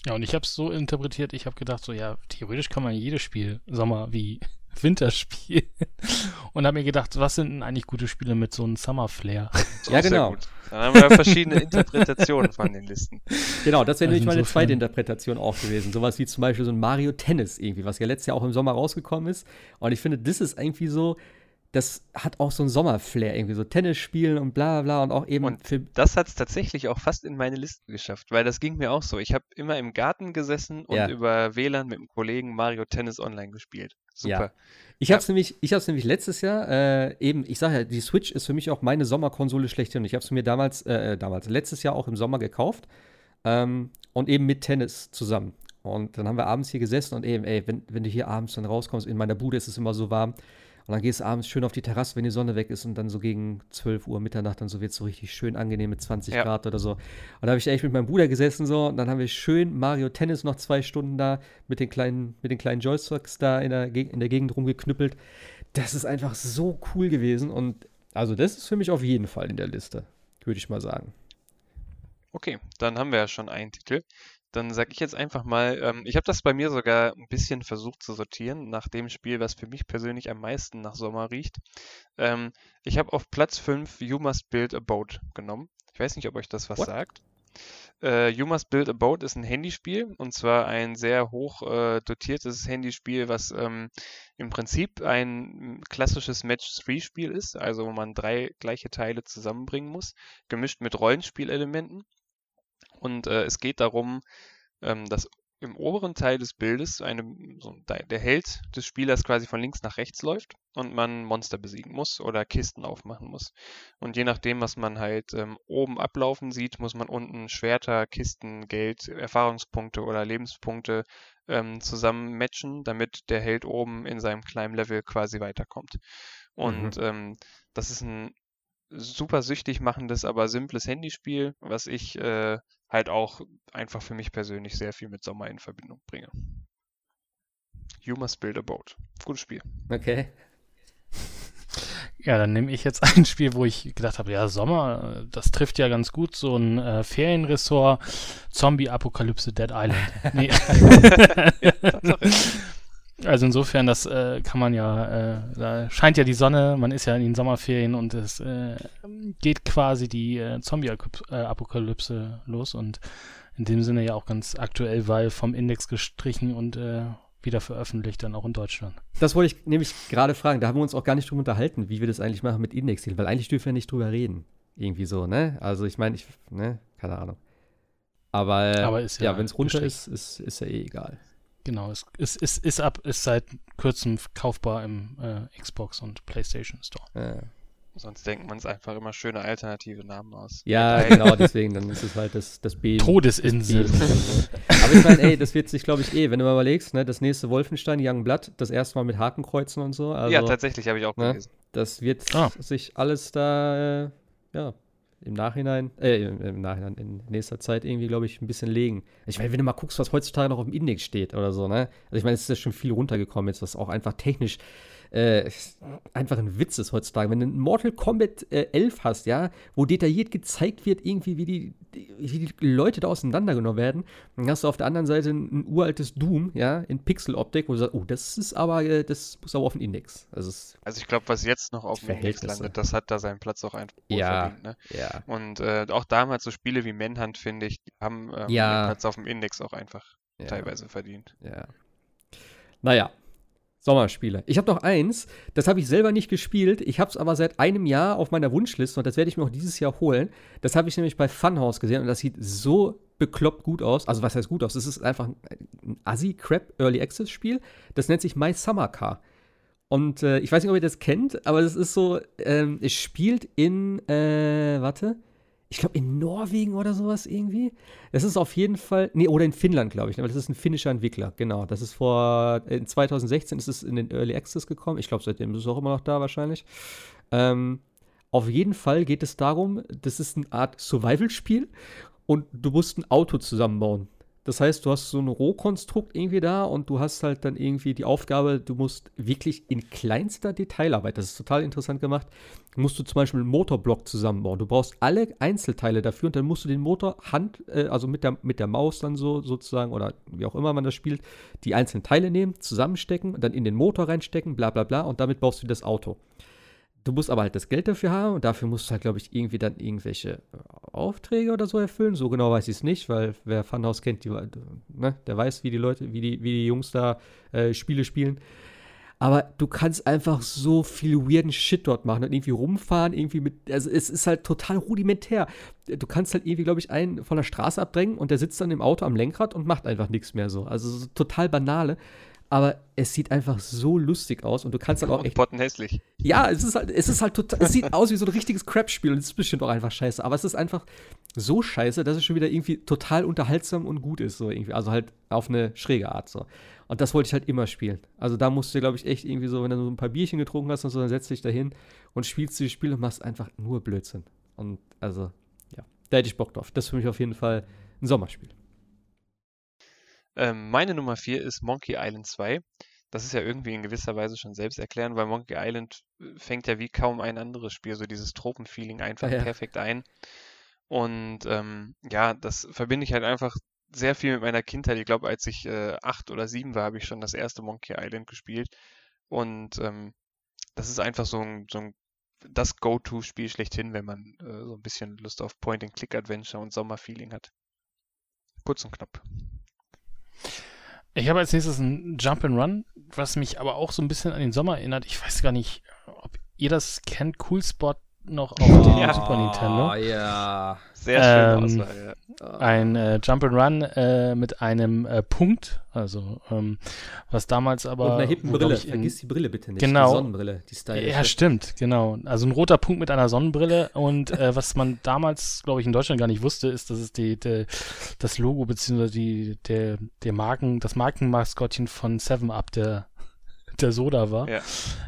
[SPEAKER 4] Ja, und ich habe es so interpretiert, ich habe gedacht, so ja, theoretisch kann man jedes Spiel Sommer wie Winter spielen. Und habe mir gedacht, was sind denn eigentlich gute Spiele mit so einem Summer-Flair?
[SPEAKER 3] Ist
[SPEAKER 2] Ja,
[SPEAKER 3] auch sehr
[SPEAKER 2] genau.
[SPEAKER 3] Dann haben wir verschiedene Interpretationen von den Listen.
[SPEAKER 2] Genau, das wäre nämlich meine
[SPEAKER 4] insofern-
[SPEAKER 2] zweite Interpretation auch gewesen. Sowas wie zum Beispiel so ein Mario Tennis irgendwie, was ja letztes Jahr auch im Sommer rausgekommen ist. Und ich finde, das ist irgendwie so, das hat auch so einen Sommerflair irgendwie, so Tennis spielen und bla bla und auch eben
[SPEAKER 3] Und
[SPEAKER 2] für.
[SPEAKER 3] Das hat es tatsächlich auch fast in meine Liste geschafft, weil das ging mir auch so. Ich habe immer im Garten gesessen und
[SPEAKER 2] Ja.
[SPEAKER 3] über WLAN mit einem Kollegen Mario Tennis online gespielt. Super.
[SPEAKER 2] Ich habe es nämlich, ich hab's nämlich letztes Jahr, äh, eben, ich sage ja, die Switch ist für mich auch meine Sommerkonsole schlechthin. Ich habe es mir damals, äh, damals, letztes Jahr auch im Sommer gekauft ähm, und eben mit Tennis zusammen. Und dann haben wir abends hier gesessen und eben, ey, wenn, wenn du hier abends dann rauskommst, in meiner Bude ist es immer so warm. Und dann gehst du abends schön auf die Terrasse, wenn die Sonne weg ist und dann so gegen 12 Uhr Mitternacht, dann so wird es so richtig schön angenehm mit 20
[SPEAKER 3] Ja.
[SPEAKER 2] Grad oder so. Und da habe ich echt mit meinem Bruder gesessen so und dann haben wir schön Mario Tennis noch zwei Stunden da mit den kleinen, mit den kleinen Joysticks da in der, Geg- in der Gegend rumgeknüppelt. Das ist einfach so cool gewesen und also das ist für mich auf jeden Fall in der Liste, würde ich mal sagen.
[SPEAKER 3] Okay, dann haben wir ja schon einen Titel. Dann sage ich jetzt einfach mal, ähm, ich habe das bei mir sogar ein bisschen versucht zu sortieren, nach dem Spiel, was für mich persönlich am meisten nach Sommer riecht. Ähm, ich habe auf Platz 5 You Must Build a Boat genommen. Ich weiß nicht, ob euch das was
[SPEAKER 2] What?
[SPEAKER 3] sagt. Äh, you Must Build a Boat ist ein Handyspiel und zwar ein sehr hoch äh, dotiertes Handyspiel, was ähm, im Prinzip ein klassisches Match-3-Spiel ist, also wo man drei gleiche Teile zusammenbringen muss, gemischt mit Rollenspielelementen. Und äh, es geht darum, ähm, dass im oberen Teil des Bildes eine, so der Held des Spielers quasi von links nach rechts läuft und man Monster besiegen muss oder Kisten aufmachen muss. Und je nachdem, was man halt ähm, oben ablaufen sieht, muss man unten Schwerter, Kisten, Geld, Erfahrungspunkte oder Lebenspunkte ähm, zusammen matchen, damit der Held oben in seinem kleinen Level quasi weiterkommt. Und ähm, das ist ein super süchtig machendes, aber simples Handyspiel, was ich äh, halt auch einfach für mich persönlich sehr viel mit Sommer in Verbindung bringe. You Must Build a Boat. Gutes Spiel.
[SPEAKER 2] Okay.
[SPEAKER 4] Ja, dann nehme ich jetzt ein Spiel, wo ich gedacht habe, ja, Sommer, das trifft ja ganz gut, so ein äh, Ferienressort, Zombie-Apokalypse, Dead Island. Nee. also insofern, das äh, kann man ja, äh, da scheint ja die Sonne, man ist ja in den Sommerferien und es äh, geht quasi die äh, Zombie-Apokalypse los und in dem Sinne ja auch ganz aktuell, weil vom Index gestrichen und äh, wieder veröffentlicht, dann auch in Deutschland.
[SPEAKER 2] Das wollte ich nämlich gerade fragen. Da haben wir uns auch gar nicht drüber unterhalten, wie wir das eigentlich machen mit Indexzielen, weil eigentlich dürfen wir nicht drüber reden. Irgendwie so, ne? Also ich meine, ich, ne, keine Ahnung. Aber, äh,
[SPEAKER 4] Aber
[SPEAKER 2] ja,
[SPEAKER 4] ja
[SPEAKER 2] wenn es runter
[SPEAKER 4] gestrichen.
[SPEAKER 2] ist, ist, ist ja eh egal.
[SPEAKER 4] Genau, es ist, ist, ist ab, ist seit kurzem kaufbar im äh, Xbox und PlayStation Store.
[SPEAKER 2] Ja,
[SPEAKER 3] Sonst denkt man es einfach immer schöne alternative Namen aus.
[SPEAKER 2] ja genau, deswegen, dann ist es halt das, das B.
[SPEAKER 4] Todesinsel.
[SPEAKER 2] B- Aber ich meine, ey, das wird sich, glaube ich, eh, wenn du mal überlegst, ne, das nächste Wolfenstein, Young Blood, das erste Mal mit Hakenkreuzen und so. Also,
[SPEAKER 3] ja, tatsächlich habe ich auch
[SPEAKER 2] ne?
[SPEAKER 3] gelesen.
[SPEAKER 2] das wird
[SPEAKER 4] Ah.
[SPEAKER 2] sich alles da, äh, ja, im Nachhinein, äh, im, Nachhinein, in nächster Zeit irgendwie, glaube ich, ein bisschen legen. Ich meine, wenn du mal guckst, was heutzutage noch auf dem Index steht oder so, ne? Also ich meine, es ist ja schon viel runtergekommen jetzt, was auch einfach technisch äh, einfach ein Witz ist heutzutage. Wenn du ein Mortal Kombat äh, 11 hast, ja, wo detailliert gezeigt wird, irgendwie, wie die, wie die Leute da auseinandergenommen werden, dann hast du auf der anderen Seite ein, ein uraltes Doom, ja, in Pixeloptik, wo du sagst, oh, das ist aber, äh, das muss aber auf den Index. Also,
[SPEAKER 3] Also ich glaube, was jetzt noch auf dem Index landet, das hat da seinen Platz auch einfach
[SPEAKER 2] Ja.
[SPEAKER 3] verdient. Ne?
[SPEAKER 2] ja.
[SPEAKER 3] Und äh, auch damals so Spiele wie Manhunt, finde ich, die haben ähm,
[SPEAKER 2] Ja.
[SPEAKER 3] den Platz auf dem Index auch einfach
[SPEAKER 2] ja.
[SPEAKER 3] teilweise verdient.
[SPEAKER 2] Ja. Naja, Sommerspiele. Ich habe noch eins, das habe ich selber nicht gespielt. Ich habe es aber seit einem Jahr auf meiner Wunschliste und das werde ich mir auch dieses Jahr holen. Das habe ich nämlich bei Funhouse gesehen und das sieht so bekloppt gut aus. Also, was heißt gut aus? Es ist einfach ein Assi-Crap Early Access Spiel. Das nennt sich My Summer Car. Und äh, ich weiß nicht, ob ihr das kennt, aber das ist so, ähm, es spielt in, äh, warte, ich glaube in Norwegen oder sowas irgendwie. Das ist auf jeden Fall, nee, oder in Finnland, glaube ich, aber das ist ein finnischer Entwickler, genau. Das ist vor, in 2016 ist es in den Early Access gekommen. Ich glaube, seitdem ist es auch immer noch da wahrscheinlich. Ähm, auf jeden Fall geht es darum, das ist eine Art Survival-Spiel und du musst ein Auto zusammenbauen. Das heißt, du hast so ein Rohkonstrukt irgendwie da und du hast halt dann irgendwie die Aufgabe, du musst wirklich in kleinster Detailarbeit, das ist total interessant gemacht, musst du zum Beispiel einen Motorblock zusammenbauen. Du brauchst alle Einzelteile dafür und dann musst du den Motor Hand, äh, also mit der, mit der Maus dann so sozusagen oder wie auch immer man das spielt, die einzelnen Teile nehmen, zusammenstecken, dann in den Motor reinstecken, bla bla bla und damit baust du das Auto. Du musst aber halt das Geld dafür haben und dafür musst du halt, glaube ich, irgendwie dann irgendwelche äh, Aufträge oder so erfüllen. So genau weiß ich es nicht, weil wer Funhouse kennt, die, ne, der weiß, wie die Leute, wie die, wie die Jungs da äh, Spiele spielen. Aber du kannst einfach so viel weirden Shit dort machen und irgendwie rumfahren, irgendwie mit, also es ist halt total rudimentär. Du kannst halt irgendwie, glaube ich, einen von der Straße abdrängen und der sitzt dann im Auto am Lenkrad und macht einfach nichts mehr so. Also so total banale. Aber es sieht einfach so lustig aus und du kannst dann auch echt
[SPEAKER 3] pottenhässlich.
[SPEAKER 2] ja, es ist halt, es ist halt total, es sieht aus wie so ein richtiges Crap-Spiel und es ist bestimmt auch einfach scheiße. Aber es ist einfach so scheiße, dass es schon wieder irgendwie total unterhaltsam und gut ist, so irgendwie. Also halt auf eine schräge Art so. Und das wollte ich halt immer spielen. Also da musst du, glaube ich, echt irgendwie so, wenn du so ein paar Bierchen getrunken hast und so, dann setzt dich da hin und spielst dieses Spiel und machst einfach nur Blödsinn. Und also, ja, da hätte ich Bock drauf. Das ist für mich auf jeden Fall ein Sommerspiel.
[SPEAKER 3] Ähm, meine Nummer 4 ist Monkey Island 2. Das ist ja irgendwie in gewisser Weise schon selbst erklären, weil Monkey Island äh, fängt ja wie kaum ein anderes Spiel so dieses Tropenfeeling einfach
[SPEAKER 2] Ah, ja.
[SPEAKER 3] perfekt ein. Und ähm, ja, das verbinde ich halt einfach sehr viel mit meiner Kindheit. Ich glaube, als ich äh, acht oder sieben war, habe ich schon das erste Monkey Island gespielt. Und ähm, das ist einfach so ein, so ein das Go-To-Spiel schlechthin, wenn man äh, so ein bisschen Lust auf Point-and-Click-Adventure und Sommerfeeling hat. Kurz und knapp.
[SPEAKER 4] Ich habe als nächstes ein Jump and Run, was mich aber auch so ein bisschen an den Sommer erinnert. Ich weiß gar nicht, ob ihr das kennt. Cool Spot noch auf dem
[SPEAKER 3] Ja.
[SPEAKER 4] Super Nintendo.
[SPEAKER 2] Oh, ja.
[SPEAKER 3] Sehr schöne
[SPEAKER 4] Ähm,
[SPEAKER 3] Auswahl, ja.
[SPEAKER 4] Ein äh, Jump and Run äh, mit einem äh, Punkt, also ähm, was damals aber
[SPEAKER 2] Und einer hippen Brille.
[SPEAKER 4] ich, in-
[SPEAKER 2] Vergiss die Brille bitte nicht.
[SPEAKER 4] Genau.
[SPEAKER 2] Die Sonnenbrille, die stylische.
[SPEAKER 4] Ja, stimmt, genau. Also ein roter Punkt mit einer Sonnenbrille und äh, was man damals, glaube ich, in Deutschland gar nicht wusste, ist, dass es die, die, das Logo beziehungsweise die, der, der Marken, das Markenmaskottchen von Seven Up, der, der Soda war.
[SPEAKER 3] Ja.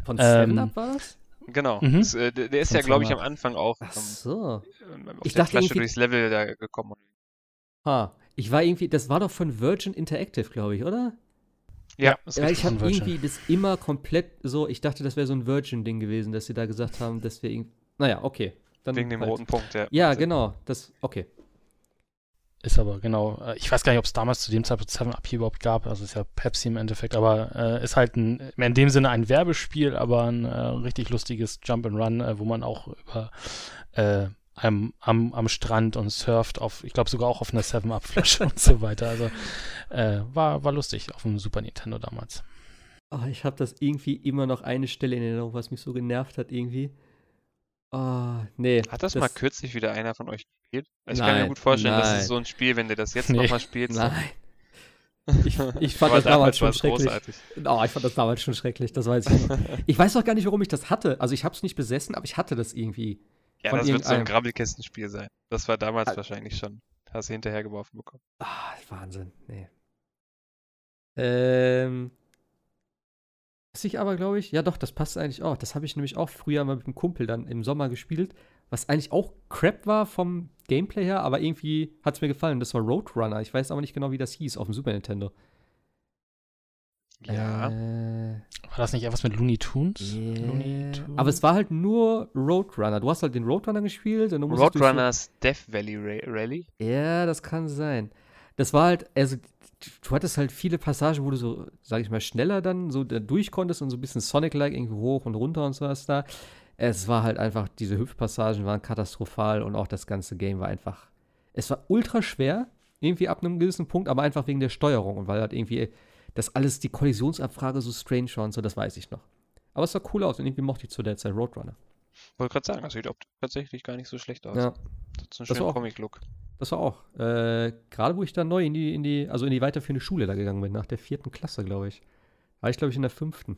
[SPEAKER 2] Von
[SPEAKER 4] Ähm,
[SPEAKER 2] Seven Up war das?
[SPEAKER 3] Genau.
[SPEAKER 4] Mhm.
[SPEAKER 3] Das, äh, der, ist ja, glaube ich, am Anfang auch
[SPEAKER 2] Ach so.
[SPEAKER 3] ähm, auf
[SPEAKER 2] Ich
[SPEAKER 3] der
[SPEAKER 2] dachte
[SPEAKER 3] Flasche
[SPEAKER 2] irgendwie-
[SPEAKER 3] durchs Level da gekommen.
[SPEAKER 2] Ha. Ich war irgendwie, das war doch von Virgin Interactive, glaube ich, oder?
[SPEAKER 3] Ja, ist
[SPEAKER 2] Ja, ich habe irgendwie das immer komplett so, ich dachte, das wäre so ein Virgin-Ding gewesen, dass sie da gesagt haben, dass wir irgendwie. Naja, okay. Dann
[SPEAKER 3] Wegen dem
[SPEAKER 2] halt.
[SPEAKER 3] roten Punkt, ja.
[SPEAKER 2] Ja, genau. Das, okay.
[SPEAKER 4] Ist aber genau, äh, ich weiß gar nicht, ob es damals zu dem Zeitpunkt Seven Up hier überhaupt gab, also ist ja Pepsi im Endeffekt, aber äh, ist halt ein, in dem Sinne ein Werbespiel, aber ein äh, richtig lustiges Jump and Run, äh, wo man auch über äh, am, am, am Strand und surft auf, ich glaube sogar auch auf einer Seven Up Flasche und so weiter. Also äh, war, war lustig auf dem Super Nintendo damals.
[SPEAKER 2] Oh, ich habe das irgendwie immer noch eine Stelle in Erinnerung, was mich so genervt hat, irgendwie. Oh, nee.
[SPEAKER 3] Hat das, mal kürzlich wieder einer von euch gespielt? Also ich kann mir
[SPEAKER 2] Nein,
[SPEAKER 3] gut vorstellen, das
[SPEAKER 2] nein.
[SPEAKER 3] ist so ein Spiel, wenn du das jetzt
[SPEAKER 4] Nee.
[SPEAKER 3] nochmal spielst.
[SPEAKER 2] Nein. Ich, ich fand das damals schon schrecklich.
[SPEAKER 3] großartig.
[SPEAKER 2] Oh, ich fand das damals schon schrecklich, das weiß ich noch. Ich weiß auch gar nicht, warum ich das hatte. Also ich habe es nicht besessen, aber ich hatte das irgendwie.
[SPEAKER 3] Ja, das wird so ein. Grabbelkästenspiel sein. Das war damals
[SPEAKER 2] Ah.
[SPEAKER 3] wahrscheinlich schon. Hast du hinterher geworfen bekommen.
[SPEAKER 2] Ah, Wahnsinn. Nee. Ähm. Was ich aber, glaube ich, ja doch, das passt eigentlich auch. Das habe ich nämlich auch früher mal mit einem Kumpel dann im Sommer gespielt, was eigentlich auch Crap war vom Gameplay her, aber irgendwie hat es mir gefallen. Das war Roadrunner. Ich weiß aber nicht genau, wie das hieß auf dem Super Nintendo.
[SPEAKER 3] Ja.
[SPEAKER 2] Äh,
[SPEAKER 4] War das nicht etwas mit Looney Tunes?
[SPEAKER 2] yeah.
[SPEAKER 4] Looney Tunes?
[SPEAKER 2] Aber es war halt nur Roadrunner. Du hast halt den Roadrunner gespielt und du
[SPEAKER 3] Roadrunners Death Valley Ra Rally.
[SPEAKER 2] Ja, das kann sein. Das war halt, also du hattest halt viele Passagen, wo du so, sag ich mal, schneller dann so da durch konntest und so ein bisschen Sonic-like irgendwie hoch und runter und sowas da. Es war halt einfach, diese Hüpfpassagen waren katastrophal und auch das ganze Game war einfach, es war ultra schwer, irgendwie ab einem gewissen Punkt, aber einfach wegen der Steuerung und weil halt irgendwie das alles, die Kollisionsabfrage so strange war und so, das weiß ich noch. Aber es sah cool aus und irgendwie mochte ich zu der Zeit Roadrunner.
[SPEAKER 3] Wollte gerade sagen, das sieht tatsächlich gar nicht so schlecht aus.
[SPEAKER 2] Ja.
[SPEAKER 3] Das ist ein schöner Comic-Look.
[SPEAKER 2] Das war auch. Äh, Gerade wo ich dann neu in die, in die, also in die weiterführende Schule da gegangen bin, nach der vierten Klasse, glaube ich. War ich, glaube ich, in der fünften.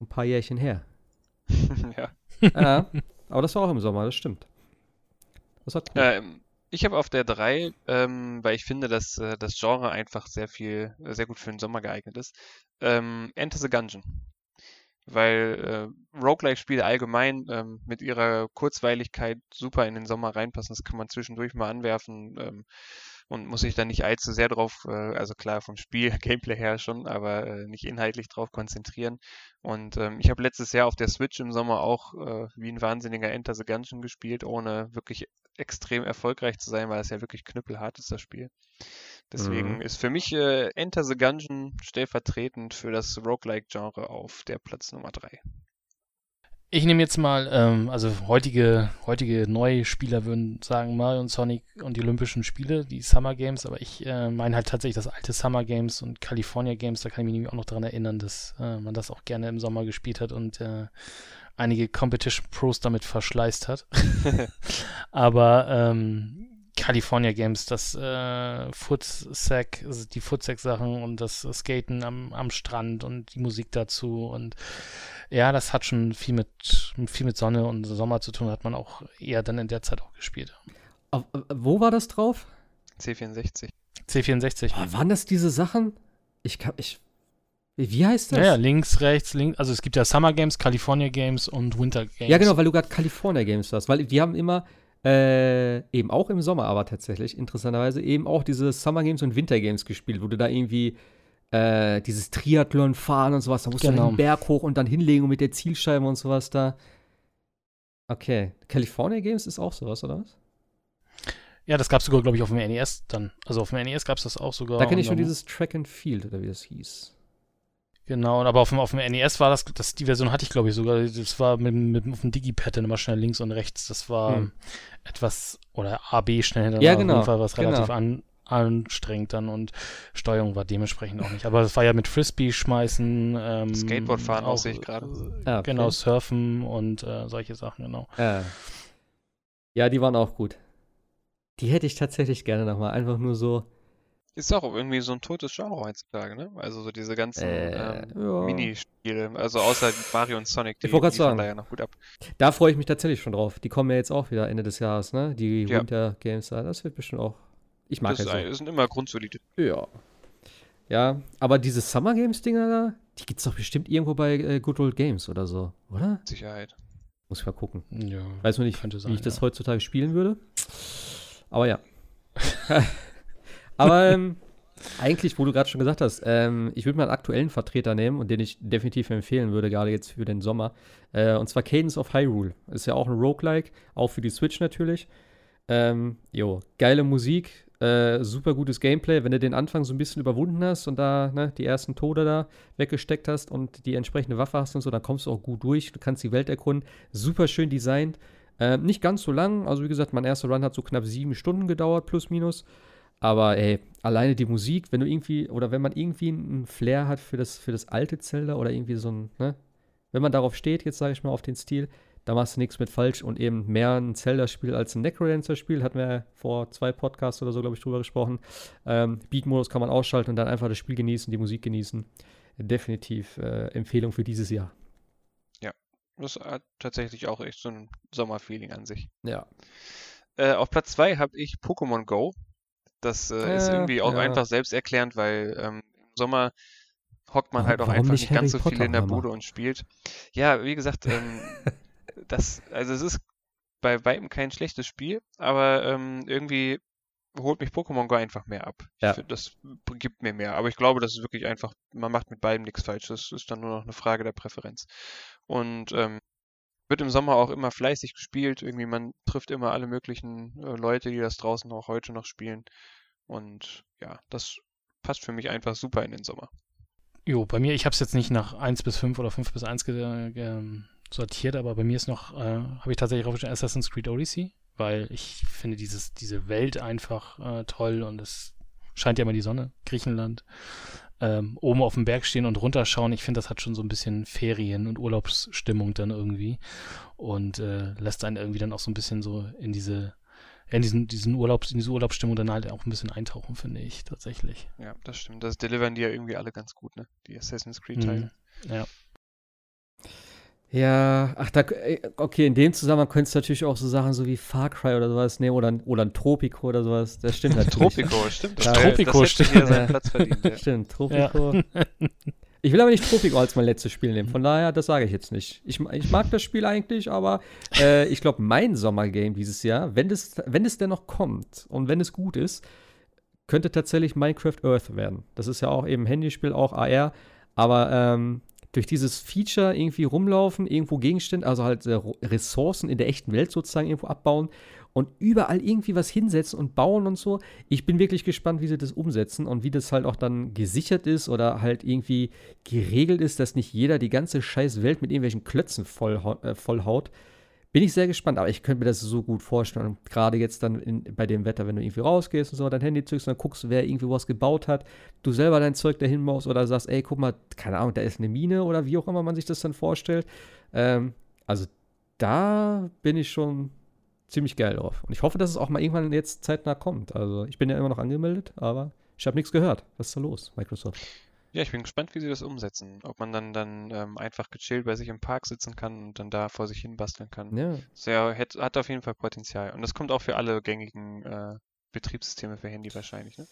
[SPEAKER 2] Ein paar Jährchen her.
[SPEAKER 3] ja.
[SPEAKER 2] ja, aber das war auch im Sommer, das stimmt. Das war cool.
[SPEAKER 3] Ähm, ich habe auf der 3, ähm, weil ich finde, dass äh, das Genre einfach sehr viel, sehr gut für den Sommer geeignet ist, ähm, Enter the Gungeon. Weil äh, Roguelike-Spiele allgemein ähm, mit ihrer Kurzweiligkeit super in den Sommer reinpassen. Das kann man zwischendurch mal anwerfen ähm, und muss sich da nicht allzu sehr drauf, äh, also klar vom Spiel, Gameplay her schon, aber äh, nicht inhaltlich drauf konzentrieren. Und ähm, ich habe letztes Jahr auf der Switch im Sommer auch äh, wie ein wahnsinniger Enter the Gungeon gespielt, ohne wirklich extrem erfolgreich zu sein, weil es ja wirklich knüppelhart ist, das Spiel. Deswegen
[SPEAKER 2] Mhm.
[SPEAKER 3] ist für mich äh, Enter the Gungeon stellvertretend für das Roguelike-Genre auf der Platz Nummer 3.
[SPEAKER 4] Ich nehme jetzt mal, ähm, also heutige, heutige neue Spieler würden sagen Mario und Sonic und die Olympischen Spiele, die Summer Games, aber ich äh, meine halt tatsächlich das alte Summer Games und California Games, da kann ich mich nämlich auch noch daran erinnern, dass äh, man das auch gerne im Sommer gespielt hat und äh, einige Competition Pros damit verschleißt hat. aber ähm, California Games, das äh, Footsack, also die Footsack-Sachen und das Skaten am, am Strand und die Musik dazu und ja, das hat schon viel mit, viel mit Sonne und Sommer zu tun, hat man auch eher dann in der Zeit auch gespielt.
[SPEAKER 2] Auf, äh, wo war das drauf?
[SPEAKER 3] C64.
[SPEAKER 4] C64.
[SPEAKER 2] Oh, waren das diese Sachen? Ich kann, ich. Wie wie heißt das?
[SPEAKER 4] Ja, ja, links, rechts, links. Also es gibt ja Summer Games, California Games und Winter Games.
[SPEAKER 2] Ja, genau, weil du gerade California Games hast. Weil die haben immer, äh, eben auch im Sommer aber tatsächlich, interessanterweise, eben auch diese Summer Games und Winter Games gespielt, wo du da irgendwie äh, dieses Triathlon fahren und sowas, da musst du
[SPEAKER 4] Genau.
[SPEAKER 2] dann den Berg hoch und dann hinlegen und mit der Zielscheibe und sowas da. Okay. California Games ist auch sowas, oder was?
[SPEAKER 4] Ja, das gab es sogar, glaube ich, auf dem NES dann. Also auf dem NES gab es das auch sogar.
[SPEAKER 2] Da kenne ich schon dieses Track and Field, oder wie das hieß.
[SPEAKER 4] Genau, aber auf dem, auf dem NES war das, das, die Version hatte ich, glaube ich, sogar. Das war mit, mit auf dem Digipad dann immer schnell links und rechts. Das war
[SPEAKER 2] Hm.
[SPEAKER 4] etwas, oder AB schnell hintereinander.
[SPEAKER 2] Ja,
[SPEAKER 4] Auf
[SPEAKER 2] genau,
[SPEAKER 4] jeden Fall was relativ
[SPEAKER 2] genau.
[SPEAKER 4] an, anstrengend dann und Steuerung war dementsprechend auch nicht. Aber es war ja mit Frisbee schmeißen, ähm,
[SPEAKER 3] Skateboardfahren auch, sehe ich gerade.
[SPEAKER 2] Ah, okay.
[SPEAKER 4] Genau, Surfen und äh, solche Sachen, genau.
[SPEAKER 2] Äh. Ja, die waren auch gut. Die hätte ich tatsächlich gerne nochmal. Einfach nur so.
[SPEAKER 3] Ist auch irgendwie so ein totes Genre heutzutage, ne? Also so diese ganzen
[SPEAKER 2] Äh,
[SPEAKER 3] ähm,
[SPEAKER 2] ja.
[SPEAKER 3] Minispiele, also außer Mario und Sonic, die, fahren
[SPEAKER 2] sagen.
[SPEAKER 3] da ja noch gut ab.
[SPEAKER 2] Da freue ich mich tatsächlich schon drauf. Die kommen ja jetzt auch wieder Ende des Jahres, ne? Die
[SPEAKER 3] Ja.
[SPEAKER 2] Winter Games da. Das wird bestimmt auch. Ich mag
[SPEAKER 3] Das,
[SPEAKER 2] ja
[SPEAKER 3] ist ein-
[SPEAKER 2] so.
[SPEAKER 3] das sind immer grundsolide.
[SPEAKER 2] Ja. Ja, aber diese Summer Games Dinger da, die gibt's doch bestimmt irgendwo bei äh, Good Old Games oder so, oder?
[SPEAKER 3] mit Sicherheit.
[SPEAKER 2] Muss ich mal gucken.
[SPEAKER 4] Ja,
[SPEAKER 2] Weiß nur nicht,
[SPEAKER 4] Könnte
[SPEAKER 2] wie
[SPEAKER 4] sein,
[SPEAKER 2] ich das
[SPEAKER 4] ja.
[SPEAKER 2] heutzutage spielen würde. Aber ja. aber ähm, eigentlich, wo du gerade schon gesagt hast, ähm, ich würde mal einen aktuellen Vertreter nehmen und den ich definitiv empfehlen würde, gerade jetzt für den Sommer. Äh, und zwar Cadence of Hyrule. Ist ja auch ein Roguelike, auch für die Switch natürlich. Ähm, jo, geile Musik, äh, super gutes Gameplay. Wenn du den Anfang so ein bisschen überwunden hast und da ne, die ersten Tode da weggesteckt hast und die entsprechende Waffe hast und so, dann kommst du auch gut durch. Du kannst die Welt erkunden. Super schön designt. Ähm, nicht ganz so lang. Also, wie gesagt, mein erster Run hat so knapp sieben Stunden gedauert, plus minus. Aber ey, alleine die Musik, wenn du irgendwie, oder wenn man irgendwie einen Flair hat für das, für das alte Zelda oder irgendwie so ein, ne, wenn man darauf steht, jetzt sage ich mal auf den Stil, da machst du nichts mit falsch und eben mehr ein Zelda-Spiel als ein Necrodancer-Spiel, hatten wir ja vor zwei Podcasts oder so, glaube ich, drüber gesprochen. Ähm, Beat-Modus kann man ausschalten und dann einfach das Spiel genießen, die Musik genießen. Definitiv äh, Empfehlung für dieses Jahr.
[SPEAKER 3] Das hat tatsächlich auch echt so ein Sommerfeeling an sich.
[SPEAKER 2] Ja.
[SPEAKER 3] Äh, auf Platz 2 habe ich Pokémon Go. Das äh, ist irgendwie auch
[SPEAKER 2] ja.
[SPEAKER 3] einfach selbsterklärend, weil ähm, im Sommer hockt man halt auch
[SPEAKER 2] warum
[SPEAKER 3] einfach
[SPEAKER 2] nicht
[SPEAKER 3] nicht ganz so viel in der
[SPEAKER 2] Potter?
[SPEAKER 3] Bude und spielt. Ja, wie gesagt, ähm, das, also es ist bei weitem kein schlechtes Spiel, aber ähm, irgendwie holt mich Pokémon Go einfach mehr ab.
[SPEAKER 2] Ja.
[SPEAKER 3] finde, das gibt mir mehr. Aber ich glaube, das ist wirklich einfach, man macht mit beidem nichts falsch. Das ist dann nur noch eine Frage der Präferenz. Und ähm, wird im Sommer auch immer fleißig gespielt. Irgendwie, man trifft immer alle möglichen äh, Leute, die das draußen auch heute noch spielen. Und ja, das passt für mich einfach super in den Sommer.
[SPEAKER 4] Jo, bei mir, ich habe es jetzt nicht nach 1 bis 5 oder 5 bis 1 ge ge sortiert, aber bei mir ist noch, äh, habe ich tatsächlich aufgeschrieben Assassin's Creed Odyssey, weil ich finde dieses, diese Welt einfach äh, toll und es scheint ja immer die Sonne, Griechenland, ähm, oben auf dem Berg stehen und runterschauen. Ich finde, das hat schon so ein bisschen Ferien- und Urlaubsstimmung dann irgendwie und äh, lässt einen irgendwie dann auch so ein bisschen so in diese, in diesen, diesen Urlaubs, in diese Urlaubsstimmung dann halt auch ein bisschen eintauchen, finde ich tatsächlich.
[SPEAKER 3] Ja, das stimmt. Das delivern die ja irgendwie alle ganz gut, ne? Die Assassin's Creed-Teile.
[SPEAKER 4] Mhm. Ja.
[SPEAKER 2] Ja, ach, da, äh, okay, in dem Zusammenhang könntest du natürlich auch so Sachen so wie Far Cry oder sowas nehmen oder, ein- oder ein Tropico oder sowas. Das stimmt natürlich.
[SPEAKER 3] Tropico, stimmt.
[SPEAKER 2] Ja,
[SPEAKER 3] Das,
[SPEAKER 4] Tropico,
[SPEAKER 3] das
[SPEAKER 4] stimmt.
[SPEAKER 3] hier seinen
[SPEAKER 2] Ja.
[SPEAKER 3] Platz verdient. Ja.
[SPEAKER 2] Stimmt, Tropico. Ich will aber nicht Tropico als mein letztes Spiel nehmen, von daher, das sage ich jetzt nicht. Ich, ich mag das Spiel eigentlich, aber äh, ich glaube, mein Sommergame dieses Jahr, wenn es, wenn es denn noch kommt und wenn es gut ist, könnte tatsächlich Minecraft Earth werden. Das ist ja auch eben ein Handyspiel, auch AR, aber ähm, durch dieses Feature irgendwie rumlaufen, irgendwo Gegenstände, also halt äh, Ressourcen in der echten Welt sozusagen irgendwo abbauen und überall irgendwie was hinsetzen und bauen und so. Ich bin wirklich gespannt, wie sie das umsetzen und wie das halt auch dann gesichert ist oder halt irgendwie geregelt ist, dass nicht jeder die ganze scheiß Welt mit irgendwelchen Klötzen vollhau äh, vollhaut. Bin ich sehr gespannt, aber ich könnte mir das so gut vorstellen. Und gerade jetzt dann in, bei dem Wetter, wenn du irgendwie rausgehst und so, dein Handy zückst und dann guckst, wer irgendwie was gebaut hat, du selber dein Zeug dahin baust oder sagst, ey, guck mal, keine Ahnung, da ist eine Mine oder wie auch immer man sich das dann vorstellt. Ähm, also da bin ich schon ziemlich geil drauf. Und ich hoffe, dass es auch mal irgendwann jetzt zeitnah kommt. Also ich bin ja immer noch angemeldet, aber ich habe nichts gehört. Was ist da los, Microsoft?
[SPEAKER 3] Ja, ich bin gespannt, wie sie das umsetzen. Ob man dann, dann ähm, einfach gechillt bei sich im Park sitzen kann und dann da vor sich hin basteln kann.
[SPEAKER 2] Ja,
[SPEAKER 3] Sehr, hat, hat auf jeden Fall Potenzial. Und das kommt auch für alle gängigen äh, Betriebssysteme für Handy wahrscheinlich, ne?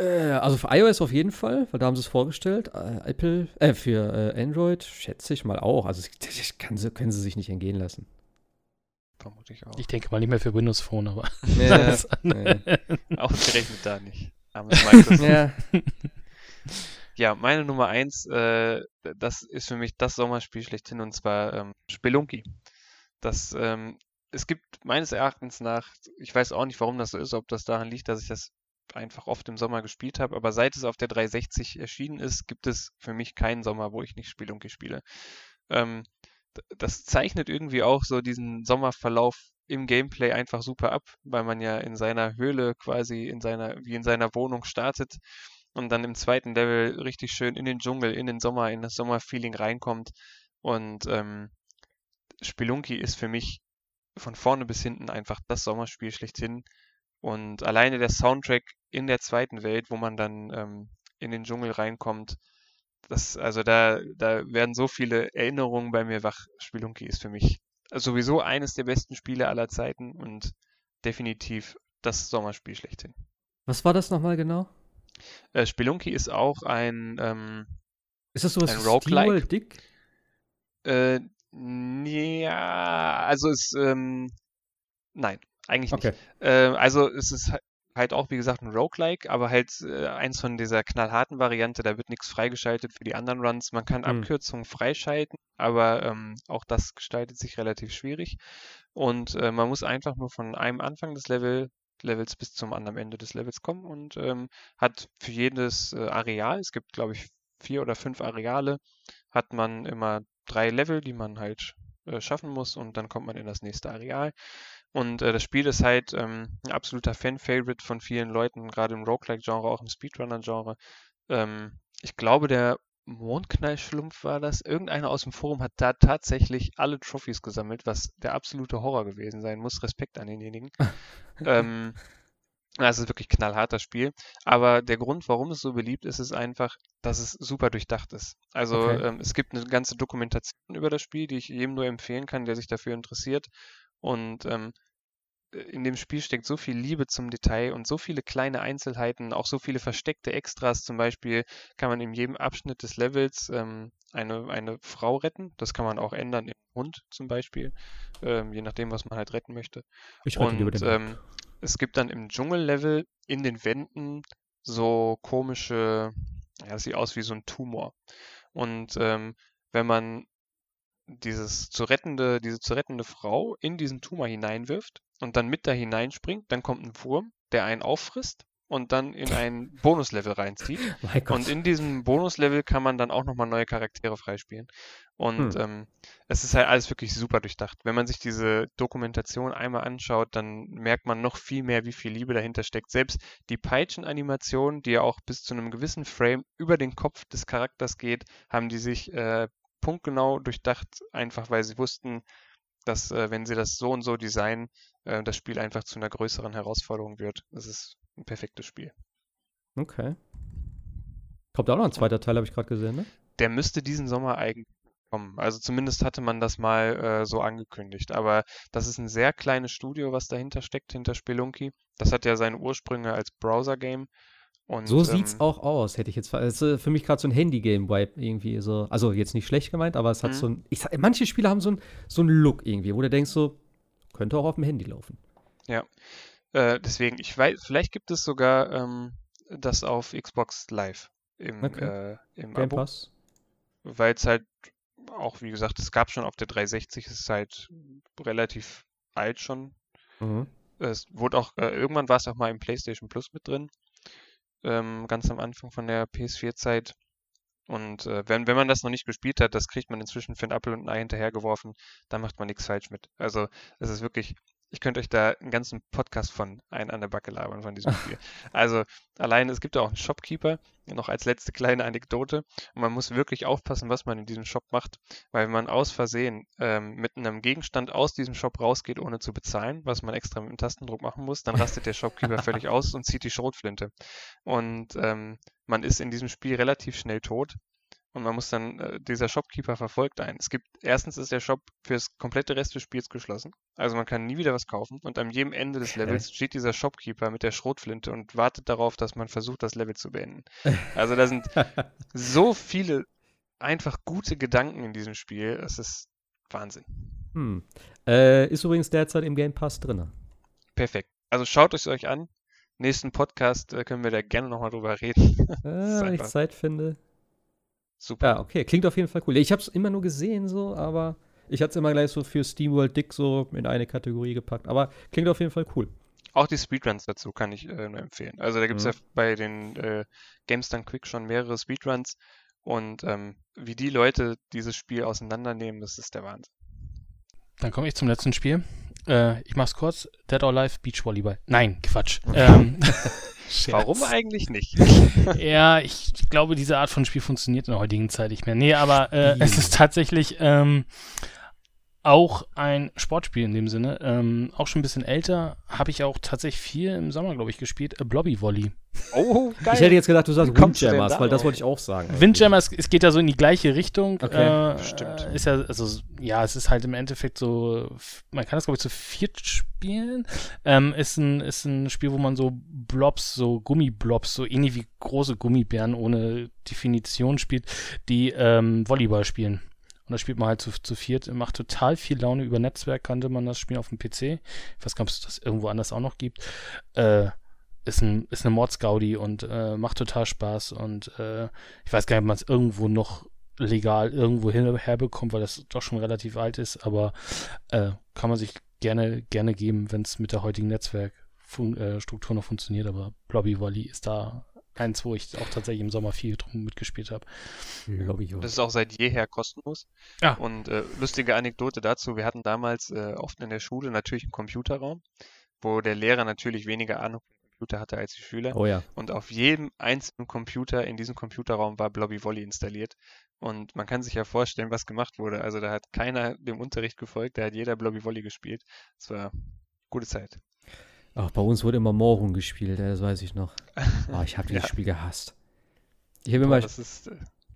[SPEAKER 2] Äh, also für iOS auf jeden Fall, weil da haben sie es vorgestellt. Äh, Apple, äh, für äh, Android schätze ich mal auch. Also das kann sie, können sie sich nicht entgehen lassen.
[SPEAKER 3] Vermute ich auch.
[SPEAKER 4] Ich denke mal nicht mehr für Windows Phone, aber
[SPEAKER 2] Ja,
[SPEAKER 4] andere-
[SPEAKER 3] Ausgerechnet da nicht. Microsoft.
[SPEAKER 2] ja.
[SPEAKER 3] Ja, meine Nummer eins, äh, das ist für mich das Sommerspiel schlechthin und zwar ähm, Spelunky. Das, ähm, es gibt meines Erachtens nach, ich weiß auch nicht, warum das so ist, ob das daran liegt, dass ich das einfach oft im Sommer gespielt habe, aber seit es auf der 360 erschienen ist, gibt es für mich keinen Sommer, wo ich nicht Spelunky spiele. Ähm, das zeichnet irgendwie auch so diesen Sommerverlauf im Gameplay einfach super ab, weil man ja in seiner Höhle quasi in seiner, wie in seiner Wohnung startet und dann im zweiten Level richtig schön in den Dschungel, in den Sommer, in das Sommerfeeling reinkommt. Und ähm, Spelunky ist für mich von vorne bis hinten einfach das Sommerspiel schlechthin. Und alleine der Soundtrack in der zweiten Welt, wo man dann ähm, in den Dschungel reinkommt, das, also da, da werden so viele Erinnerungen bei mir wach. Spelunky ist für mich sowieso eines der besten Spiele aller Zeiten und definitiv das Sommerspiel schlechthin.
[SPEAKER 2] Was war das nochmal genau?
[SPEAKER 3] Äh, Spelunky ist auch ein, ähm,
[SPEAKER 2] Ist das sowas
[SPEAKER 3] Ein Roguelike?
[SPEAKER 2] Dick?
[SPEAKER 3] äh, ja, also es, ähm, nein, eigentlich nicht.
[SPEAKER 2] Okay.
[SPEAKER 3] Äh, also es ist halt auch, wie gesagt, ein Roguelike, aber halt äh, eins von dieser knallharten Variante, da wird nichts freigeschaltet für die anderen Runs. Man kann
[SPEAKER 2] Hm.
[SPEAKER 3] Abkürzungen freischalten, aber ähm, auch das gestaltet sich relativ schwierig. Und äh, man muss einfach nur von einem Anfang des Level, Levels bis zum anderen Ende des Levels kommen und ähm, hat für jedes äh, Areal, es gibt, glaube ich, vier oder fünf Areale, hat man immer drei Level, die man halt äh, schaffen muss und dann kommt man in das nächste Areal. Und äh, das Spiel ist halt ähm, ein absoluter Fan-Favorite von vielen Leuten, gerade im Roguelike-Genre, auch im Speedrunner-Genre. Ähm, ich glaube, der Mondknallschlumpf war das. Irgendeiner aus dem Forum hat da tatsächlich alle Trophys gesammelt, was der absolute Horror gewesen sein muss. Respekt an denjenigen. ähm, also wirklich knallharter Spiel. Aber der Grund, warum es so beliebt ist, ist einfach, dass es super durchdacht ist. Also
[SPEAKER 2] Okay.
[SPEAKER 3] ähm, es gibt eine ganze Dokumentation über das Spiel, die ich jedem nur empfehlen kann, der sich dafür interessiert. Und ähm, in dem Spiel steckt so viel Liebe zum Detail und so viele kleine Einzelheiten, auch so viele versteckte Extras. Zum Beispiel kann man in jedem Abschnitt des Levels ähm, eine, eine Frau retten. Das kann man auch ändern im Hund zum Beispiel, ähm, je nachdem, was man halt retten möchte.
[SPEAKER 2] Ich rette
[SPEAKER 3] Und
[SPEAKER 2] den
[SPEAKER 3] ähm, es gibt dann im Dschungellevel in den Wänden so komische, ja, das sieht aus wie so ein Tumor. Und ähm, wenn man dieses zu rettende, diese zu rettende Frau in diesen Tumor hineinwirft und dann mit da hineinspringt, dann kommt ein Wurm, der einen auffrisst und dann in ein Bonuslevel reinzieht. Und in diesem Bonuslevel kann man dann auch nochmal neue Charaktere freispielen. Und
[SPEAKER 2] Hm.
[SPEAKER 3] ähm, es ist halt alles wirklich super durchdacht. Wenn man sich diese Dokumentation einmal anschaut, dann merkt man noch viel mehr, wie viel Liebe dahinter steckt. Selbst die Peitschenanimation, die ja auch bis zu einem gewissen Frame über den Kopf des Charakters geht, haben die sich äh, punktgenau durchdacht, einfach weil sie wussten, dass äh, wenn sie das so und so designen, äh, das Spiel einfach zu einer größeren Herausforderung wird. Es ist ein perfektes Spiel.
[SPEAKER 2] Okay. Kommt auch noch ein zweiter Teil, habe ich gerade gesehen, ne?
[SPEAKER 3] Der müsste diesen Sommer eigentlich kommen. Also zumindest hatte man das mal äh, so angekündigt. Aber das ist ein sehr kleines Studio, was dahinter steckt, hinter Spelunky. Das hat ja seine Ursprünge als Browser-Game. Und,
[SPEAKER 2] So sieht's
[SPEAKER 3] ähm,
[SPEAKER 2] auch aus, hätte ich jetzt. Es ist für mich gerade so ein Handy-Game-Vibe irgendwie so. Also jetzt nicht schlecht gemeint, aber es hat
[SPEAKER 3] Mhm.
[SPEAKER 2] so ein. Ich sag, manche Spiele haben so ein so einen Look irgendwie, wo du denkst so, könnte auch auf dem Handy laufen.
[SPEAKER 3] Äh, deswegen, ich weiß, vielleicht gibt es sogar ähm, das auf Xbox Live im,
[SPEAKER 2] Okay.
[SPEAKER 3] äh, im
[SPEAKER 2] Game
[SPEAKER 3] Abo.
[SPEAKER 2] Pass.
[SPEAKER 3] weil es halt auch, wie gesagt, es gab schon auf der 360, es ist halt relativ alt schon.
[SPEAKER 2] Mhm.
[SPEAKER 3] Es wurde auch, äh, irgendwann war es auch mal im PlayStation Plus mit drin, ähm, ganz am Anfang von der PS4-Zeit. Und äh, wenn, wenn man das noch nicht gespielt hat, das kriegt man inzwischen für einen Apfel und ein Ei hinterhergeworfen, da macht man nichts falsch mit. Also es ist wirklich, ich könnte euch da einen ganzen Podcast von ein an der Backe labern von diesem Spiel. Also alleine, es gibt ja auch einen Shopkeeper, noch als letzte kleine Anekdote. Und man muss wirklich aufpassen, was man in diesem Shop macht, weil wenn man aus Versehen ähm, mit einem Gegenstand aus diesem Shop rausgeht, ohne zu bezahlen, was man extra mit einem Tastendruck machen muss, dann rastet der Shopkeeper völlig aus und zieht die Schrotflinte. Und ähm, man ist in diesem Spiel relativ schnell tot. Und man muss dann, äh, dieser Shopkeeper verfolgt einen. Es gibt, erstens ist der Shop fürs komplette Rest des Spiels geschlossen. Also man kann nie wieder was kaufen. Und an jedem Ende des Levels steht dieser Shopkeeper mit der Schrotflinte und wartet darauf, dass man versucht, das Level zu beenden. Also da sind so viele einfach gute Gedanken in diesem Spiel. Es ist Wahnsinn.
[SPEAKER 2] Hm. Äh, ist übrigens derzeit im Game Pass drin.
[SPEAKER 3] Perfekt. Also schaut es euch an. Nächsten Podcast äh, können wir da gerne nochmal drüber reden.
[SPEAKER 2] Äh, wenn ich Zeit finde.
[SPEAKER 3] Super.
[SPEAKER 2] Ja, okay, klingt auf jeden Fall cool. Ich habe es immer nur gesehen so, aber ich hatte es immer gleich so für SteamWorld Dick so in eine Kategorie gepackt. Aber klingt auf jeden Fall cool.
[SPEAKER 3] Auch die Speedruns dazu kann ich äh, nur empfehlen. Also da gibt es
[SPEAKER 2] Mhm.
[SPEAKER 3] ja bei den äh, Games Done Quick schon mehrere Speedruns und ähm, wie die Leute dieses Spiel auseinandernehmen, das ist der Wahnsinn.
[SPEAKER 4] Dann komme ich zum letzten Spiel. Äh, ich mach's kurz. Dead or Alive Beach Volleyball. Nein, Quatsch. ähm,
[SPEAKER 3] Warum eigentlich nicht?
[SPEAKER 4] Ja, ich glaube, diese Art von Spiel funktioniert in der heutigen Zeit nicht mehr. Nee, aber äh, es ist tatsächlich ähm, auch ein Sportspiel in dem Sinne. Ähm, auch schon ein bisschen älter. Habe ich auch tatsächlich viel im Sommer, glaube ich, gespielt. Äh, Blobby Volley.
[SPEAKER 3] Oh, geil.
[SPEAKER 2] Ich hätte jetzt gedacht, du sagst Windjammers, weil das wollte ich auch sagen. eigentlich.
[SPEAKER 4] Windjammer, es, geht ja so in die gleiche Richtung.
[SPEAKER 2] Okay,
[SPEAKER 4] äh,
[SPEAKER 3] stimmt.
[SPEAKER 4] Ist ja, also, ja, es ist halt im Endeffekt so, man kann das, glaube ich, zu viert spielen. Ähm, ist, ein, ist ein Spiel, wo man so Blobs, so Gummiblobs, so ähnlich wie große Gummibären ohne Definition spielt, die ähm, Volleyball spielen. Und da spielt man halt zu, zu viert, macht total viel Laune. Über Netzwerk kannte man das Spiel auf dem PC. Ich weiß gar nicht, ob es das irgendwo anders auch noch gibt. Äh, ist, ein, ist eine Mordsgaudi und äh, macht total Spaß. Und äh, ich weiß gar nicht, ob man es irgendwo noch legal irgendwo hin, herbekommt, weil das doch schon relativ alt ist. Aber äh, kann man sich gerne, gerne geben, wenn es mit der heutigen Netzwerkstruktur noch funktioniert. Aber Blobby Volley ist da eins, wo ich auch tatsächlich im Sommer viel drum mitgespielt habe.
[SPEAKER 3] Das ist auch seit jeher kostenlos.
[SPEAKER 4] Ja.
[SPEAKER 3] Und äh, lustige Anekdote dazu, wir hatten damals äh, oft in der Schule natürlich einen Computerraum, wo der Lehrer natürlich weniger Ahnung vom Computer hatte als die Schüler.
[SPEAKER 2] Oh ja.
[SPEAKER 3] Und auf jedem einzelnen Computer in diesem Computerraum war Blobby Volley installiert. Und man kann sich ja vorstellen, was gemacht wurde. Also da hat keiner dem Unterricht gefolgt, da hat jeder Blobby Volley gespielt. Das war gute Zeit.
[SPEAKER 2] Ach, bei uns wurde immer Morun gespielt, das weiß ich noch. Oh, ich habe dieses
[SPEAKER 3] Ja.
[SPEAKER 2] Spiel gehasst. Ich habe immer,
[SPEAKER 3] äh,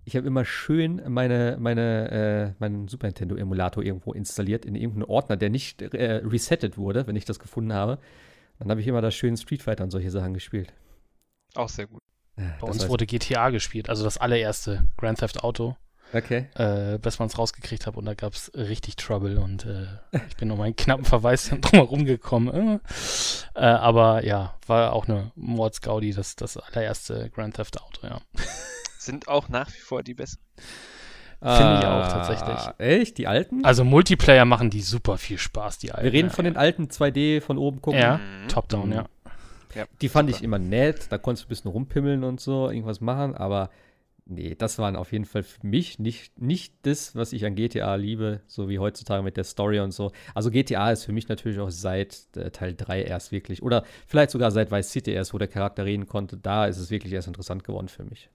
[SPEAKER 2] ich habe immer schön meine, meine, äh, meinen Super Nintendo-Emulator irgendwo installiert in irgendeinen Ordner, der nicht äh, resettet wurde, wenn ich das gefunden habe. Dann habe ich immer da schön Street Fighter und solche Sachen gespielt.
[SPEAKER 3] Auch sehr gut.
[SPEAKER 2] Ja,
[SPEAKER 4] Bei uns wurde GTA gespielt, also das allererste Grand Theft Auto.
[SPEAKER 2] Okay.
[SPEAKER 4] äh, bis man es rausgekriegt hat und da gab es richtig Trouble und äh, ich bin um einen knappen Verweis drumherum gekommen. Äh, aber ja, war auch eine Mordsgaudi, das, das allererste Grand Theft Auto, ja.
[SPEAKER 3] Sind auch nach wie vor die besten.
[SPEAKER 4] Finde ich auch tatsächlich.
[SPEAKER 2] Ah, Echt? Die alten?
[SPEAKER 4] Also Multiplayer machen die super viel Spaß, die alten.
[SPEAKER 2] Wir reden
[SPEAKER 4] ja.
[SPEAKER 2] von den alten 2D von oben gucken.
[SPEAKER 4] Ja,
[SPEAKER 3] Mhm.
[SPEAKER 4] Top-Down,
[SPEAKER 2] Mhm.
[SPEAKER 4] ja.
[SPEAKER 2] Die fand ich immer nett, da konntest du ein bisschen rumpimmeln und so, irgendwas machen, aber nee, das waren auf jeden Fall für mich nicht, nicht das, was ich an GTA liebe, so wie heutzutage mit der Story und so. Also GTA ist für mich natürlich auch seit äh, Teil 3 erst wirklich, oder vielleicht sogar seit Vice City erst, wo der Charakter reden konnte, da ist es wirklich erst interessant geworden für mich.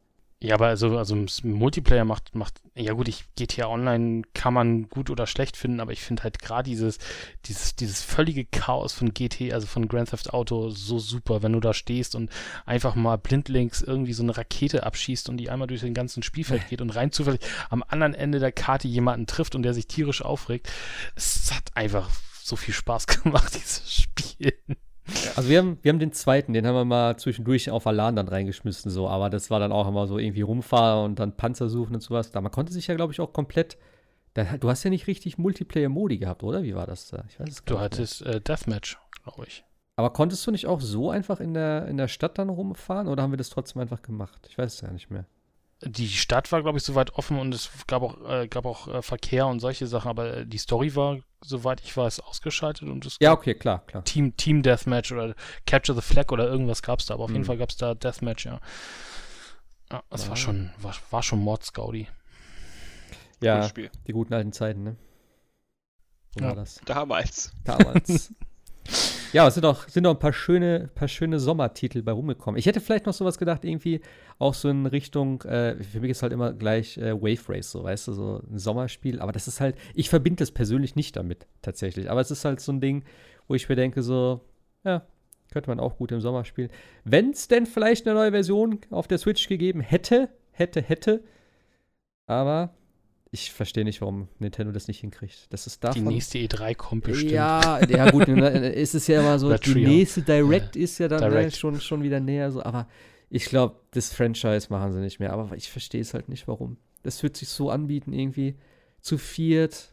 [SPEAKER 4] Ja, aber also, also Multiplayer macht, macht, ja gut, ich, GTA Online kann man gut oder schlecht finden, aber ich finde halt gerade dieses, dieses, dieses völlige Chaos von GT, also von Grand Theft Auto, so super, wenn du da stehst und einfach mal blindlings irgendwie so eine Rakete abschießt und die einmal durch den ganzen Spielfeld geht und rein zufällig am anderen Ende der Karte jemanden trifft und der sich tierisch aufregt. Es hat einfach so viel Spaß gemacht, dieses Spiel.
[SPEAKER 2] Also wir haben, wir haben den zweiten, den haben wir mal zwischendurch auf Alan dann reingeschmissen, so, aber das war dann auch immer so irgendwie rumfahren und dann Panzer suchen und sowas. Da man konnte sich ja, glaube ich, auch komplett. Da, du hast ja nicht richtig Multiplayer-Modi gehabt, oder? Wie war das da? Ich weiß es
[SPEAKER 4] Du
[SPEAKER 2] gar nicht mehr.
[SPEAKER 4] hattest äh, Deathmatch, glaube ich.
[SPEAKER 2] Aber konntest du nicht auch so einfach in der, in der Stadt dann rumfahren oder haben wir das trotzdem einfach gemacht? Ich weiß es ja nicht mehr.
[SPEAKER 4] Die Stadt war, glaube ich, soweit offen und es gab auch, äh, gab auch äh, Verkehr und solche Sachen, aber äh, die Story war, soweit ich weiß, ausgeschaltet und es
[SPEAKER 2] Ja,
[SPEAKER 4] gab
[SPEAKER 2] okay, klar, klar.
[SPEAKER 4] Team, Team Deathmatch oder Capture the Flag oder irgendwas gab es da, aber auf jeden
[SPEAKER 2] Mhm.
[SPEAKER 4] Fall gab es da Deathmatch, ja. Ja, das
[SPEAKER 2] Ja.
[SPEAKER 4] war schon, war, war schon Mordsgaudi.
[SPEAKER 2] Ja, die guten alten Zeiten, ne? Wo
[SPEAKER 4] Ja.
[SPEAKER 2] war das?
[SPEAKER 3] Damals.
[SPEAKER 2] Damals. ja, es sind auch, sind auch ein paar schöne, paar schöne Sommertitel bei rumgekommen. Ich hätte vielleicht noch sowas gedacht, irgendwie auch so in Richtung, äh, für mich ist halt immer gleich äh, Wave Race, so, weißt du, so ein Sommerspiel. Aber das ist halt, ich verbinde das persönlich nicht damit, tatsächlich. Aber es ist halt so ein Ding, wo ich mir denke, so, ja, könnte man auch gut im Sommer spielen. Wenn es denn vielleicht eine neue Version auf der Switch gegeben hätte, hätte, hätte. Aber ich verstehe nicht, warum Nintendo das nicht hinkriegt. Das ist
[SPEAKER 4] Die
[SPEAKER 2] davon.
[SPEAKER 4] nächste E3 kommt bestimmt.
[SPEAKER 2] Ja, ja gut, ne, ist es ja immer so, die nächste Direct ist ja dann ne, schon, schon wieder näher so, aber ich glaube, das Franchise machen sie nicht mehr, aber ich verstehe es halt nicht, warum. Das wird sich so anbieten irgendwie, zu viert.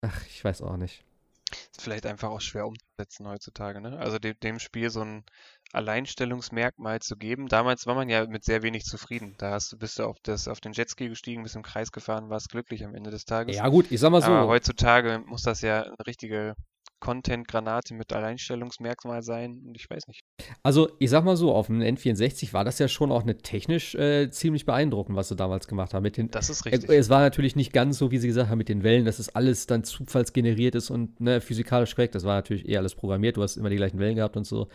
[SPEAKER 2] Ach, ich weiß auch nicht.
[SPEAKER 3] Ist vielleicht einfach auch schwer umzusetzen heutzutage, ne? Also dem, dem Spiel so ein Alleinstellungsmerkmal zu geben. Damals war man ja mit sehr wenig zufrieden. Da hast du, bist du auf, das, auf den Jetski gestiegen, bist im Kreis gefahren, warst glücklich am Ende des Tages.
[SPEAKER 2] Ja gut, ich sag mal so,
[SPEAKER 3] Aber heutzutage muss das ja eine richtige Content-Granate mit Alleinstellungsmerkmal sein. Und ich weiß nicht.
[SPEAKER 2] also ich sag mal so, auf dem N64 war das ja schon auch eine technisch äh, ziemlich beeindruckend, was sie damals gemacht haben. Mit den,
[SPEAKER 3] Das ist
[SPEAKER 2] Äh,
[SPEAKER 3] richtig.
[SPEAKER 2] Es war natürlich nicht ganz so, wie sie gesagt haben, mit den Wellen, dass es alles dann zufallsgeneriert ist und ne, physikalisch korrekt. Das war natürlich eh alles programmiert. Du hast immer die gleichen Wellen gehabt und so.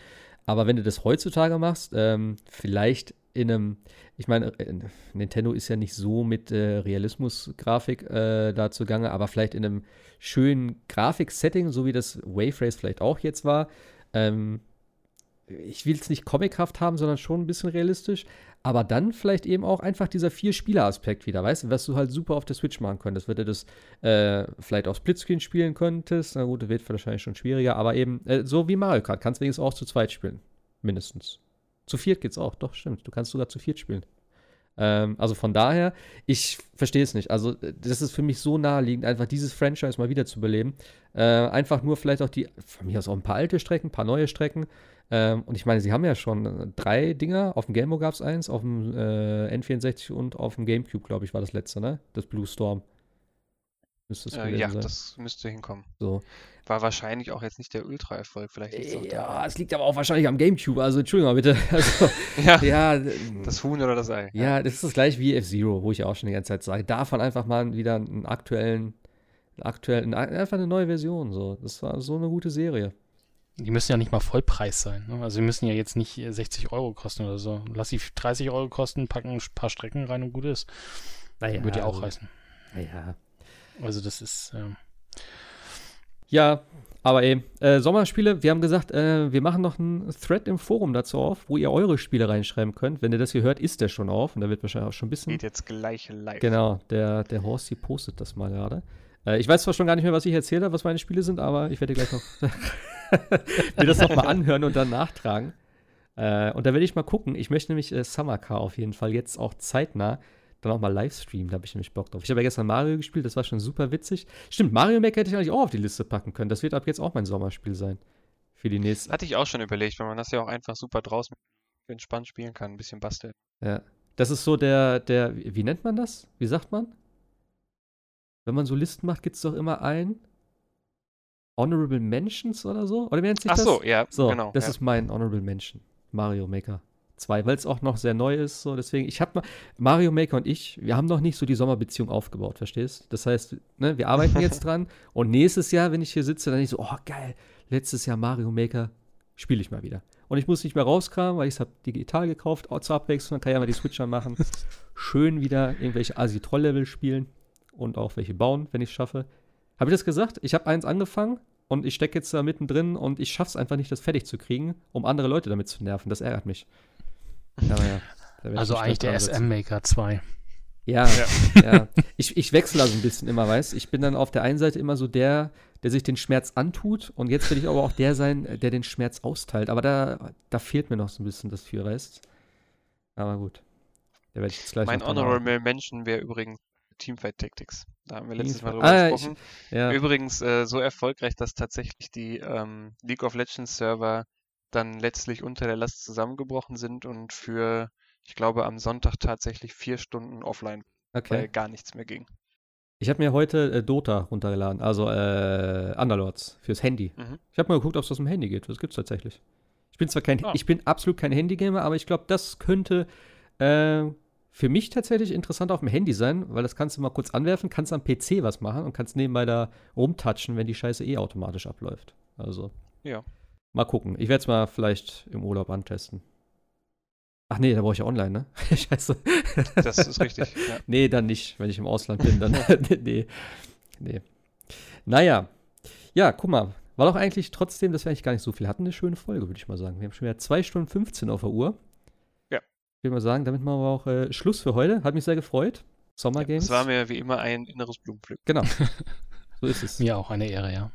[SPEAKER 2] Aber wenn du das heutzutage machst, ähm, vielleicht in einem, ich meine, äh, Nintendo ist ja nicht so mit äh, Realismus-Grafik äh, da zugange, aber vielleicht in einem schönen Grafik-Setting, so wie das Wave Race vielleicht auch jetzt war. Ähm, ich will es nicht comichaft haben, sondern schon ein bisschen realistisch. Aber dann vielleicht eben auch einfach dieser Vier-Spieler-Aspekt wieder, weißt du, was du halt super auf der Switch machen könntest. Du das äh, vielleicht auf Splitscreen spielen könntest, na gut, wird wahrscheinlich schon schwieriger, aber eben äh, so wie Mario Kart, kannst du wenigstens auch zu zweit spielen. Mindestens. Zu viert geht's auch, doch, stimmt. Du kannst sogar zu viert spielen. Ähm, also von daher, ich verstehe es nicht. Also, äh, das ist für mich so naheliegend, einfach dieses Franchise mal wieder zu beleben. Äh, einfach nur vielleicht auch die, von mir aus auch ein paar alte Strecken, ein paar neue Strecken. Ähm, und ich meine, sie haben ja schon äh, drei Dinger. Auf dem Game Boy gab es eins, auf dem äh, N64 und auf dem GameCube, glaube ich, war das letzte, ne? Das Blue Storm. Müsste es
[SPEAKER 3] Äh, ja,
[SPEAKER 2] sein.
[SPEAKER 3] das müsste hinkommen.
[SPEAKER 2] so.
[SPEAKER 3] War wahrscheinlich auch jetzt nicht der Ultra-Erfolg. Vielleicht auch
[SPEAKER 2] Ja, es liegt aber auch wahrscheinlich am GameCube. Also, Entschuldigung mal bitte. Also,
[SPEAKER 3] Ja,
[SPEAKER 2] ja,
[SPEAKER 3] das Huhn oder das Ei.
[SPEAKER 2] Ja, das ist das gleiche wie F-Zero, wo ich ja auch schon die ganze Zeit sage. Davon einfach mal wieder einen aktuellen, aktuellen, einfach eine neue Version. So. Das war so eine gute Serie.
[SPEAKER 4] Die müssen ja nicht mal Vollpreis sein. Ne? Also die müssen ja jetzt nicht äh, 60 Euro kosten oder so. Lass sie 30 Euro kosten, packen ein paar Strecken rein und gut ist.
[SPEAKER 2] Naja,
[SPEAKER 4] Würde ja auch
[SPEAKER 2] also,
[SPEAKER 4] reißen.
[SPEAKER 2] Naja.
[SPEAKER 4] Also das ist, ähm,
[SPEAKER 2] Ja, Aber eben, äh, Sommerspiele, wir haben gesagt, äh, wir machen noch einen Thread im Forum dazu auf, wo ihr eure Spiele reinschreiben könnt. Wenn ihr das hier hört, ist der schon auf und da wird wahrscheinlich auch schon ein bisschen.
[SPEAKER 3] Geht jetzt gleich live.
[SPEAKER 2] Genau, der, der Horst, die postet das mal gerade. Äh, ich weiß zwar schon gar nicht mehr, was ich erzählt habe, was meine Spiele sind, aber ich werde gleich noch mir das nochmal anhören und dann nachtragen. Äh, und da werde ich mal gucken. Ich möchte nämlich äh, Summer Car auf jeden Fall jetzt auch zeitnah dann auch mal Livestreamen. Da habe ich nämlich Bock drauf. Ich habe ja gestern Mario gespielt, das war schon super witzig. Stimmt, Mario Maker hätte ich eigentlich auch auf die Liste packen können. Das wird ab jetzt auch mein Sommerspiel sein. Für die nächste.
[SPEAKER 3] Hatte ich auch schon überlegt, weil man das ja auch einfach super draußen entspannt spielen kann, ein bisschen basteln.
[SPEAKER 2] Ja. Das ist so der, der, wie nennt man das? Wie sagt man? Wenn man so Listen macht, gibt es doch immer ein Honorable Mentions oder so? Oder wie nennt sich
[SPEAKER 3] Ach
[SPEAKER 2] das?
[SPEAKER 3] so, ja,
[SPEAKER 2] So,
[SPEAKER 3] genau.
[SPEAKER 2] das
[SPEAKER 3] ja.
[SPEAKER 2] ist mein Honorable Mention. Mario Maker 2, weil es auch noch sehr neu ist. So, deswegen, ich habe mal, Mario Maker und ich, wir haben noch nicht so die Sommerbeziehung aufgebaut, verstehst? Das heißt, ne, wir arbeiten jetzt dran und nächstes Jahr, wenn ich hier sitze, dann ich so, oh geil, letztes Jahr Mario Maker spiele ich mal wieder. Und ich muss nicht mehr rauskramen, weil ich es habe digital gekauft, oh, zur Abwechslung, dann kann ich ja mal die Switch anmachen. Schön wieder irgendwelche Asi-Troll-Level spielen und auch welche bauen, wenn ich es schaffe. Habe ich das gesagt? Ich habe eins angefangen und ich stecke jetzt da mittendrin und ich schaffe es einfach nicht, das fertig zu kriegen, um andere Leute damit zu nerven. Das ärgert mich. Ja,
[SPEAKER 4] Also eigentlich der
[SPEAKER 2] setzen.
[SPEAKER 4] SM-Maker 2.
[SPEAKER 2] Ja,
[SPEAKER 3] Ja.
[SPEAKER 2] ja. Ich, ich wechsle also ein bisschen immer, weißt Ich bin dann auf der einen Seite immer so der, der sich den Schmerz antut und jetzt will ich aber auch der sein, der den Schmerz austeilt. Aber da, da fehlt mir noch so ein bisschen das für, weißt Aber gut. Da werde ich jetzt gleich
[SPEAKER 3] Mein. Honorable Mention wäre übrigens Teamfight Tactics. Da haben wir letztes Mal drüber
[SPEAKER 2] Ah, ich-
[SPEAKER 3] gesprochen.
[SPEAKER 2] Ja,
[SPEAKER 3] Übrigens äh, so erfolgreich, dass tatsächlich die ähm, League of Legends Server dann letztlich unter der Last zusammengebrochen sind und für, ich glaube, am Sonntag tatsächlich vier Stunden offline,
[SPEAKER 2] okay.
[SPEAKER 3] weil gar nichts mehr ging.
[SPEAKER 2] Ich habe mir heute äh, Dota runtergeladen, also äh, Underlords fürs Handy.
[SPEAKER 3] Mhm.
[SPEAKER 2] Ich habe mal geguckt, ob es aus dem Handy geht. Das gibt's tatsächlich. Ich bin zwar kein,
[SPEAKER 3] Ah.
[SPEAKER 2] ich bin absolut kein Handygamer, aber ich glaube, das könnte äh, für mich tatsächlich interessant auf dem Handy sein, weil das kannst du mal kurz anwerfen, kannst am PC was machen und kannst nebenbei da rumtatschen, wenn die Scheiße eh automatisch abläuft. Also.
[SPEAKER 3] Ja.
[SPEAKER 2] Mal gucken. Ich werde es mal vielleicht im Urlaub antesten. Ach nee, da brauche ich ja online, ne? Scheiße.
[SPEAKER 3] Das ist richtig. Ja.
[SPEAKER 2] Nee, dann nicht, wenn ich im Ausland bin, dann. nee. Nee. Naja. Ja, guck mal. War doch eigentlich trotzdem, dass wir eigentlich gar nicht so viel hatten, eine schöne Folge, würde ich mal sagen. Wir haben schon wieder 2 Stunden 15 auf der Uhr.
[SPEAKER 3] Ja.
[SPEAKER 2] Ich würde mal sagen, damit machen wir auch äh, Schluss für heute. Hat mich sehr gefreut. Summer Games.
[SPEAKER 3] Es war mir wie immer ein inneres Blumenpflücken.
[SPEAKER 2] genau. so ist es.
[SPEAKER 4] Mir auch eine Ehre, ja.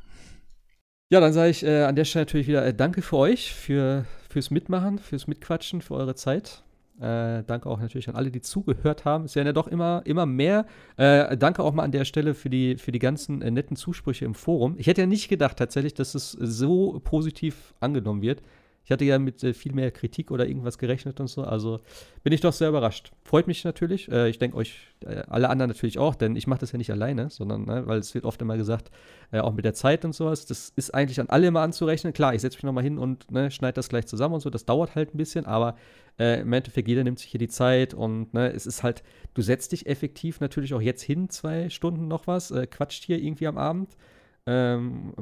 [SPEAKER 2] Ja, dann sage ich äh, an der Stelle natürlich wieder äh, danke für euch, für, fürs Mitmachen, fürs Mitquatschen, für eure Zeit. Äh, danke auch natürlich an alle, die zugehört haben. Es werden ja doch immer, immer mehr. Äh, danke auch mal an der Stelle für die, für die ganzen äh, netten Zusprüche im Forum. Ich hätte ja nicht gedacht tatsächlich, dass es so positiv angenommen wird. Ich hatte ja mit äh, viel mehr Kritik oder irgendwas gerechnet und so. Also bin ich doch sehr überrascht. Freut mich natürlich. Äh, ich denke euch, äh, alle anderen natürlich auch, denn ich mache das ja nicht alleine, sondern, ne, weil es wird oft immer gesagt, äh, auch mit der Zeit und sowas. Das ist eigentlich an alle immer anzurechnen. Klar, ich setze mich nochmal hin und ne, schneide das gleich zusammen und so. Das dauert halt ein bisschen, aber äh, im Endeffekt, jeder nimmt sich hier die Zeit und ne, es ist halt, du setzt dich effektiv natürlich auch jetzt hin, zwei Stunden noch was, äh, quatscht hier irgendwie am Abend. Ähm,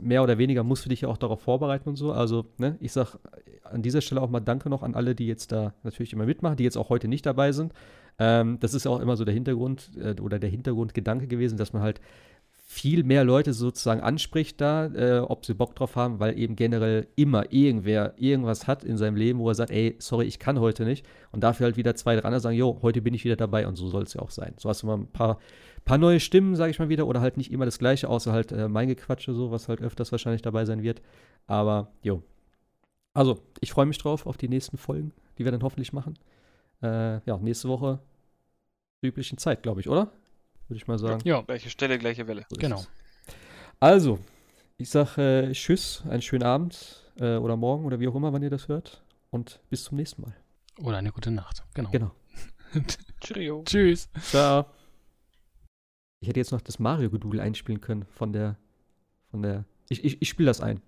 [SPEAKER 2] mehr oder weniger musst du dich ja auch darauf vorbereiten und so. Also, ne, ich sag an dieser Stelle auch mal Danke noch an alle, die jetzt da natürlich immer mitmachen, die jetzt auch heute nicht dabei sind. Ähm, das ist ja auch immer so der Hintergrund äh, oder der Hintergrundgedanke gewesen, dass man halt viel mehr Leute sozusagen anspricht da, äh, ob sie Bock drauf haben, weil eben generell immer irgendwer irgendwas hat in seinem Leben, wo er sagt, ey, sorry, ich kann heute nicht. Und dafür halt wieder zwei, drei andere sagen, jo, heute bin ich wieder dabei und so soll es ja auch sein. So hast du mal ein paar, paar neue Stimmen, sage ich mal wieder, oder halt nicht immer das Gleiche, außer halt äh, mein Gequatsche so, was halt öfters wahrscheinlich dabei sein wird. Aber, jo. Also, ich freue mich drauf auf die nächsten Folgen, die wir dann hoffentlich machen. Äh, ja, nächste Woche üblichen Zeit, glaube ich, oder? Würde ich mal sagen.
[SPEAKER 4] Ja,
[SPEAKER 3] Gleiche Stelle, gleiche Welle.
[SPEAKER 2] So
[SPEAKER 4] genau.
[SPEAKER 2] Also, ich sage äh, Tschüss, einen schönen Abend äh, oder morgen oder wie auch immer, wann ihr das hört. Und bis zum nächsten Mal.
[SPEAKER 4] Oder eine gute Nacht. Genau.
[SPEAKER 2] Genau.
[SPEAKER 3] Cheerio.
[SPEAKER 4] Tschüss.
[SPEAKER 2] Ciao. Ich hätte jetzt noch das Mario-Gedudel einspielen können von der. Von der. Ich, ich, ich spiele das ein.